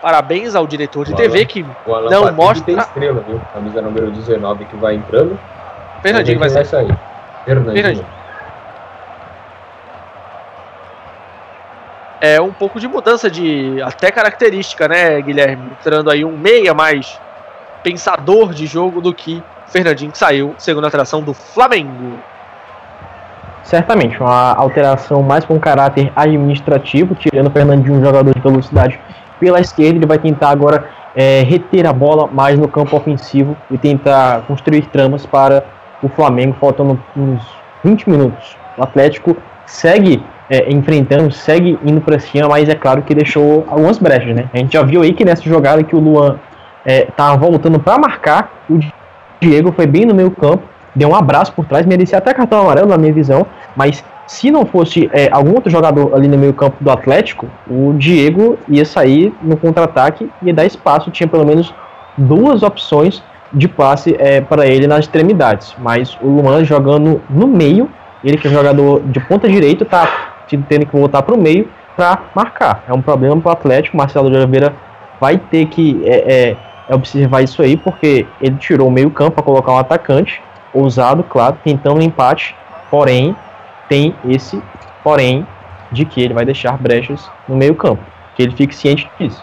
Parabéns ao diretor de TV que não Patrick mostra. tem estrela, viu? Camisa número 19 que vai entrando. Fernandinho vai Vamos ver sair. Fernandinho. Fernandinho. É um pouco de mudança de até característica, né, Guilherme? Entrando aí um meia mais pensador de jogo do que Fernandinho que saiu, segunda atração do Flamengo. Certamente, uma alteração mais com caráter administrativo, tirando o Fernandinho, um jogador de velocidade pela esquerda, ele vai tentar agora é, reter a bola mais no campo ofensivo e tentar construir tramas para o Flamengo, faltando uns 20 minutos. O Atlético segue é, enfrentando, segue indo para cima, mas é claro que deixou algumas brechas, né? A gente já viu aí que nessa jogada que o Luan estava voltando para marcar, o Diego foi bem no meio campo, deu um abraço por trás, merecia até cartão amarelo na minha visão, mas se não fosse é, algum outro jogador ali no meio campo do Atlético, o Diego ia sair no contra-ataque e dar espaço, tinha pelo menos duas opções de passe é, para ele nas extremidades, mas o Luan jogando no meio, ele que é jogador de ponta direita, tá tendo que voltar para o meio para marcar. É um problema para o Atlético, Marcelo de Oliveira vai ter que é, é, observar isso aí, porque ele tirou o meio campo para colocar um atacante, ousado, claro, tentando um empate, porém, tem esse porém de que ele vai deixar brechas no meio campo, que ele fique ciente disso.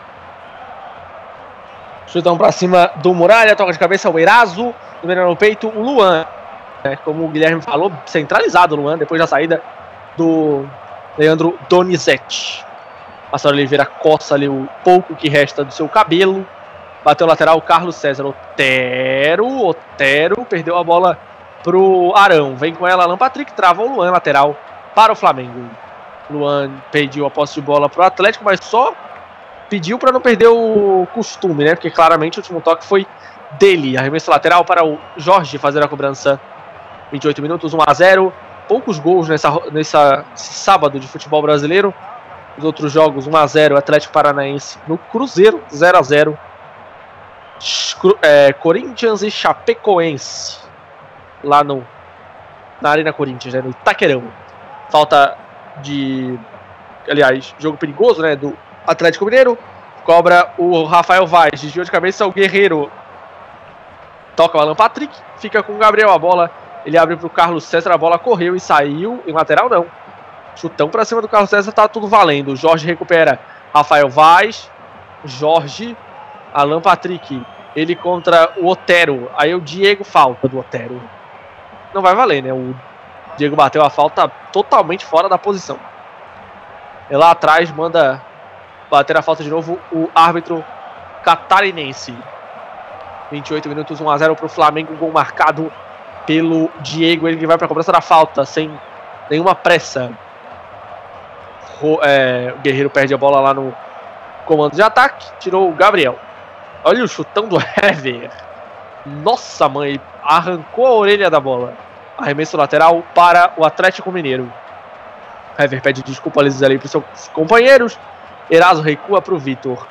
Chutão pra cima do Muralha, toca de cabeça o Eraso, dominando no peito o Luan. né, como o Guilherme falou, centralizado o Luan, depois da saída do Leandro Donizete. Marcelo Oliveira coça ali o pouco que resta do seu cabelo. Bateu lateral Carlos César. Otero, Otero, perdeu a bola pro Arão. Vem com ela Alan Patrick, trava o Luan lateral para o Flamengo. Luan pediu a posse de bola pro Atlético, mas só pediu para não perder o costume, né? Porque claramente o último toque foi dele. Arremesso lateral para o Jorge fazer a cobrança. 28 minutos, 1 a 0. poucos gols nessa, nessa sábado de futebol brasileiro. Os outros jogos 1 a 0 Atlético Paranaense no Cruzeiro 0 a 0 Cru- é, Corinthians e Chapecoense lá no na Arena Corinthians, né, no Itaquerão. Falta de aliás, jogo perigoso, né, do Atlético Mineiro. Cobra o Rafael Vaz, desviou de cabeça o Guerreiro. Toca o Alan Patrick, fica com o Gabriel a bola. Ele abre pro Carlos César, a bola correu e saiu. Em lateral, não. Chutão pra cima do Carlos César, tá tudo valendo. O Jorge recupera. Rafael Vaz, Jorge, Alan Patrick. Ele contra o Otero. Aí o Diego falta do Otero. Não vai valer, né? O Diego bateu a falta totalmente fora da posição. E lá atrás manda bater a falta de novo o árbitro catarinense. 28 minutos, 1 a 0 para o Flamengo, gol marcado pelo Diego, ele vai para a cobrança da falta, sem nenhuma pressa. Ro- é, o Guerreiro perde a bola lá no comando de ataque, tirou o Gabriel. Olha o chutão do Hever. Nossa mãe, arrancou a orelha da bola. Arremesso lateral para o Atlético Mineiro. Hever pede desculpa ali para os seus companheiros. Eraso recua para o Vitor.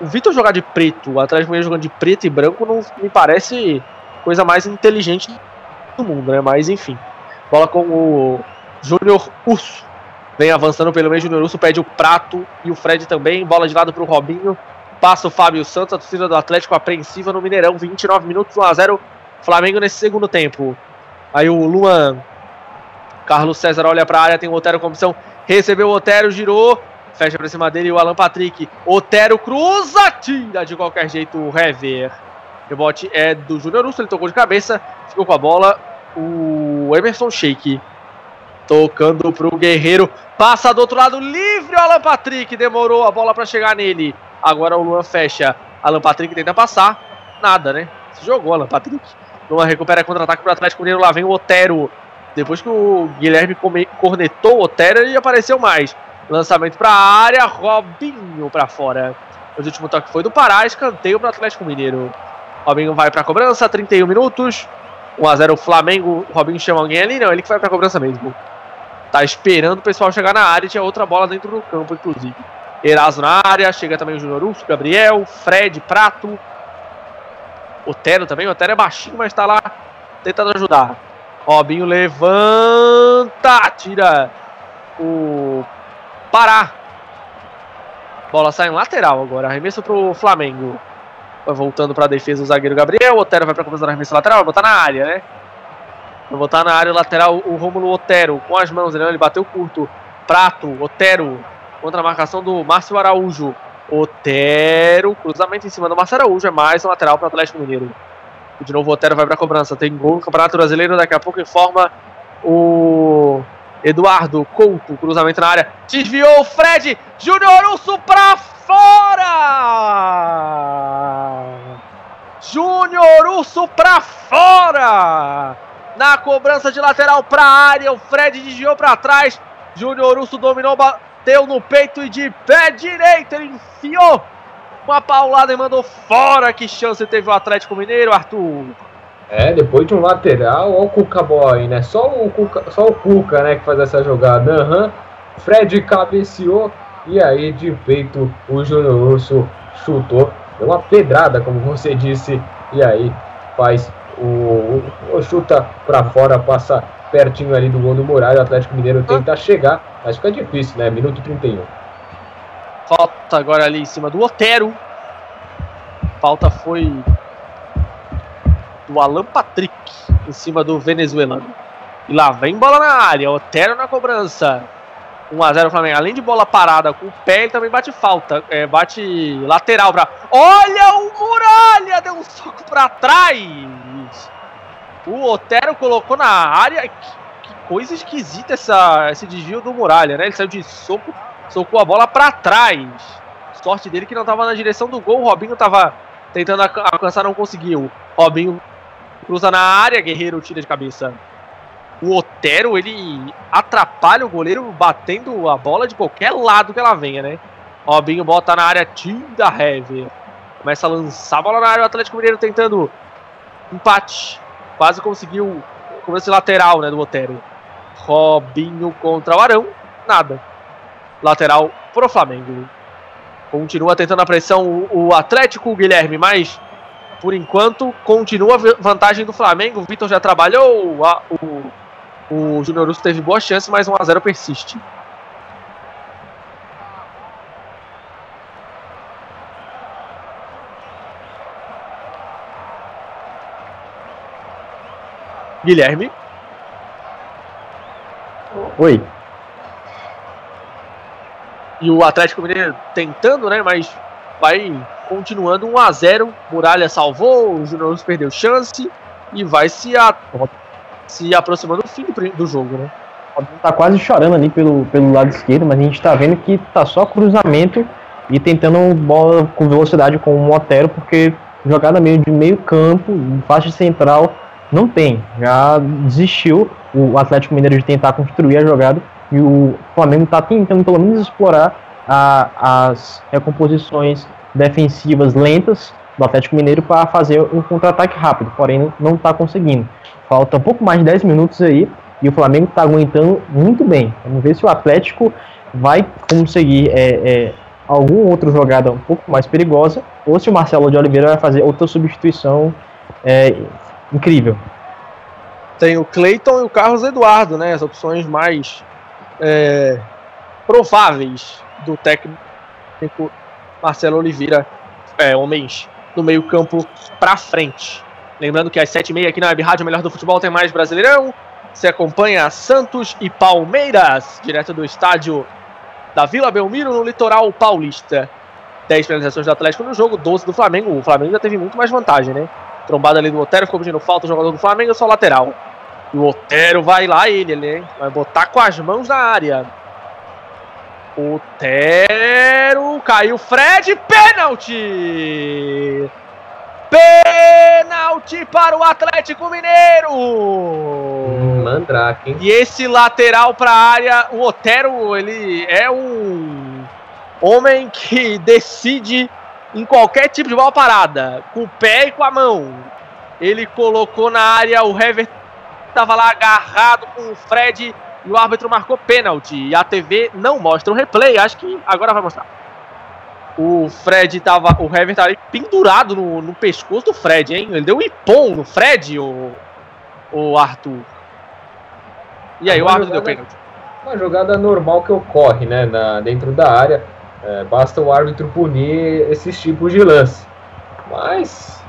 O Vitor jogar de preto, o Atlético Mineiro jogando de preto e branco, não me parece coisa mais inteligente do mundo, né? Mas enfim. Bola com o Júnior Urso. Vem avançando pelo meio, Júnior Urso pede o prato e o Fred também. Bola de lado para o Robinho. Passa o Fábio Santos, a torcida do Atlético apreensiva no Mineirão. 29 minutos, 1x0. Flamengo nesse segundo tempo. Aí o Luan. Carlos César olha para a área, tem o Otero como opção. Recebeu o Otero, girou. Fecha pra cima dele o Alan Patrick. Otero cruza, tira de qualquer jeito o Hever. Rebote é do Júnior Russo, ele tocou de cabeça, ficou com a bola. O Emerson Sheik tocando pro Guerreiro. Passa do outro lado, livre o Alan Patrick. Demorou a bola para chegar nele. Agora o Luan fecha. Alan Patrick tenta passar. Nada, né? Se jogou Alan Patrick. Luan recupera contra-ataque pro Atlético Mineiro. Lá vem o Otero. Depois que o Guilherme cornetou o Otero, ele apareceu mais. Lançamento para a área, Robinho para fora. O último toque foi do Pará, escanteio para Atlético Mineiro. Robinho vai para a cobrança, 31 minutos. 1x0 Flamengo. O Robinho chama alguém ali? Não, ele que vai para a cobrança mesmo. Tá esperando o pessoal chegar na área. Tinha outra bola dentro do campo, inclusive. Eraso na área, chega também o Júnior Urso, Gabriel, Fred, Prato. Otero também. O Otero é baixinho, mas tá lá tentando ajudar. Robinho levanta, tira o Pará. Bola sai em lateral agora. Arremesso pro Flamengo. Vai voltando pra defesa o zagueiro Gabriel. O Otero vai começar a arremesso lateral. Vai botar na área, né? Vai botar na área lateral o Rômulo Otero. Com as mãos, né? ele bateu curto. Prato, Otero. Contra a marcação do Márcio Araújo. Otero. Cruzamento em cima do Márcio Araújo. É mais um lateral para o Atlético Mineiro. E de novo o Otero vai pra cobrança. Tem gol no Campeonato Brasileiro. Daqui a pouco informa o Eduardo Couto, cruzamento na área, desviou o Fred, Júnior Urso pra fora! Júnior Urso pra fora! Na cobrança de lateral pra área, o Fred desviou pra trás, Júnior Urso dominou, bateu no peito e de pé direito ele enfiou uma paulada e mandou fora. Que chance teve o Atlético Mineiro, Arthur? É, depois de um lateral, ó o Cuca Boy, né? Só o Cuca, só o Cuca, né, que faz essa jogada. Aham. Fred cabeceou e aí de peito o Júnior Urso chutou. Deu uma pedrada, como você disse, e aí faz o, o, o chuta pra fora, passa pertinho ali do gol do Muralha. O Atlético Mineiro tenta chegar, mas fica difícil, né? Minuto 31. Falta agora ali em cima do Otero. Falta foi do Alan Patrick em cima do venezuelano. E lá vem bola na área, Otero na cobrança. 1x0 Flamengo. Além de bola parada com o pé, ele também bate falta. É, bate lateral pra. Olha o Muralha! Deu um soco pra trás! O Otero colocou na área. Que, que coisa esquisita essa, esse desvio do Muralha, né? Ele saiu de soco, socou a bola pra trás. Sorte dele que não tava na direção do gol. O Robinho tava tentando alca- alcançar, não conseguiu. Robinho cruza na área, Guerreiro tira de cabeça. O Otero, ele atrapalha o goleiro batendo a bola de qualquer lado que ela venha, né? Robinho bota na área, tira Hever. Começa a lançar a bola na área, o Atlético Mineiro tentando empate. Quase conseguiu começo lateral, né, do Otero. Robinho contra o Arão, nada. Lateral pro Flamengo. Continua tentando a pressão o, o Atlético, o Guilherme, mas por enquanto continua a vantagem do Flamengo. O Vitor já trabalhou, a- o, o Júnior Russo teve boa chance, mas 1x0 persiste. Guilherme. Oi. E o Atlético Mineiro tentando, né? Mas vai continuando 1 a 0 Muralha salvou, o Júnior perdeu chance e vai se, a- se aproximando do fim do, do jogo, né? Tá quase chorando ali pelo, pelo lado esquerdo, mas a gente tá vendo que tá só cruzamento e tentando bola com velocidade com o Motero, porque jogada meio de meio campo, faixa central, não tem. Já desistiu o Atlético Mineiro de tentar construir a jogada e o Flamengo tá tentando pelo menos explorar a- as recomposições defensivas lentas do Atlético Mineiro para fazer um contra-ataque rápido, porém não está conseguindo. Falta um pouco mais de 10 minutos aí e o Flamengo está aguentando muito bem. Vamos ver se o Atlético vai conseguir é, é, alguma outra jogada um pouco mais perigosa ou se o Marcelo de Oliveira vai fazer outra substituição é, incrível. Tem o Cleiton e o Carlos Eduardo, né? As opções mais é, prováveis do técnico Marcelo Oliveira, é, homens do meio-campo pra frente. Lembrando que às 7h30 aqui na Web Rádio Melhor do Futebol tem mais Brasileirão. Você acompanha Santos e Palmeiras, direto do estádio da Vila Belmiro, no litoral paulista. 10 finalizações do Atlético no jogo, 12 do Flamengo. O Flamengo ainda teve muito mais vantagem, né? Trombada ali do Otero, ficou pedindo falta o jogador do Flamengo, só lateral. E o Otero vai lá, ele, ele hein? vai botar com as mãos na área. Otero, caiu Fred, pênalti! Pênalti para o Atlético Mineiro! Hum, Mandrake, hein? E esse lateral para a área, o Otero, ele é um homem que decide em qualquer tipo de bola parada, com o pé e com a mão. Ele colocou na área, o Hever estava lá agarrado com o Fred e o árbitro marcou pênalti. E a TV não mostra o replay, acho que agora vai mostrar. O Fred tava, o Hever tava ali pendurado no, no pescoço do Fred, hein? Ele deu um ipom no Fred, o, o Arthur. E aí, o árbitro deu jogada- pênalti. Uma jogada normal que ocorre, né, na, dentro da área. É, basta o árbitro punir esses tipos de lance. Mas,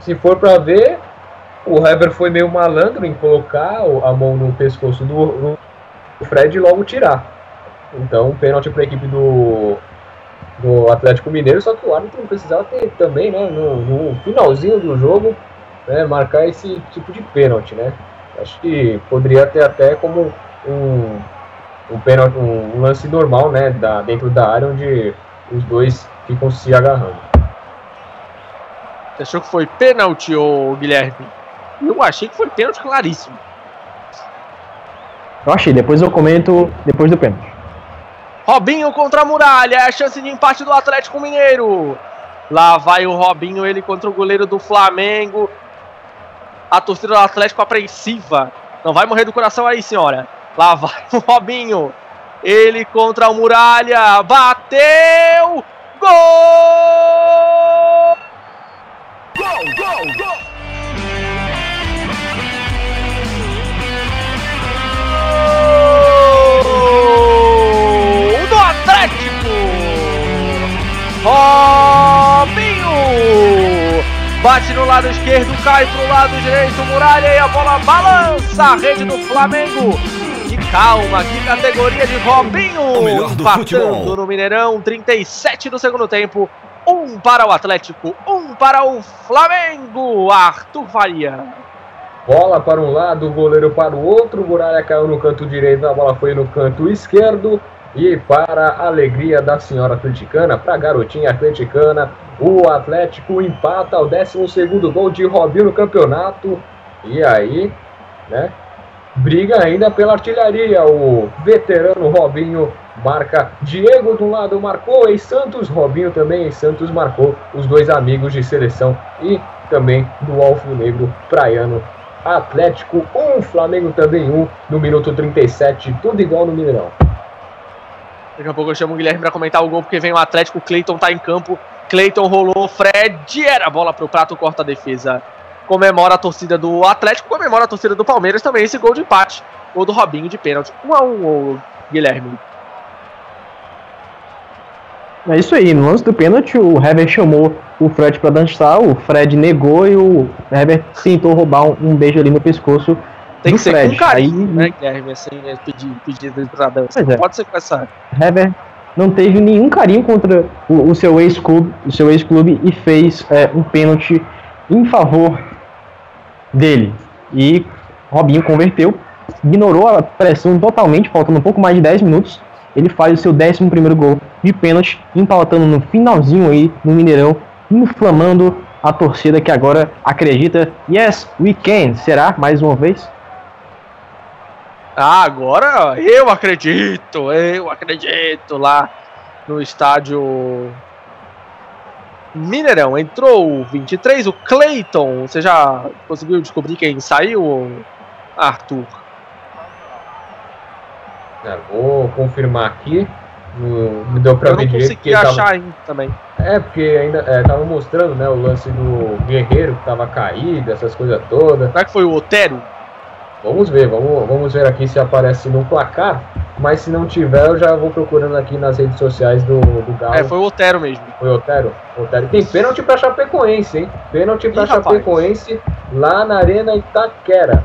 se for para ver, o Heber foi meio malandro em colocar a mão no pescoço do, do Fred e logo tirar. Então, pênalti para a equipe do, do Atlético Mineiro, só que o árbitro precisava ter também, né, no, no finalzinho do jogo, né, marcar esse tipo de pênalti, né? Acho que poderia ter até como um, um, pênalti, um, um lance normal, né, da, dentro da área, onde os dois ficam se agarrando. Você achou que foi pênalti, ô Guilherme? Eu achei que foi pênalti claríssimo. Eu achei, depois eu comento depois do pênalti. Robinho contra a muralha, é a chance de empate do Atlético Mineiro. Lá vai o Robinho, ele contra o goleiro do Flamengo. A torcida do Atlético apreensiva. Não vai morrer do coração aí, senhora. Lá vai o Robinho. Ele contra o Muralha. Bateu! Gol! Gol do Atlético! Robinho! Bate no lado esquerdo, cai pro lado direito, muralha e a bola balança a rede do Flamengo. Calma, que categoria de Robinho! O melhor do Empatando futebol. no Mineirão, 37 do segundo tempo. Um para o Atlético, um para o Flamengo. Arthur Faria. Bola para um lado, o goleiro para o outro, o Muralha caiu no canto direito, a bola foi no canto esquerdo. E para a alegria da senhora atleticana, para a garotinha atleticana, o Atlético empata o 12º gol de Robinho no campeonato. E aí, né, briga ainda pela artilharia. O veterano Robinho marca. Diego do lado marcou, e Santos, Robinho também, e Santos marcou. Os dois amigos de seleção e também do Alvinegro Praiano Atlético 1, Flamengo também 1, no minuto 37, tudo igual no Mineirão. Daqui a pouco eu chamo o Guilherme pra comentar o gol, porque vem o Atlético, Cleiton tá em campo. Cleiton rolou, Fred era bola pro prato, corta a defesa. Comemora a torcida do Atlético, comemora a torcida do Palmeiras também, esse gol de empate. Gol do Robinho de pênalti. 1 a 1 o Guilherme. É isso aí, no lance do pênalti, o Hever chamou o Fred pra dançar, o Fred negou e o Hever tentou roubar um, um beijo ali no pescoço Tem do que ser Fred. com carinho, Aí, né, Guilherme? Assim, é pedir, pedir pra dança. É. pode ser com essa. Hever não teve nenhum carinho contra o, o seu ex-clube, o seu ex-clube e fez é, um pênalti em favor dele. E Robinho converteu, ignorou a pressão totalmente, faltando um pouco mais de 10 minutos. Ele faz o seu 11 primeiro gol de pênalti, empatando no finalzinho aí no Mineirão, inflamando a torcida que agora acredita. Yes, we can. Será mais uma vez? Ah, agora eu acredito, eu acredito lá no estádio Mineirão. Entrou o 23, o Cleiton. Você já conseguiu descobrir quem saiu, Arthur? É, vou confirmar aqui. No, não deu pra eu ver não direito. consegui porque tava- achar ainda também. É, porque ainda é, tava mostrando né, o lance do Guerreiro que tava caído, essas coisas todas. Será que foi o Otero? Vamos ver, vamos, vamos ver aqui se aparece no placar. Mas se não tiver, eu já vou procurando aqui nas redes sociais do, do Galo. É, foi o Otero mesmo. Foi Otero? Otero. Tem pênalti pra Chapecoense, hein? Pênalti pra Ih, rapaz. Chapecoense lá na Arena Itaquera.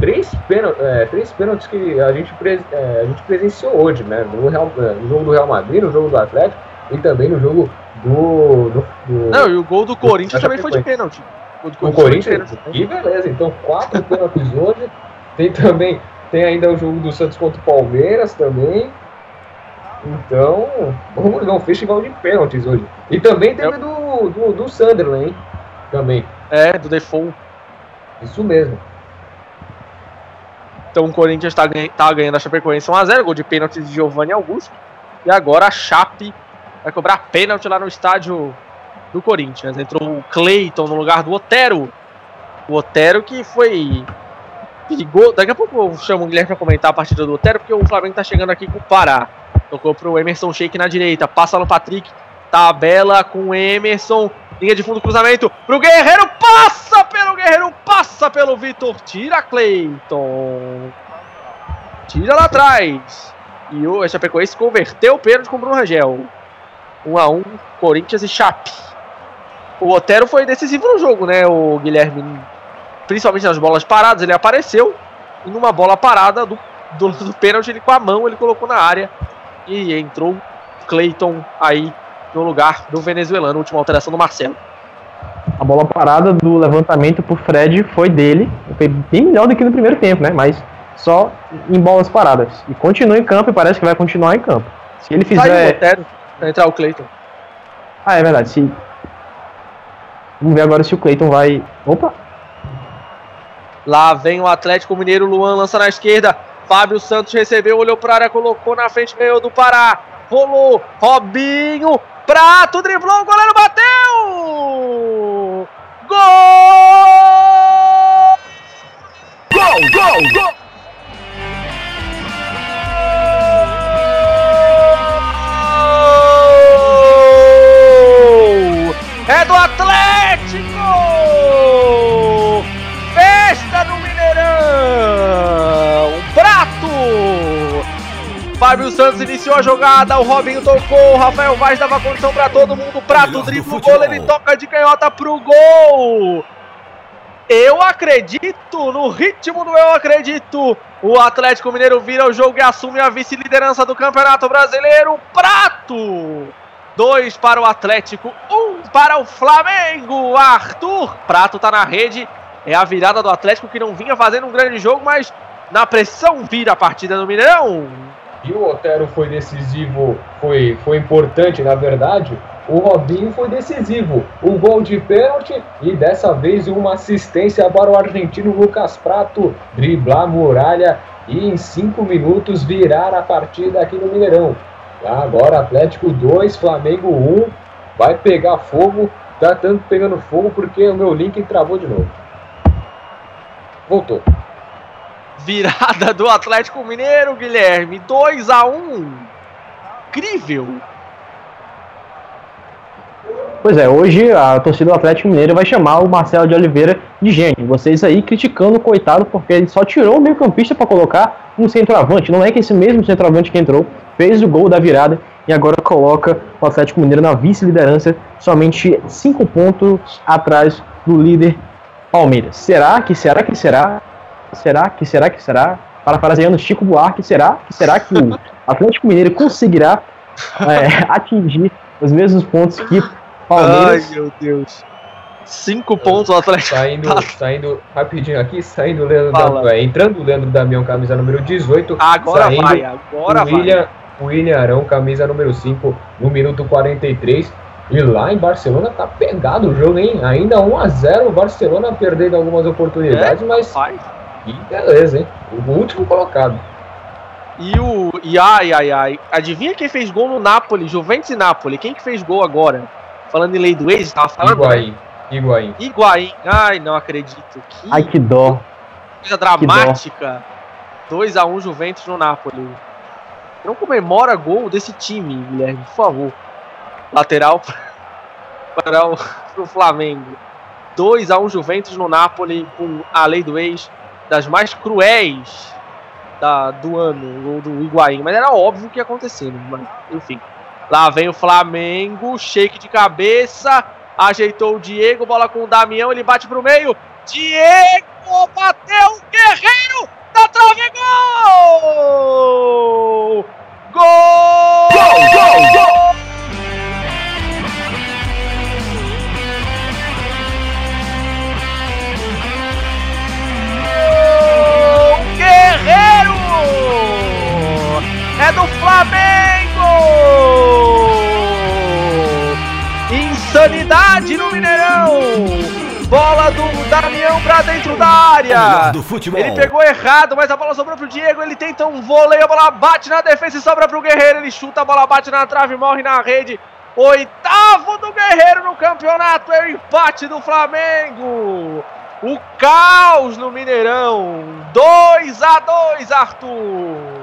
Três, é, três pênaltis que a gente, é, a gente presenciou hoje, né? No, Real- é, no jogo do Real Madrid, no jogo do Atlético e também no jogo do. do, do- Não, e o gol do Corinthians também foi de pênalti. O do o foi de Corinthians. Que beleza, então quatro pênaltis hoje. Tem também. Tem ainda o jogo do Santos contra o Palmeiras também. Então, vamos ver um festival de pênaltis hoje. E também teve do, do, do Sunderland, hein? Também. É, do Default. Isso mesmo. Então o Corinthians tá, ganha- tá ganhando a Chapecoense 1x0, gol de pênalti de Giovanni Augusto. E agora a Chape vai cobrar pênalti lá no estádio do Corinthians. Entrou o Cleiton no lugar do Otero. O Otero que foi perigoso. Daqui a pouco eu chamo o Guilherme pra comentar a partida do Otero, porque o Flamengo tá chegando aqui com o Pará. Tocou pro Emerson Sheik na direita, passa no Patrick, tabela com o Emerson, linha de fundo, cruzamento pro Guerreiro, passa pelo Guerreiro, passa pelo Vitor, tira Cleiton, tira lá atrás. E o Chapecoense converteu o pênalti com o Bruno Rangel. 1 a 1 Corinthians e Chape. O Otero foi decisivo no jogo, né, o Guilherme? Principalmente nas bolas paradas, ele apareceu. E numa bola parada do, do, do pênalti, ele com a mão, ele colocou na área. E entrou Cleiton aí no lugar do venezuelano. Última alteração do Marcelo. A bola parada do levantamento pro Fred foi dele. Foi bem melhor do que no primeiro tempo, né? Mas só em bolas paradas. E continua em campo e parece que vai continuar em campo. Se ele o fizer. Otero pra entrar o Cleiton. Ah, é verdade. Se... Vamos ver agora se o Cleiton vai. Opa! Lá vem o Atlético Mineiro, Luan lança na esquerda. Fábio Santos recebeu, olhou pra área, colocou na frente, ganhou do Pará. Rolou, Robinho, Prato, driblou, o goleiro bateu! Gol! Gol, gol, gol! Fábio Santos iniciou a jogada, o Robinho tocou, o Rafael Vaz dava condição pra todo mundo, Prato dribla o gol, ele toca de canhota pro gol! Eu acredito, no ritmo do eu acredito, o Atlético Mineiro vira o jogo e assume a vice-liderança do Campeonato Brasileiro, Prato! Dois para o Atlético, um para o Flamengo. Arthur Prato tá na rede. É a virada do Atlético que não vinha fazendo um grande jogo, mas na pressão vira a partida no Mineirão. E o Otero foi decisivo, foi, foi importante, na verdade. O Robinho foi decisivo. O gol de pênalti e dessa vez uma assistência para o argentino Lucas Prato driblar a muralha e em cinco minutos virar a partida aqui no Mineirão. Agora Atlético 2, Flamengo 1. Vai pegar fogo. Tá tanto pegando fogo porque o meu link travou de novo. Voltou. Virada do Atlético Mineiro, Guilherme. 2 a 1 Incrível. Pois é, hoje a torcida do Atlético Mineiro vai chamar o Marcelo de Oliveira de gênio. Vocês aí criticando o coitado porque ele só tirou o meio-campista para colocar um centroavante. Não é que esse mesmo centroavante que entrou fez o gol da virada e agora coloca o Atlético Mineiro na vice-liderança, somente cinco pontos atrás do líder Palmeiras. Será que será que será? Será que será que será? Parafraseando Chico Buarque, será que será que o Atlético Mineiro conseguirá é, atingir os mesmos pontos que Palmeiras? Ai, meu Deus. Cinco pontos o Atlético. Saindo, saindo rapidinho aqui, saindo o Leandro Fala. da, é, entrando o Leandro Damião, camisa número 18. Agora saindo vai, agora o vai. William, o William Arão, camisa número 5, no minuto 43. E lá em Barcelona tá pegado o jogo, hein? Ainda 1x0, o Barcelona perdendo algumas oportunidades, mas. Vai. E beleza, hein? O último colocado. E o. E ai, ai, ai. Adivinha quem fez gol no Napoli? Juventus e Napoli. Quem que fez gol agora? Falando em lei do ex, tava falando. né? Higuaín. Higuaín. Higuaín. Ai, não acredito. Que Ai que dó. coisa dramática. 2x1 Juventus no Napoli. Não comemora gol desse time, Guilherme, por favor. Lateral para o pro Flamengo. 2x1 Juventus no Napoli com a lei do ex das mais cruéis da, do ano, o gol do Higuaín. Mas era óbvio que ia acontecer, né? Mas, enfim. Lá vem o Flamengo, shake de cabeça, ajeitou o Diego, bola com o Damião, ele bate pro meio. Diego bateu, Guerreiro, da trave, gol! Gol! Gol, gol, gol! É do Flamengo! Insanidade no Mineirão! Bola do Damião pra dentro da área! do futebol. Ele pegou errado, mas a bola sobrou pro Diego. Ele tenta um vôlei, a bola bate na defesa e sobra pro Guerreiro. Ele chuta, a bola bate na trave, morre na rede. Oitavo do Guerreiro no campeonato, é o empate do Flamengo. O caos no Mineirão. 2 a 2 Arthur.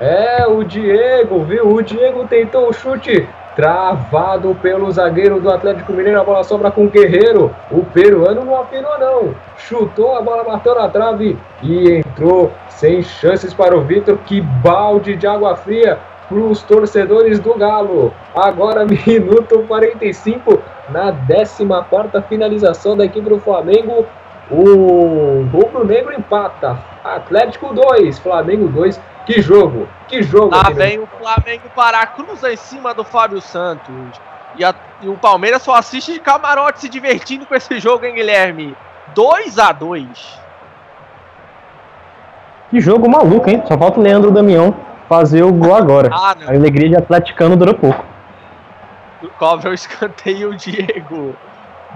É, o Diego, viu? O Diego tentou o chute travado pelo zagueiro do Atlético Mineiro. A bola sobra com o Guerreiro. O peruano não apinou, não. Chutou, a bola bateu na trave e entrou sem chances para o Vitor. Que balde de água fria para os torcedores do Galo. Agora, minuto 45, na 14 finalização da equipe do Flamengo. O Rubro Negro empata. Atlético 2, Flamengo 2. Que jogo, que jogo. Lá vem o Flamengo para cruza em cima do Fábio Santos. E, a- e o Palmeiras só assiste de camarote se divertindo com esse jogo, hein, Guilherme? 2 a 2 Que jogo maluco, hein? Só falta o Leandro Damião fazer o gol agora. Ah, A alegria de atleticano dura pouco. Cobra o escanteio o Diego.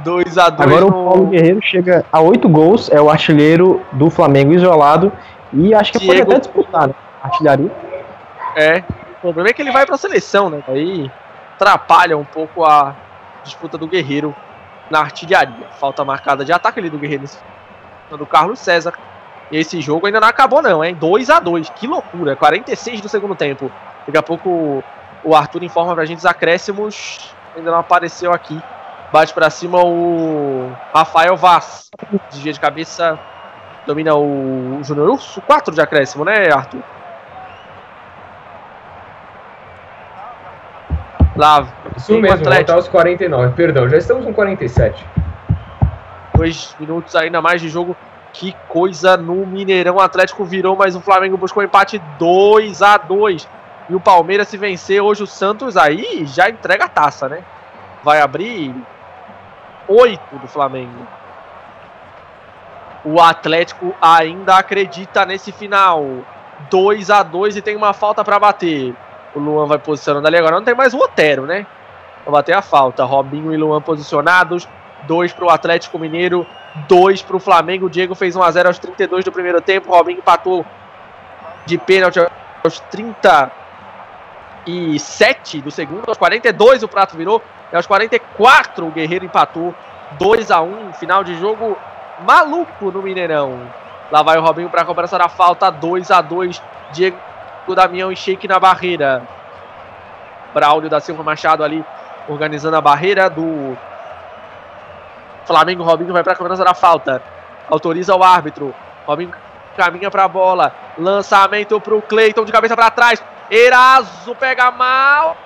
2 a 2 Agora o no... Paulo Guerreiro chega a oito gols, é o artilheiro do Flamengo isolado e acho que pode Diego- até disputar, né? Artilharia. É. O problema é que ele vai pra seleção, né? Aí atrapalha um pouco a disputa do Guerreiro na artilharia. Falta marcada de ataque ali do Guerreiro do Carlos César. E esse jogo ainda não acabou, não, hein? 2 a 2 Que loucura. 46 do segundo tempo. Daqui a pouco o Arthur informa pra gente os acréscimos. Ainda não apareceu aqui. Bate pra cima o Rafael Vaz. Desvia de cabeça. Domina o Júnior Urso. 4 de acréscimo, né, Arthur? Lá, Isso mesmo, Atlético. voltar aos 49. Perdão, já estamos com 47. dois minutos ainda mais de jogo. Que coisa no Mineirão. O Atlético virou, mas o Flamengo buscou empate 2 a 2 E o Palmeiras, se vencer hoje o Santos, aí já entrega a taça, né? Vai abrir 8 do Flamengo. O Atlético ainda acredita nesse final. 2 a 2 e tem uma falta para bater. O Luan vai posicionando ali agora. Não tem mais o Otero, né? Vai bater a falta. Robinho e Luan posicionados. 2 para o Atlético Mineiro, 2 para o Flamengo. O Diego fez 1 a 0 aos 32 do primeiro tempo. Robinho empatou de pênalti aos 37 do segundo. Aos 42 o prato virou. E aos 44 o Guerreiro empatou 2 a 1 Final de jogo maluco no Mineirão. Lá vai o Robinho para a cobrança da falta. 2 a 2 Diego Damião e Sheik na barreira. Braulio da Silva Machado ali organizando a barreira do Flamengo. Robinho vai para a cobrança da falta. Autoriza o árbitro. Robinho caminha para a bola. Lançamento para o Cleiton de cabeça para trás. Eraso pega mal.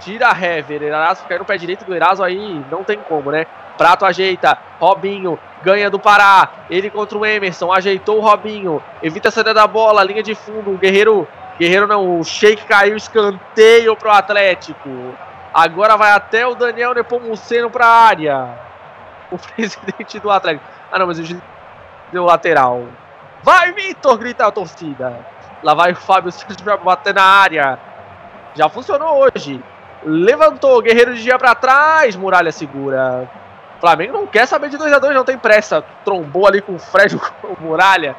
Tira a Hever. Eraso cai no pé direito do Eraso aí. Não tem como, né? Prato ajeita. Robinho ganha do Pará. Ele contra o Emerson. Ajeitou o Robinho. Evita a saída da bola. Linha de fundo. O Guerreiro. Guerreiro não. O Sheik caiu. Escanteio pro Atlético. Agora vai até o Daniel Nepomuceno pra área. O presidente do Atlético. Ah, não, mas o deu lateral. Vai, Vitor! Grita a torcida. Lá vai o Fábio Silva pra bater na área. Já funcionou hoje. Levantou, Guerreiro de dia pra trás. Muralha segura. Flamengo não quer saber de 2 a 2 não tem pressa. Trombou ali com o Fred com o Muralha.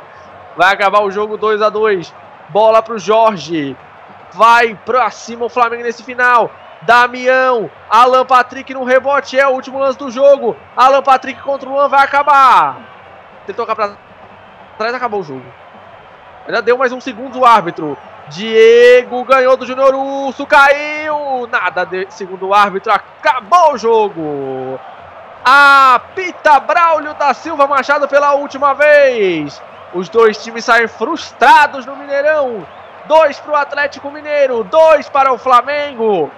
Vai acabar o jogo 2 a 2 Bola pro Jorge. Vai pra cima o Flamengo nesse final. Damião, Alan Patrick no rebote, é o último lance do jogo. Alan Patrick contra o Luan vai acabar. Tentou tocar pra trás, acabou o jogo. Ainda deu mais um segundo o árbitro. Diego ganhou do Júnior Urso, caiu. Nada, de, segundo o árbitro, acabou o jogo. Apita Braulio da Silva Machado pela última vez. Os dois times saem frustrados no Mineirão. Dois para o Atlético Mineiro, dois para o Flamengo.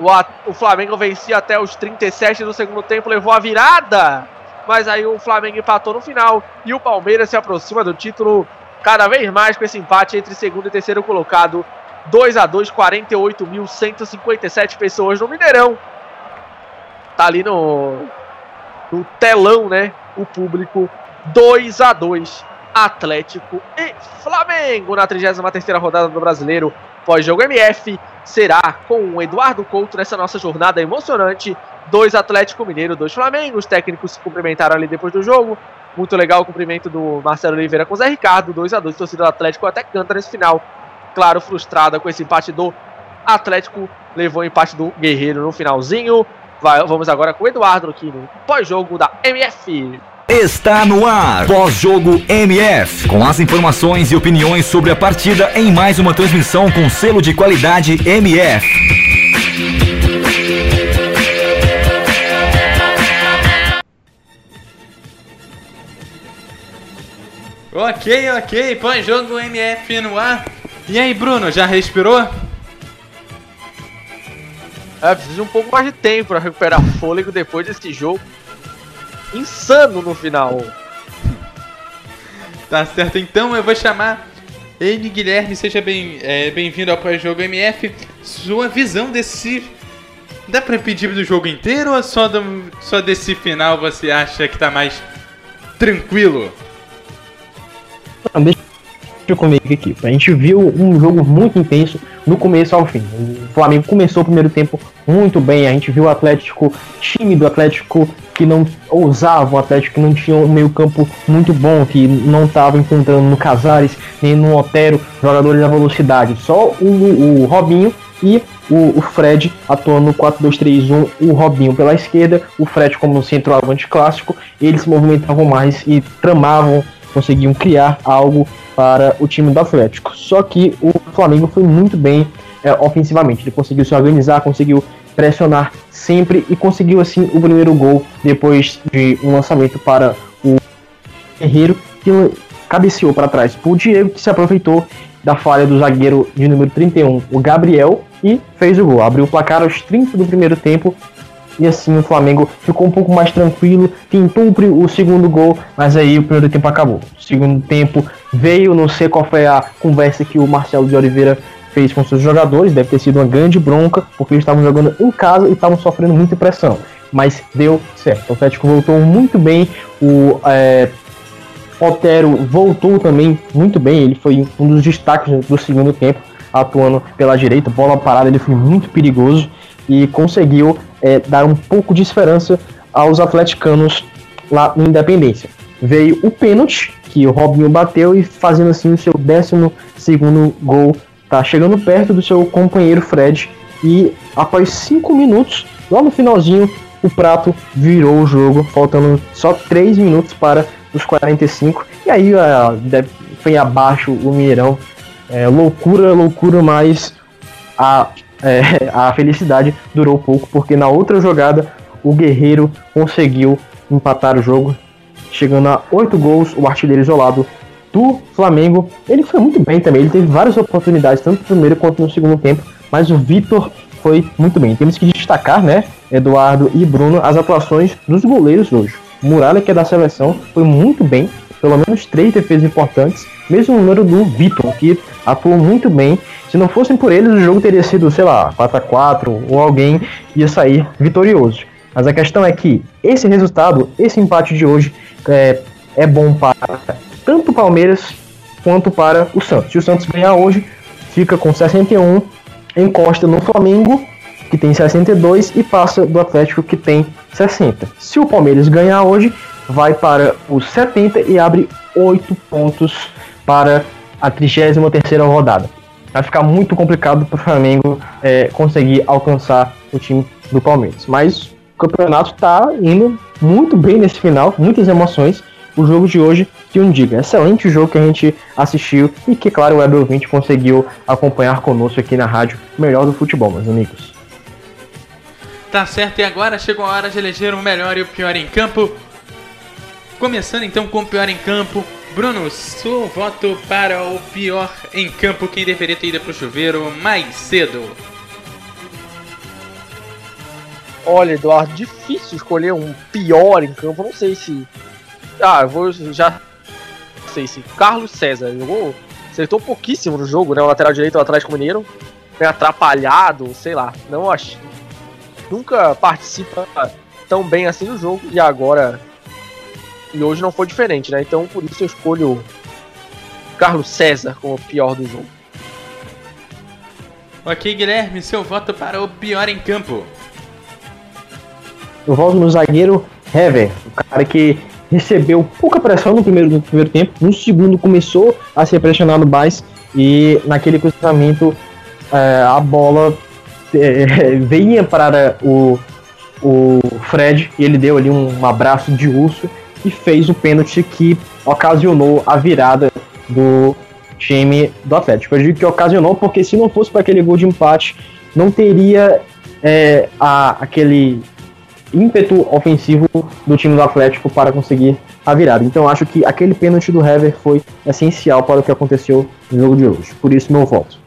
O, o Flamengo vencia até os 37 do segundo tempo, levou a virada. Mas aí o Flamengo empatou no final. E o Palmeiras se aproxima do título cada vez mais com esse empate entre segundo e terceiro colocado. 2 a 2 48.157 pessoas no Mineirão. Tá ali no, no telão, né? O público. 2 a 2 Atlético e Flamengo na 33ª rodada do Brasileiro. Pós-jogo MF será com o Eduardo Couto nessa nossa jornada emocionante. Dois Atlético Mineiro, dois Flamengo. Os técnicos se cumprimentaram ali depois do jogo. Muito legal o cumprimento do Marcelo Oliveira com o Zé Ricardo. 2 a 2 torcida do Atlético até canta nesse final. Claro, frustrada com esse empate do Atlético. Levou o empate do Guerreiro no finalzinho. Vai, vamos agora com o Eduardo aqui no pós-jogo da MF. Está no ar, pós-jogo MF, com as informações e opiniões sobre a partida em mais uma transmissão com selo de qualidade MF. Ok, ok, pós-jogo MF no ar. E aí, Bruno, já respirou? É, preciso de um pouco mais de tempo para recuperar fôlego depois desse jogo insano no final. Tá certo, então eu vou chamar ele, Guilherme, seja bem, é, bem-vindo ao pós-jogo MF. Sua visão desse. Dá pra pedir do jogo inteiro ou só, do, só desse final você acha que tá mais tranquilo? Não, deixa eu comigo aqui. A gente viu um jogo muito intenso do começo ao fim. O Flamengo começou o primeiro tempo muito bem. A gente viu o Atlético tímido, o Atlético que não ousava, o Atlético que não tinha um meio-campo muito bom, que não estava encontrando no Casares nem no Otero jogadores da velocidade. Só o, o Robinho e o, o, Fred atuando no 4-2-3-1, o Robinho pela esquerda, o Fred como centroavante clássico, eles se movimentavam mais e tramavam, conseguiam criar algo para o time do Atlético. Só que o Flamengo foi muito bem é, ofensivamente, ele conseguiu se organizar, conseguiu pressionar sempre e conseguiu assim o primeiro gol depois de um lançamento para o Guerreiro que cabeceou para trás para o Diego que se aproveitou da falha do zagueiro de número 31, o Gabriel, e fez o gol. Abriu o placar aos 30 do primeiro tempo e assim o Flamengo ficou um pouco mais tranquilo, tentou o segundo gol, mas aí o primeiro tempo acabou. O segundo tempo veio, não sei qual foi a conversa que o Marcelo de Oliveira fez com seus jogadores, deve ter sido uma grande bronca, porque eles estavam jogando em casa e estavam sofrendo muita pressão. Mas deu certo. O Atlético voltou muito bem. O é, Otero voltou também muito bem. Ele foi um dos destaques do segundo tempo, atuando pela direita. Bola parada, ele foi muito perigoso e conseguiu é, dar um pouco de esperança aos atleticanos lá no Independência. Veio o pênalti, que o Robinho bateu e fazendo assim o seu décimo segundo gol tá chegando perto do seu companheiro Fred e após 5 minutos, lá no finalzinho, o prato virou o jogo, faltando só 3 minutos para dos 45. E aí foi abaixo o Mineirão. É, loucura, loucura, mas a, é, a felicidade durou pouco, porque na outra jogada o Guerreiro conseguiu empatar o jogo, chegando a 8 gols, o artilheiro isolado do Flamengo. Ele foi muito bem também, ele teve várias oportunidades, tanto no primeiro quanto no segundo tempo, mas o Vitor foi muito bem. Temos que destacar, né, Eduardo e Bruno, as atuações dos goleiros hoje. Muralha, que é da seleção, foi muito bem, pelo menos três defesas importantes, mesmo o número do Vitor, que atuou muito bem. Se não fossem por eles, o jogo teria sido, sei lá, 4 a 4 ou alguém ia sair vitorioso. Mas a questão é que esse resultado, esse empate de hoje, é, é bom para tanto o Palmeiras quanto para o Santos. Se o Santos ganhar hoje, fica com 61, encosta no Flamengo, que tem 62, e passa do Atlético, que tem 60. Se o Palmeiras ganhar hoje, vai para os 70 e abre 8 pontos para a 33ª rodada. Vai ficar muito complicado para o Flamengo é, conseguir alcançar o time do Palmeiras. Mas o campeonato está indo muito bem nesse final, muitas emoções. O jogo de hoje, que um diga, excelente jogo que a gente assistiu e que, claro, o Web ouvinte conseguiu acompanhar conosco aqui na rádio Melhor do Futebol, meus amigos. Tá certo, e agora chegou a hora de eleger o melhor e o pior em campo. Começando então com o pior em campo. Bruno, seu voto para o pior em campo, quem deveria ter ido pro chuveiro mais cedo. Olha, Eduardo, difícil escolher um pior em campo. Não sei se. Ah, eu vou já. Não sei se. Carlos César jogou. Acertou pouquíssimo no jogo, né? O lateral direito do Atlético Mineiro. Meio atrapalhado, sei lá. Não acho. Nunca participa tão bem assim do jogo. E agora. E hoje não foi diferente, né? Então por isso eu escolho Carlos César como o pior do jogo. Ok, Guilherme, seu voto para o pior em campo. Eu volto no zagueiro Hever, o cara que recebeu pouca pressão no primeiro, no primeiro tempo, no segundo começou a ser pressionado mais e naquele cruzamento é, a bola é, vinha para o, o Fred e ele deu ali um abraço de urso e fez o pênalti que ocasionou a virada do time do Atlético. Eu digo que ocasionou porque se não fosse para aquele gol de empate, não teria é, a, aquele ímpeto ofensivo do time do Atlético para conseguir a virada. Então acho que aquele pênalti do Hever foi essencial para o que aconteceu no jogo de hoje. Por isso meu voto.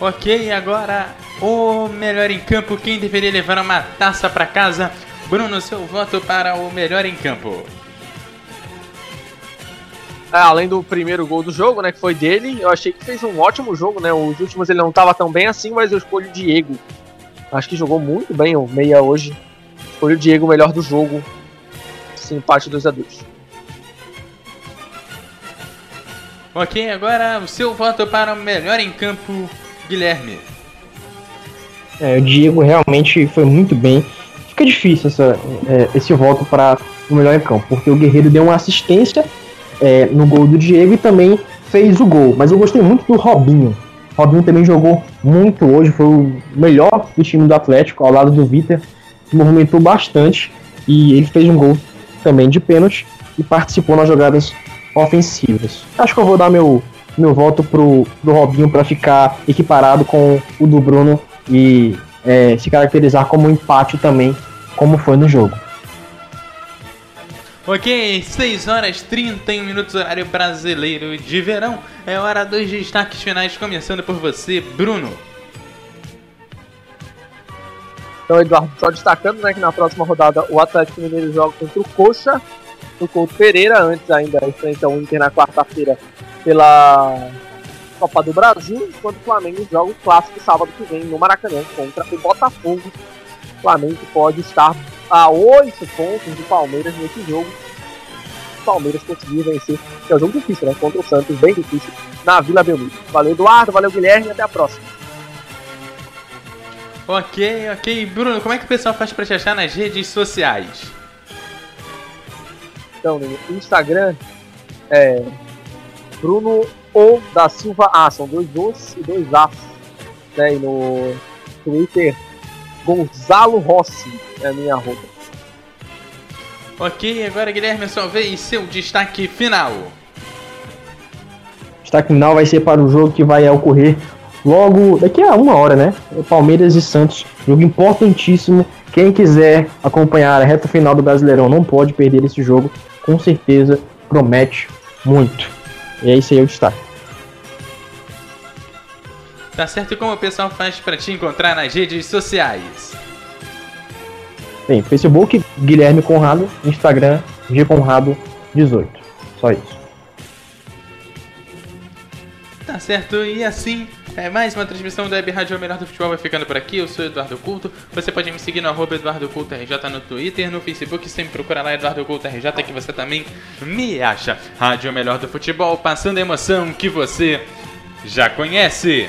Ok, agora o melhor em campo, quem deveria levar uma taça para casa? Bruno, seu voto para o melhor em campo. É, além do primeiro gol do jogo, né, que foi dele, eu achei que fez um ótimo jogo, né? Os últimos ele não tava tão bem assim, mas eu escolho o Diego. Acho que jogou muito bem o meia hoje. Escolho o Diego, o melhor do jogo. Esse empate 2 a 2 Ok, agora o seu voto para o melhor em campo, Guilherme. É, o Diego realmente foi muito bem. Fica difícil essa, é, esse voto para o melhor em campo, porque o Guerreiro deu uma assistência é, no gol do Diego e também fez o gol. Mas eu gostei muito do Robinho. Robinho também jogou muito hoje, foi o melhor do time do Atlético, ao lado do Vitor. Se movimentou bastante e ele fez um gol também de pênalti e participou nas jogadas ofensivas. Acho que eu vou dar meu, meu voto pro, pro Robinho para ficar equiparado com o do Bruno e é, se caracterizar como empate também, como foi no jogo. Ok, 6 horas 31 minutos, horário brasileiro de verão. É hora dos destaques finais, começando por você, Bruno. Então, Eduardo, só destacando né, que na próxima rodada o Atlético Mineiro joga contra o Coxa, o Couto Pereira, antes ainda enfrenta o Inter na quarta-feira pela Copa do Brasil, enquanto o Flamengo joga o clássico sábado que vem no Maracanã contra o Botafogo. O Flamengo pode estar a 8 pontos do Palmeiras nesse jogo. O Palmeiras conseguiu vencer, que é um jogo difícil, né? Contra o Santos, bem difícil, na Vila Belmiro. Valeu, Eduardo, valeu, Guilherme, e até a próxima. Ok, ok. Bruno, como é que o pessoal faz pra te achar nas redes sociais? Então, no Instagram é Bruno ou da Silva A, são dois Os e dois As. Né? E no Twitter, Gonzalo Rossi é a minha roupa. Ok, agora Guilherme, sua vez, seu destaque final. destaque final vai ser para o jogo que vai ocorrer logo daqui a uma hora, né? Palmeiras e Santos, jogo importantíssimo. Quem quiser acompanhar a reta final do Brasileirão não pode perder esse jogo, com certeza promete muito. E é isso aí o destaque. Tá certo? E como o pessoal faz para te encontrar nas redes sociais? Bem, Facebook, Guilherme Conrado, Instagram, G Conrado 18. Só isso. Tá certo, e assim, é mais uma transmissão da Web Rádio Melhor do Futebol vai ficando por aqui. Eu sou Eduardo Culto. Você pode me seguir no arroba Eduardo Culto RJ no Twitter, no Facebook, sempre procura lá Eduardo Culto RJ que você também me acha. Rádio Melhor do Futebol, passando a emoção que você já conhece.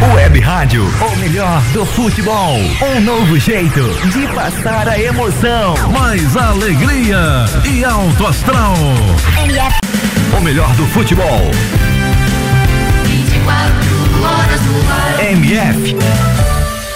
Web Rádio, o melhor do futebol. Um novo jeito de passar a emoção. Mais alegria e alto astral. O melhor do futebol. 24 horas no ar. MF.